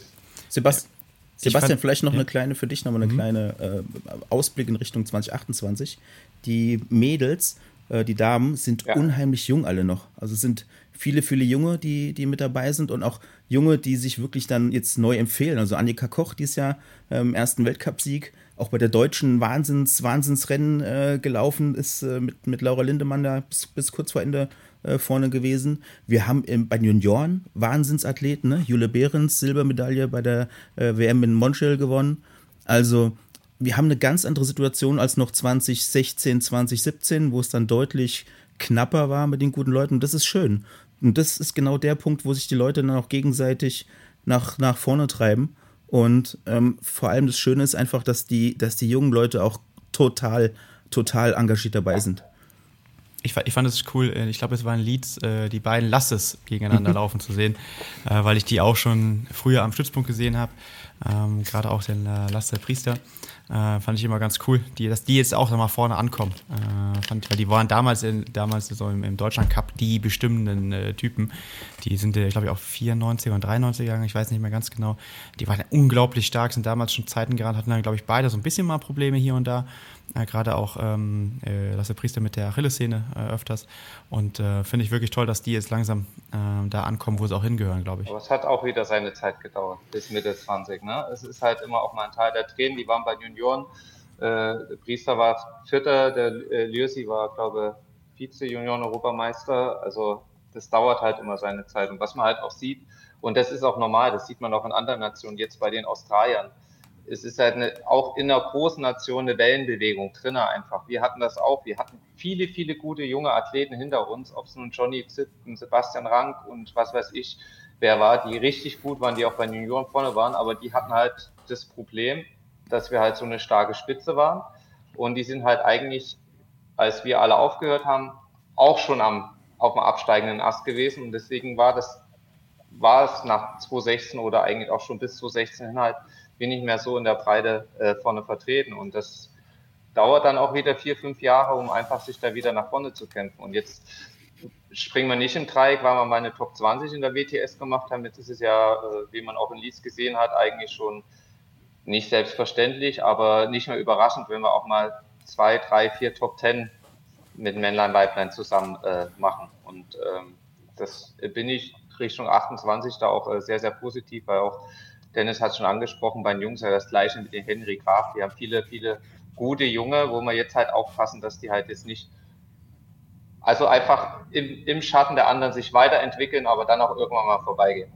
Sebastian, Sebastian vielleicht noch ja. eine kleine für dich, noch mal eine mhm. kleine äh, Ausblick in Richtung 2028. Die Mädels, äh, die Damen sind ja. unheimlich jung alle noch. Also sind viele, viele Junge, die, die mit dabei sind und auch Junge, die sich wirklich dann jetzt neu empfehlen. Also Annika Koch, die ist ja ähm, ersten Weltcupsieg, auch bei der deutschen Wahnsinns, Wahnsinnsrennen äh, gelaufen, ist äh, mit, mit Laura Lindemann da bis, bis kurz vor Ende äh, vorne gewesen. Wir haben im, bei den Junioren Wahnsinnsathleten, ne? Jule Behrens, Silbermedaille bei der äh, WM in Montreal gewonnen. Also wir haben eine ganz andere Situation als noch 2016, 2017, wo es dann deutlich knapper war mit den guten Leuten. Und das ist schön. Und das ist genau der Punkt, wo sich die Leute dann auch gegenseitig nach, nach vorne treiben. Und ähm, vor allem das Schöne ist einfach, dass die, dass die jungen Leute auch total, total engagiert dabei sind. Ich, ich fand es cool, äh, ich glaube, es war ein Lied, äh, die beiden Lasses gegeneinander laufen zu sehen, äh, weil ich die auch schon früher am Stützpunkt gesehen habe. Ähm, Gerade auch den Lass der Priester. Äh, fand ich immer ganz cool, die, dass die jetzt auch mal vorne ankommen. Äh, fand, weil die waren damals, in, damals so im, im Deutschland Cup die bestimmenden äh, Typen. Die sind, äh, glaube ich, auch 94er und 93er gegangen, ich weiß nicht mehr ganz genau. Die waren unglaublich stark, sind damals schon Zeiten gerannt, hatten dann, glaube ich, beide so ein bisschen mal Probleme hier und da. Äh, Gerade auch ähm, äh, Lasse Priester mit der Achillessehne äh, öfters. Und äh, finde ich wirklich toll, dass die jetzt langsam äh, da ankommen, wo sie auch hingehören, glaube ich. Aber es hat auch wieder seine Zeit gedauert, bis Mitte 20. Ne? Es ist halt immer auch mal ein Teil der Tränen. Die waren bei Junioren. Äh, der Priester war Vierter, der äh, Lürsi war, glaube ich, Vize-Junioren-Europameister. Also das dauert halt immer seine Zeit. Und was man halt auch sieht, und das ist auch normal, das sieht man auch in anderen Nationen, jetzt bei den Australiern, es ist halt eine, auch in einer großen Nation eine Wellenbewegung drin einfach. Wir hatten das auch. Wir hatten viele, viele gute junge Athleten hinter uns, ob es nun Johnny Zipp, Sebastian Rank und was weiß ich, wer war, die richtig gut waren, die auch bei den Junioren vorne waren, aber die hatten halt das Problem, dass wir halt so eine starke Spitze waren. Und die sind halt eigentlich, als wir alle aufgehört haben, auch schon am, auf dem absteigenden Ast gewesen. Und deswegen war das, war es nach 2016 oder eigentlich auch schon bis 2016 hin halt bin ich mehr so in der Breite äh, vorne vertreten. Und das dauert dann auch wieder vier, fünf Jahre, um einfach sich da wieder nach vorne zu kämpfen. Und jetzt springen wir nicht im Dreieck, weil wir mal eine Top 20 in der WTS gemacht haben. Jetzt ist es ja, äh, wie man auch in Leeds gesehen hat, eigentlich schon nicht selbstverständlich, aber nicht mehr überraschend, wenn wir auch mal zwei, drei, vier Top 10 mit Männlein, Weiblein zusammen äh, machen. Und ähm, das bin ich Richtung 28 da auch äh, sehr, sehr positiv, weil auch Dennis hat es schon angesprochen, bei den Jungs ja das gleiche mit den Henry Graf. Wir haben viele, viele gute Junge, wo wir jetzt halt aufpassen, dass die halt jetzt nicht, also einfach im, im Schatten der anderen sich weiterentwickeln, aber dann auch irgendwann mal vorbeigehen.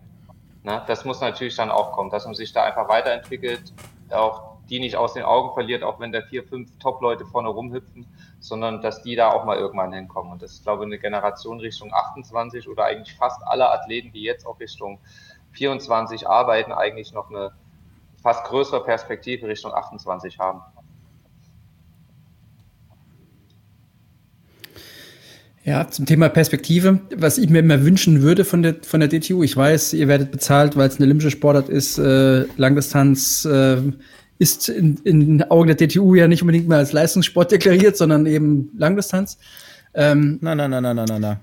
Na, das muss natürlich dann auch kommen, dass man sich da einfach weiterentwickelt, auch die nicht aus den Augen verliert, auch wenn da vier, fünf Top-Leute vorne rumhüpfen, sondern dass die da auch mal irgendwann hinkommen. Und das ist, glaube ich, eine Generation Richtung 28 oder eigentlich fast alle Athleten, die jetzt auch Richtung 24 arbeiten, eigentlich noch eine fast größere Perspektive Richtung 28 haben. Ja, zum Thema Perspektive, was ich mir immer wünschen würde von der, von der DTU, ich weiß, ihr werdet bezahlt, weil es eine olympische Sportart ist, äh, Langdistanz äh, ist in, in den Augen der DTU ja nicht unbedingt mehr als Leistungssport deklariert, sondern eben Langdistanz. Ähm, na, na, na, na, na, na, na.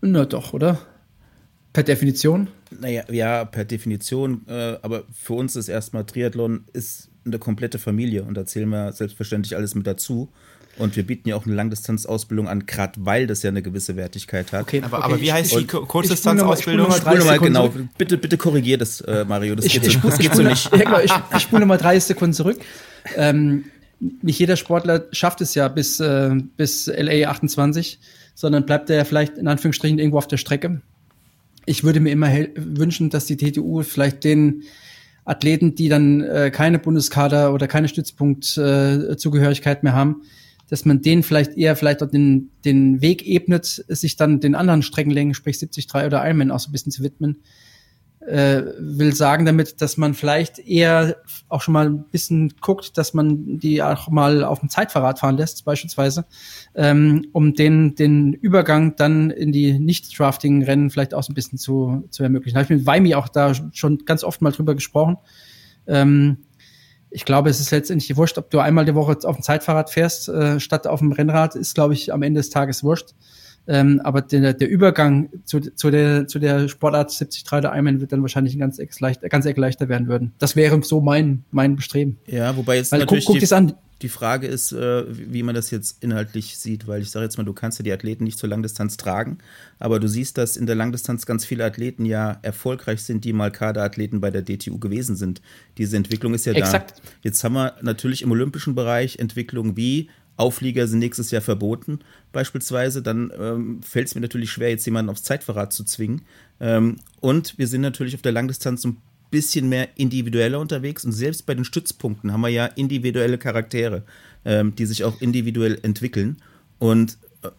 Na doch, oder? Per Definition? Naja, ja, per Definition. Äh, aber für uns ist erstmal Triathlon ist eine komplette Familie und da zählen wir selbstverständlich alles mit dazu. Und wir bieten ja auch eine Langdistanzausbildung an, gerade weil das ja eine gewisse Wertigkeit hat. Okay, aber, okay, aber wie heißt die Kurzdistanzausbildung? Ich spule nochmal, genau. Bitte, bitte korrigiere das, äh, Mario. Das ich, geht, so, das geht so nicht. Ja, genau, ich, ich spule nochmal 30 Sekunden zurück. Ähm, nicht jeder Sportler schafft es ja bis, äh, bis LA 28, sondern bleibt er ja vielleicht in Anführungsstrichen irgendwo auf der Strecke ich würde mir immer wünschen, dass die TTU vielleicht den Athleten, die dann äh, keine Bundeskader oder keine Stützpunktzugehörigkeit äh, mehr haben, dass man denen vielleicht eher vielleicht auch den, den Weg ebnet, sich dann den anderen Streckenlängen, sprich 73 oder Ironman auch so ein bisschen zu widmen äh, will sagen damit, dass man vielleicht eher auch schon mal ein bisschen guckt, dass man die auch mal auf dem Zeitverrat fahren lässt, beispielsweise, ähm, um den, den Übergang dann in die Nicht-Drafting-Rennen vielleicht auch so ein bisschen zu, zu ermöglichen. Da habe ich mit Weimi auch da schon ganz oft mal drüber gesprochen. Ähm, ich glaube, es ist letztendlich wurscht, ob du einmal die Woche auf dem Zeitfahrrad fährst, äh, statt auf dem Rennrad, ist, glaube ich, am Ende des Tages wurscht. Ähm, aber der, der Übergang zu, zu, der, zu der Sportart 73 oder Ironman wird dann wahrscheinlich ein ganz, leicht, ganz eck leichter werden würden. Das wäre so mein, mein Bestreben. Ja, wobei jetzt Weil, natürlich guck, guck die, die Frage ist, äh, wie man das jetzt inhaltlich sieht, weil ich sage jetzt mal, du kannst ja die Athleten nicht zur Langdistanz tragen, aber du siehst, dass in der Langdistanz ganz viele Athleten ja erfolgreich sind, die mal Kaderathleten bei der DTU gewesen sind. Diese Entwicklung ist ja Exakt. da. Jetzt haben wir natürlich im olympischen Bereich Entwicklungen wie Auflieger sind nächstes Jahr verboten, beispielsweise, dann ähm, fällt es mir natürlich schwer, jetzt jemanden aufs Zeitverrat zu zwingen. Ähm, und wir sind natürlich auf der Langdistanz ein bisschen mehr individueller unterwegs und selbst bei den Stützpunkten haben wir ja individuelle Charaktere, ähm, die sich auch individuell entwickeln. Und äh,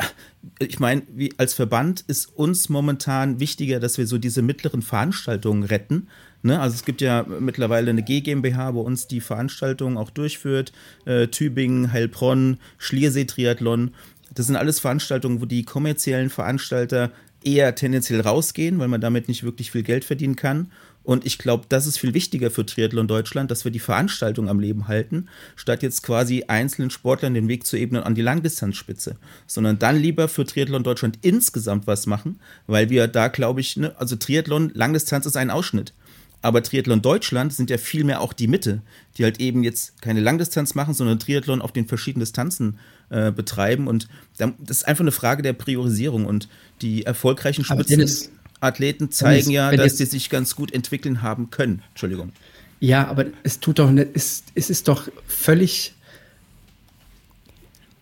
ich meine, als Verband ist uns momentan wichtiger, dass wir so diese mittleren Veranstaltungen retten. Ne? Also es gibt ja mittlerweile eine G GmbH, wo uns die Veranstaltungen auch durchführt. Äh, Tübingen, Heilbronn, Schliersee Triathlon. Das sind alles Veranstaltungen, wo die kommerziellen Veranstalter eher tendenziell rausgehen, weil man damit nicht wirklich viel Geld verdienen kann. Und ich glaube, das ist viel wichtiger für Triathlon Deutschland, dass wir die Veranstaltung am Leben halten, statt jetzt quasi einzelnen Sportlern den Weg zu ebnen an die Langdistanzspitze. Sondern dann lieber für Triathlon Deutschland insgesamt was machen, weil wir da, glaube ich, ne, also Triathlon, Langdistanz ist ein Ausschnitt. Aber Triathlon Deutschland sind ja vielmehr auch die Mitte, die halt eben jetzt keine Langdistanz machen, sondern Triathlon auf den verschiedenen Distanzen äh, betreiben. Und das ist einfach eine Frage der Priorisierung. Und die erfolgreichen Spitzenathleten zeigen ja, dass sie sich ganz gut entwickeln haben können. Entschuldigung. Ja, aber es tut doch nicht, es, es ist doch völlig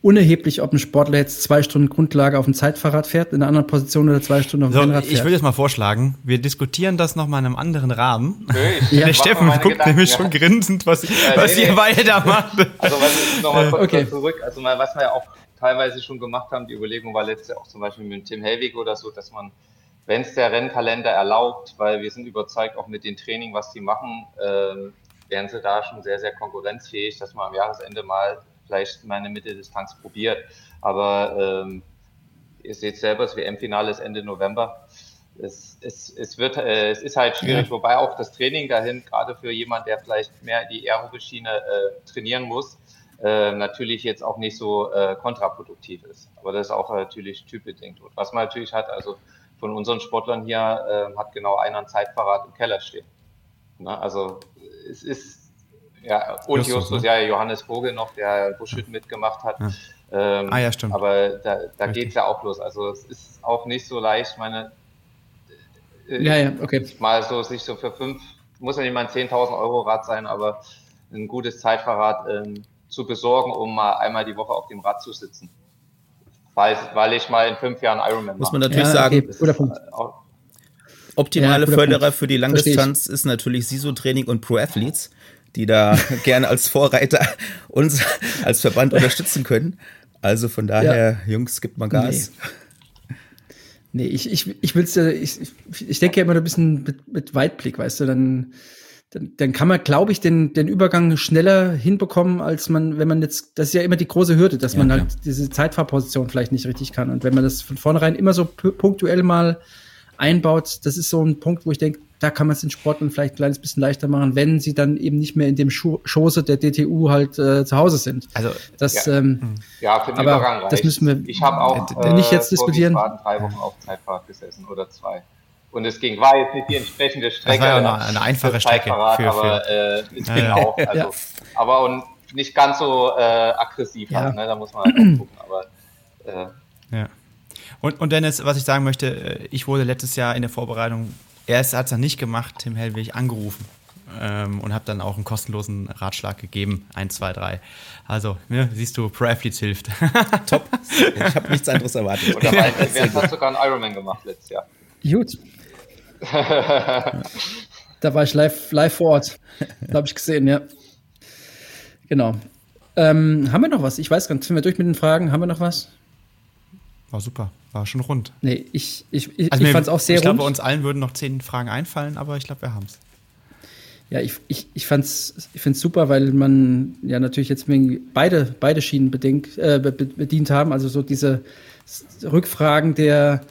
unerheblich, ob ein Sportler jetzt zwei Stunden Grundlage auf dem Zeitfahrrad fährt, in einer anderen Position oder zwei Stunden auf dem so, Rennrad fährt. Ich würde jetzt mal vorschlagen, wir diskutieren das nochmal in einem anderen Rahmen. <laughs> Okay, Der Steffen guckt Gedanken, nämlich ja. schon grinsend, was, was nee, ihr nee. beide <laughs> macht. Also was nochmal okay. zurück, also mal, was wir ja auch teilweise schon gemacht haben, die Überlegung war letztes Jahr auch zum Beispiel mit Tim Helwig oder so, dass man, wenn es der Rennkalender erlaubt, weil wir sind überzeugt auch mit dem Training, was die machen, ähm, wären sie da schon sehr, sehr konkurrenzfähig, dass man am Jahresende mal vielleicht mal eine Mitteldistanz probiert. Aber ähm, ihr seht selber, das WM-Finale ist Ende November. Es, es, es, wird, äh, es ist halt schwierig, wobei auch das Training dahin, gerade für jemand, der vielleicht mehr die aerobe Schiene äh, trainieren muss, äh, natürlich jetzt auch nicht so äh, kontraproduktiv ist. Aber das ist auch natürlich typbedingt. Und was man natürlich hat, also von unseren Sportlern hier äh, hat genau einer ein Zeitfahrrad im Keller stehen. Ne? Also es ist ja und Justus, Justus, ne? ja Johannes Vogel noch, der Buschhütten mitgemacht hat. Ja. Ähm, Ah ja, stimmt. Aber da, da Richtig. geht's ja auch los. Also es ist auch nicht so leicht. Ich meine, äh, ja, ja, okay. mal so sich so für fünf, muss ja nicht mal ein 10.000 Euro Rad sein, aber ein gutes Zeitfahrrad ähm, zu besorgen, um mal einmal die Woche auf dem Rad zu sitzen. Weil, weil ich mal in fünf Jahren Ironman Muss mache. man natürlich Ja, sagen, okay, guter Punkt. Auch- optimale Ja, Förderer Punkt. für die. Langdistanz ist natürlich SISO-Training und Pro-Athletes, die da <laughs> gerne als Vorreiter uns als Verband unterstützen können. Also von daher, Jungs, gibt mal Gas. Nee, ich, ich, ich will's ja, ich, ich- denke ja immer ein bisschen mit, mit Weitblick, weißt du, dann, dann, dann kann man, glaube ich, den, den Übergang schneller hinbekommen, als man, wenn man jetzt, das ist ja immer die große Hürde, dass Ja, man halt diese Zeitfahrposition vielleicht nicht richtig kann. Und wenn man das von vornherein immer so pu- punktuell mal einbaut, das ist so ein Punkt, wo ich denke, da kann man es den Sportlern vielleicht ein kleines bisschen leichter machen, wenn sie dann eben nicht mehr in dem Scho Schoße der DTU halt äh, zu Hause sind. Also, Das, Ja. ähm, Ja, für den Aber Übergang das müssen wir Ich habe auch äh, nicht jetzt diskutieren. Drei Wochen auf Zeitfahrrad gesessen oder zwei. Und es ging, war jetzt nicht die entsprechende Strecke. war ja eine- eine einfache Strecke für- für- aber äh, es ging ja. auch. <laughs> Also, Ja. Aber und nicht ganz so äh, aggressiv Ja. halt, ne? da muss man halt auch gucken. Aber äh, Ja. Und, und Dennis, was ich sagen möchte, äh, ich wurde letztes Jahr in der Vorbereitung, erst hat es dann nicht gemacht, Tim Hellwig angerufen ähm, und habe dann auch einen kostenlosen Ratschlag gegeben, 1, 2, 3. Also, ne, siehst du, Pro Athletes hilft. <laughs> Top. Ich habe nichts anderes erwartet. und dabei wer hat sogar einen Ironman gemacht letztes Jahr. Gut. <laughs> da war ich live, live vor Ort. Da habe ich gesehen, ja. Genau. Ähm, haben wir noch was? Ich weiß gar nicht. Sind wir durch mit den Fragen? Haben wir noch was? War super, war schon rund. Nee, ich, ich, ich, Also ich fand es auch sehr Ich glaube, rund. bei uns allen würden noch zehn Fragen einfallen, aber ich glaube, wir haben es. Ja, ich, ich, ich fand's, ich find's super, weil man ja natürlich jetzt beide, beide Schienen bedingt, äh, be- bedient haben. Also so diese Rückfragen der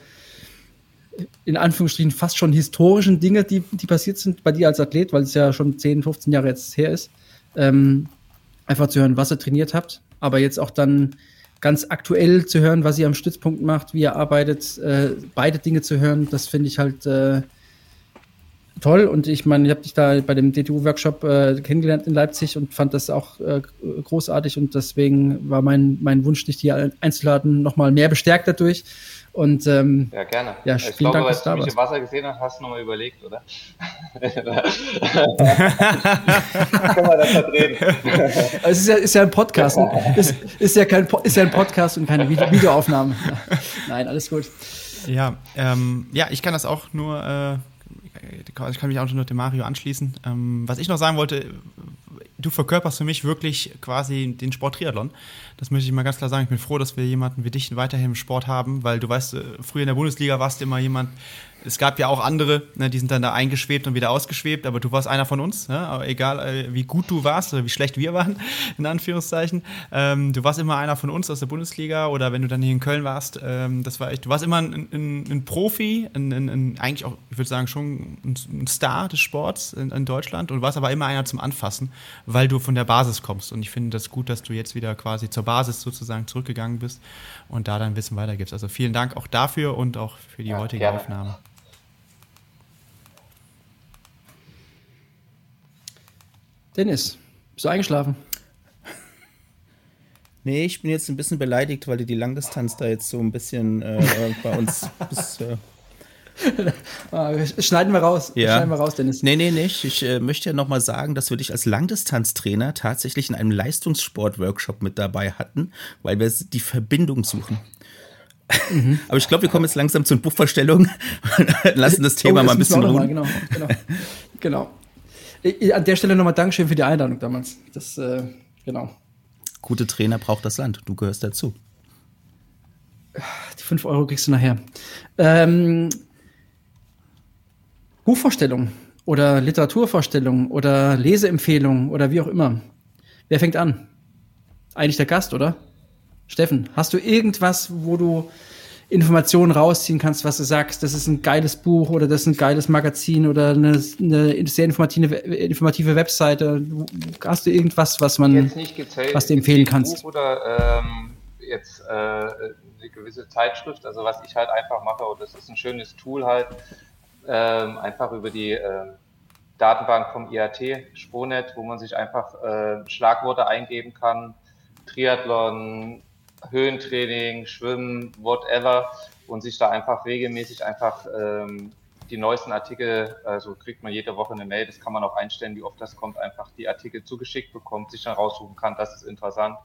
in Anführungsstrichen fast schon historischen Dinge, die, die passiert sind bei dir als Athlet, weil es ja schon 10, 15 Jahre jetzt her ist. Ähm, einfach zu hören, was ihr trainiert habt, aber jetzt auch dann ganz aktuell zu hören, was ihr am Stützpunkt macht, wie ihr arbeitet, äh, beide Dinge zu hören, das finde ich halt äh, toll. Und ich meine, ich habe dich da bei dem DTU-Workshop äh, kennengelernt in Leipzig und fand das auch äh, großartig. Und deswegen war mein, mein Wunsch, dich hier einzuladen, nochmal mehr bestärkt dadurch. Und ähm, ja, gerne. Ja, ich glaube, Dank, weil du mich im Wasser gesehen hast, hast du nochmal überlegt, oder? Können wir das verdrehen? <laughs> es ist ja, ist ja ein Podcast. ist, ist, ja kein, ist ja ein Podcast und keine Videoaufnahme. Nein, alles gut. Ja, ähm, ja, ich kann das auch nur äh, ich kann mich auch nur dem Mario anschließen. Ähm, was ich noch sagen wollte, du verkörperst für mich wirklich quasi den Sport Triathlon. Das möchte ich mal ganz klar sagen. Ich bin froh, dass wir jemanden wie dich weiterhin im Sport haben, weil du weißt, äh, früher in der Bundesliga warst du immer jemand, es gab ja auch andere, ne, die sind dann da eingeschwebt und wieder ausgeschwebt, aber du warst einer von uns, ne? aber egal äh, wie gut du warst oder wie schlecht wir waren, <laughs> in Anführungszeichen. Ähm, du warst immer einer von uns aus der Bundesliga oder wenn du dann hier in Köln warst, ähm, das war echt, du warst immer ein, ein, ein Profi, ein, ein, eigentlich auch, ich würde sagen, schon ein Star des Sports in, in, Deutschland und warst aber immer einer zum Anfassen, weil du von der Basis kommst. Und ich finde das gut, dass du jetzt wieder quasi zur Basis sozusagen zurückgegangen bist und da dein Wissen weitergibst. Also vielen Dank auch dafür und auch für die ja, heutige gerne. Aufnahme. Dennis, bist du eingeschlafen? <laughs> Nee, ich bin jetzt ein bisschen beleidigt, weil du die Langdistanz da jetzt so ein bisschen äh, <laughs> bei uns bis, äh ah, Schneiden wir raus. Ja. Schneiden wir raus, Dennis. Nee, nee, nicht. Ich äh, möchte ja nochmal sagen, dass wir dich als Langdistanztrainer tatsächlich in einem Leistungssport-Workshop mit dabei hatten, weil wir die Verbindung suchen. Mhm. <laughs> Aber ich glaube, wir kommen jetzt langsam zur Buchvorstellung und lassen das Thema oh, das mal ein bisschen ruhen. Genau, genau. genau. An der Stelle nochmal Dankeschön für die Einladung damals. Das, äh, genau. Gute Trainer braucht das Land. Du gehörst dazu. Die 5 Euro kriegst du nachher. Ähm, Buchvorstellung oder Literaturvorstellung oder Leseempfehlung oder wie auch immer. Wer fängt an? Eigentlich der Gast, oder? Steffen, hast du irgendwas, wo du Informationen rausziehen kannst, was du sagst, das ist ein geiles Buch oder das ist ein geiles Magazin oder eine, eine sehr informative, informative Webseite. Hast du irgendwas, was man, gezählt, was du empfehlen kannst? Buch oder ähm, jetzt äh, eine gewisse Zeitschrift, also was ich halt einfach mache, und das ist ein schönes Tool halt, ähm, einfach über die äh, Datenbank vom IAT, Sponet, wo man sich einfach äh, Schlagworte eingeben kann, Triathlon, Höhentraining, Schwimmen, whatever und sich da einfach regelmäßig einfach ähm, die neuesten Artikel, also kriegt man jede Woche eine Mail, das kann man auch einstellen, wie oft das kommt, einfach die Artikel zugeschickt bekommt, sich dann raussuchen kann, das ist interessant,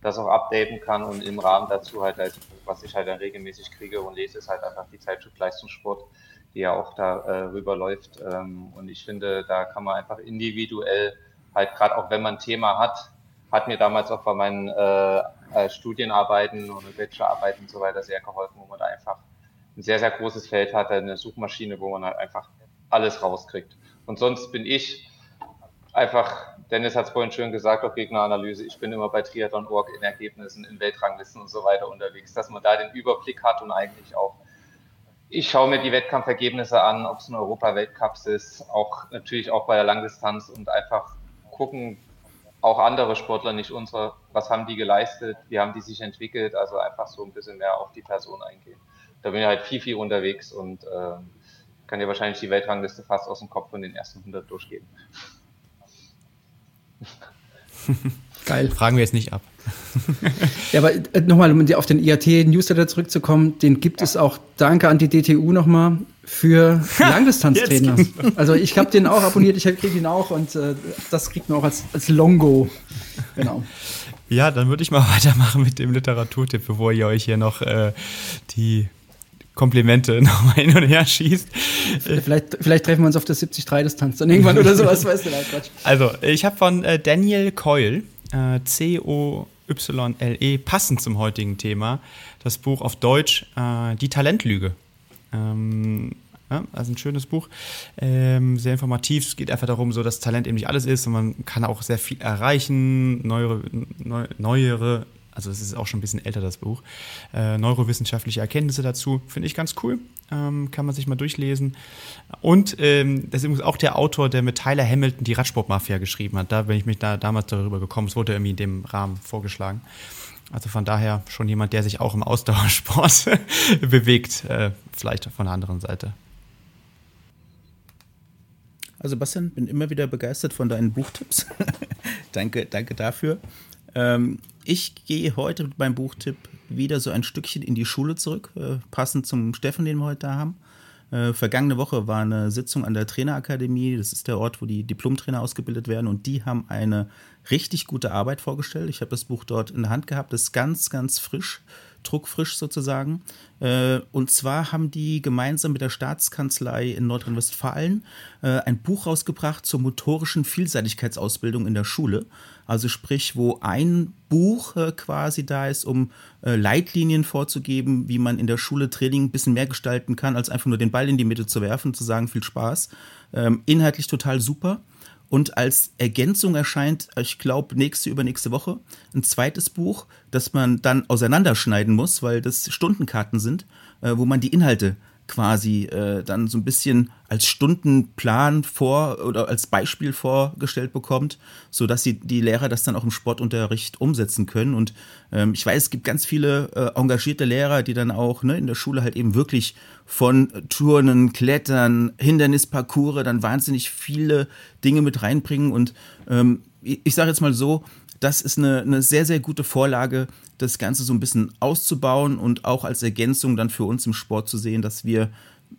das auch updaten kann und im Rahmen dazu halt, halt was ich halt dann regelmäßig kriege und lese, ist halt einfach die Zeitschrift Leistungssport, die ja auch da äh, rüberläuft ähm, und ich finde, da kann man einfach individuell halt gerade auch wenn man ein Thema hat, hat mir damals auch bei meinen äh, äh, Studienarbeiten und Bachelorarbeiten und so weiter sehr geholfen, wo man da einfach ein sehr, sehr großes Feld hatte, eine Suchmaschine, wo man halt einfach alles rauskriegt. Und sonst bin ich einfach, Dennis hat es vorhin schön gesagt, auch Gegneranalyse, ich bin immer bei Triathlon.org in Ergebnissen, in Weltranglisten und so weiter unterwegs, dass man da den Überblick hat und eigentlich auch ich schaue mir die Wettkampfergebnisse an, ob es ein Europa-Weltcups ist, auch natürlich auch bei der Langdistanz und einfach gucken, auch andere Sportler, nicht unsere, was haben die geleistet, wie haben die sich entwickelt, also einfach so ein bisschen mehr auf die Person eingehen. Da bin ich halt viel, viel unterwegs und äh, kann dir wahrscheinlich die Weltrangliste fast aus dem Kopf von den ersten 100 durchgehen. <laughs> Geil. Fragen wir jetzt nicht ab. <laughs> ja, aber äh, nochmal, um auf den IAT-Newsletter zurückzukommen, den gibt ja. es auch, danke an die DTU nochmal, für <laughs> Langdistanztrainer. also ich habe den auch abonniert, ich kriege ihn auch und äh, das kriegt man auch als, als Longo. Genau. Ja, dann würde ich mal <laughs> weitermachen mit dem Literaturtipp, bevor ihr euch hier noch äh, die Komplimente <laughs> nochmal hin und her schießt. Vielleicht, vielleicht treffen wir uns auf der 73-Distanz dann irgendwann oder sowas, weißt du, Quatsch. Also, ich habe von äh, Daniel Coyle, äh, C-O-Y-L-E, passend zum heutigen Thema, das Buch auf Deutsch äh, Die Talentlüge. Ähm, ja, also ein schönes Buch, ähm, sehr informativ. Es geht einfach darum, so dass Talent eben nicht alles ist und man kann auch sehr viel erreichen, neuere, neu, neuere also es ist auch schon ein bisschen älter, das Buch, äh, neurowissenschaftliche Erkenntnisse dazu, finde ich ganz cool, ähm, kann man sich mal durchlesen. Und ähm, das ist auch der Autor, der mit Tyler Hamilton die Radsportmafia geschrieben hat. Da bin ich mich da damals darüber gekommen, es wurde irgendwie in dem Rahmen vorgeschlagen. Also von daher schon jemand, der sich auch im Ausdauersport <laughs> bewegt, äh, vielleicht von der anderen Seite. Also Bastian, bin immer wieder begeistert von deinen Buchtipps. <laughs> danke, danke dafür. Ähm, ich gehe heute mit meinem Buchtipp wieder so ein Stückchen in die Schule zurück, äh, passend zum Steffen, den wir heute da haben. Äh, vergangene Woche war eine Sitzung an der Trainerakademie. Das ist der Ort, wo die Diplomtrainer ausgebildet werden. Und die haben eine richtig gute Arbeit vorgestellt. Ich habe das Buch dort in der Hand gehabt. Das ist ganz, ganz frisch druckfrisch sozusagen. Äh, und zwar haben die gemeinsam mit der Staatskanzlei in Nordrhein-Westfalen äh, ein Buch rausgebracht zur motorischen Vielseitigkeitsausbildung in der Schule. Also sprich, wo ein Buch äh, quasi da ist, um Leitlinien vorzugeben, wie man in der Schule Training ein bisschen mehr gestalten kann, als einfach nur den Ball in die Mitte zu werfen, zu sagen, viel Spaß. Ähm, inhaltlich total super. Und als Ergänzung erscheint, ich glaube, nächste, übernächste Woche ein zweites Buch, das man dann auseinanderschneiden muss, weil das Stundenkarten sind, äh, wo man die Inhalte quasi äh, dann so ein bisschen als Stundenplan vor oder als Beispiel vorgestellt bekommt, so dass sie die Lehrer das dann auch im Sportunterricht umsetzen können. Und ähm, ich weiß, es gibt ganz viele äh, engagierte Lehrer, die dann auch ne, in der Schule halt eben wirklich von Turnen, Klettern, Hindernisparcours dann wahnsinnig viele Dinge mit reinbringen. Und ähm, ich sage jetzt mal so, das ist eine, eine sehr, sehr gute Vorlage, das Ganze so ein bisschen auszubauen und auch als Ergänzung dann für uns im Sport zu sehen, dass wir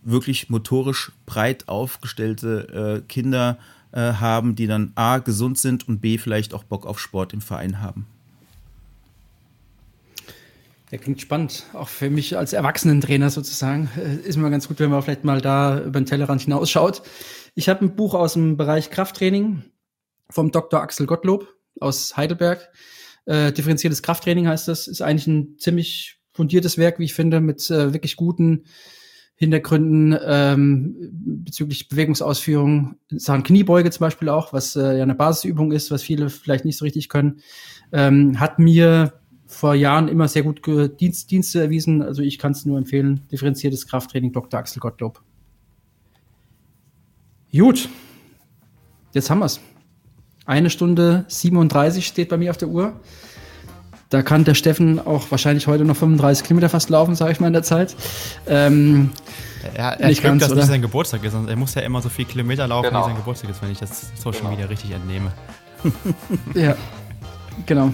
wirklich motorisch breit aufgestellte äh, Kinder äh, haben, die dann A gesund sind und B vielleicht auch Bock auf Sport im Verein haben. Ja, klingt spannend. Auch für mich als Erwachsenentrainer sozusagen äh, ist mir ganz gut, wenn man vielleicht mal da über den Tellerrand hinausschaut. Ich habe ein Buch aus dem Bereich Krafttraining vom Dr. Axel Gottlob aus Heidelberg. Äh, differenziertes Krafttraining heißt das. Ist eigentlich ein ziemlich fundiertes Werk, wie ich finde, mit äh, wirklich guten Hintergründen ähm, bezüglich Bewegungsausführung, Sachen Kniebeuge zum Beispiel auch, was äh, ja eine Basisübung ist, was viele vielleicht nicht so richtig können, ähm, hat mir vor Jahren immer sehr gut Dienst, Dienste erwiesen. Also ich kann es nur empfehlen. Differenziertes Krafttraining, Dr. Axel Gottlob. Gut, jetzt haben wir's. Eine Stunde 37 steht bei mir auf der Uhr. Da kann der Steffen auch wahrscheinlich heute noch 35 Kilometer fast laufen, sage ich mal in der Zeit. Ähm, ja, er nicht ganz, dass oder? nicht sein Geburtstag ist. Er muss ja immer so viel Kilometer laufen, genau. wie sein Geburtstag ist, wenn ich das Social genau. Media richtig entnehme. <laughs> ja, genau.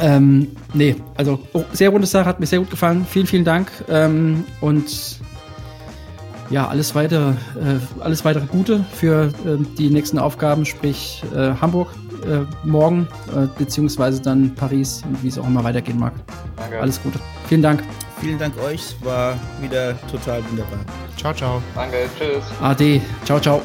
ähm, nee, also oh, sehr runde Sache, hat mir sehr gut gefallen. Vielen, vielen Dank. Ähm, und ja, alles weitere, äh, alles weitere Gute für äh, die nächsten Aufgaben, sprich äh, Hamburg äh, morgen, äh, beziehungsweise dann Paris und wie es auch immer weitergehen mag. Danke. Alles Gute. Vielen Dank. Vielen Dank euch, es war wieder total wunderbar. Ciao, ciao. Danke, tschüss. Ade, ciao, ciao.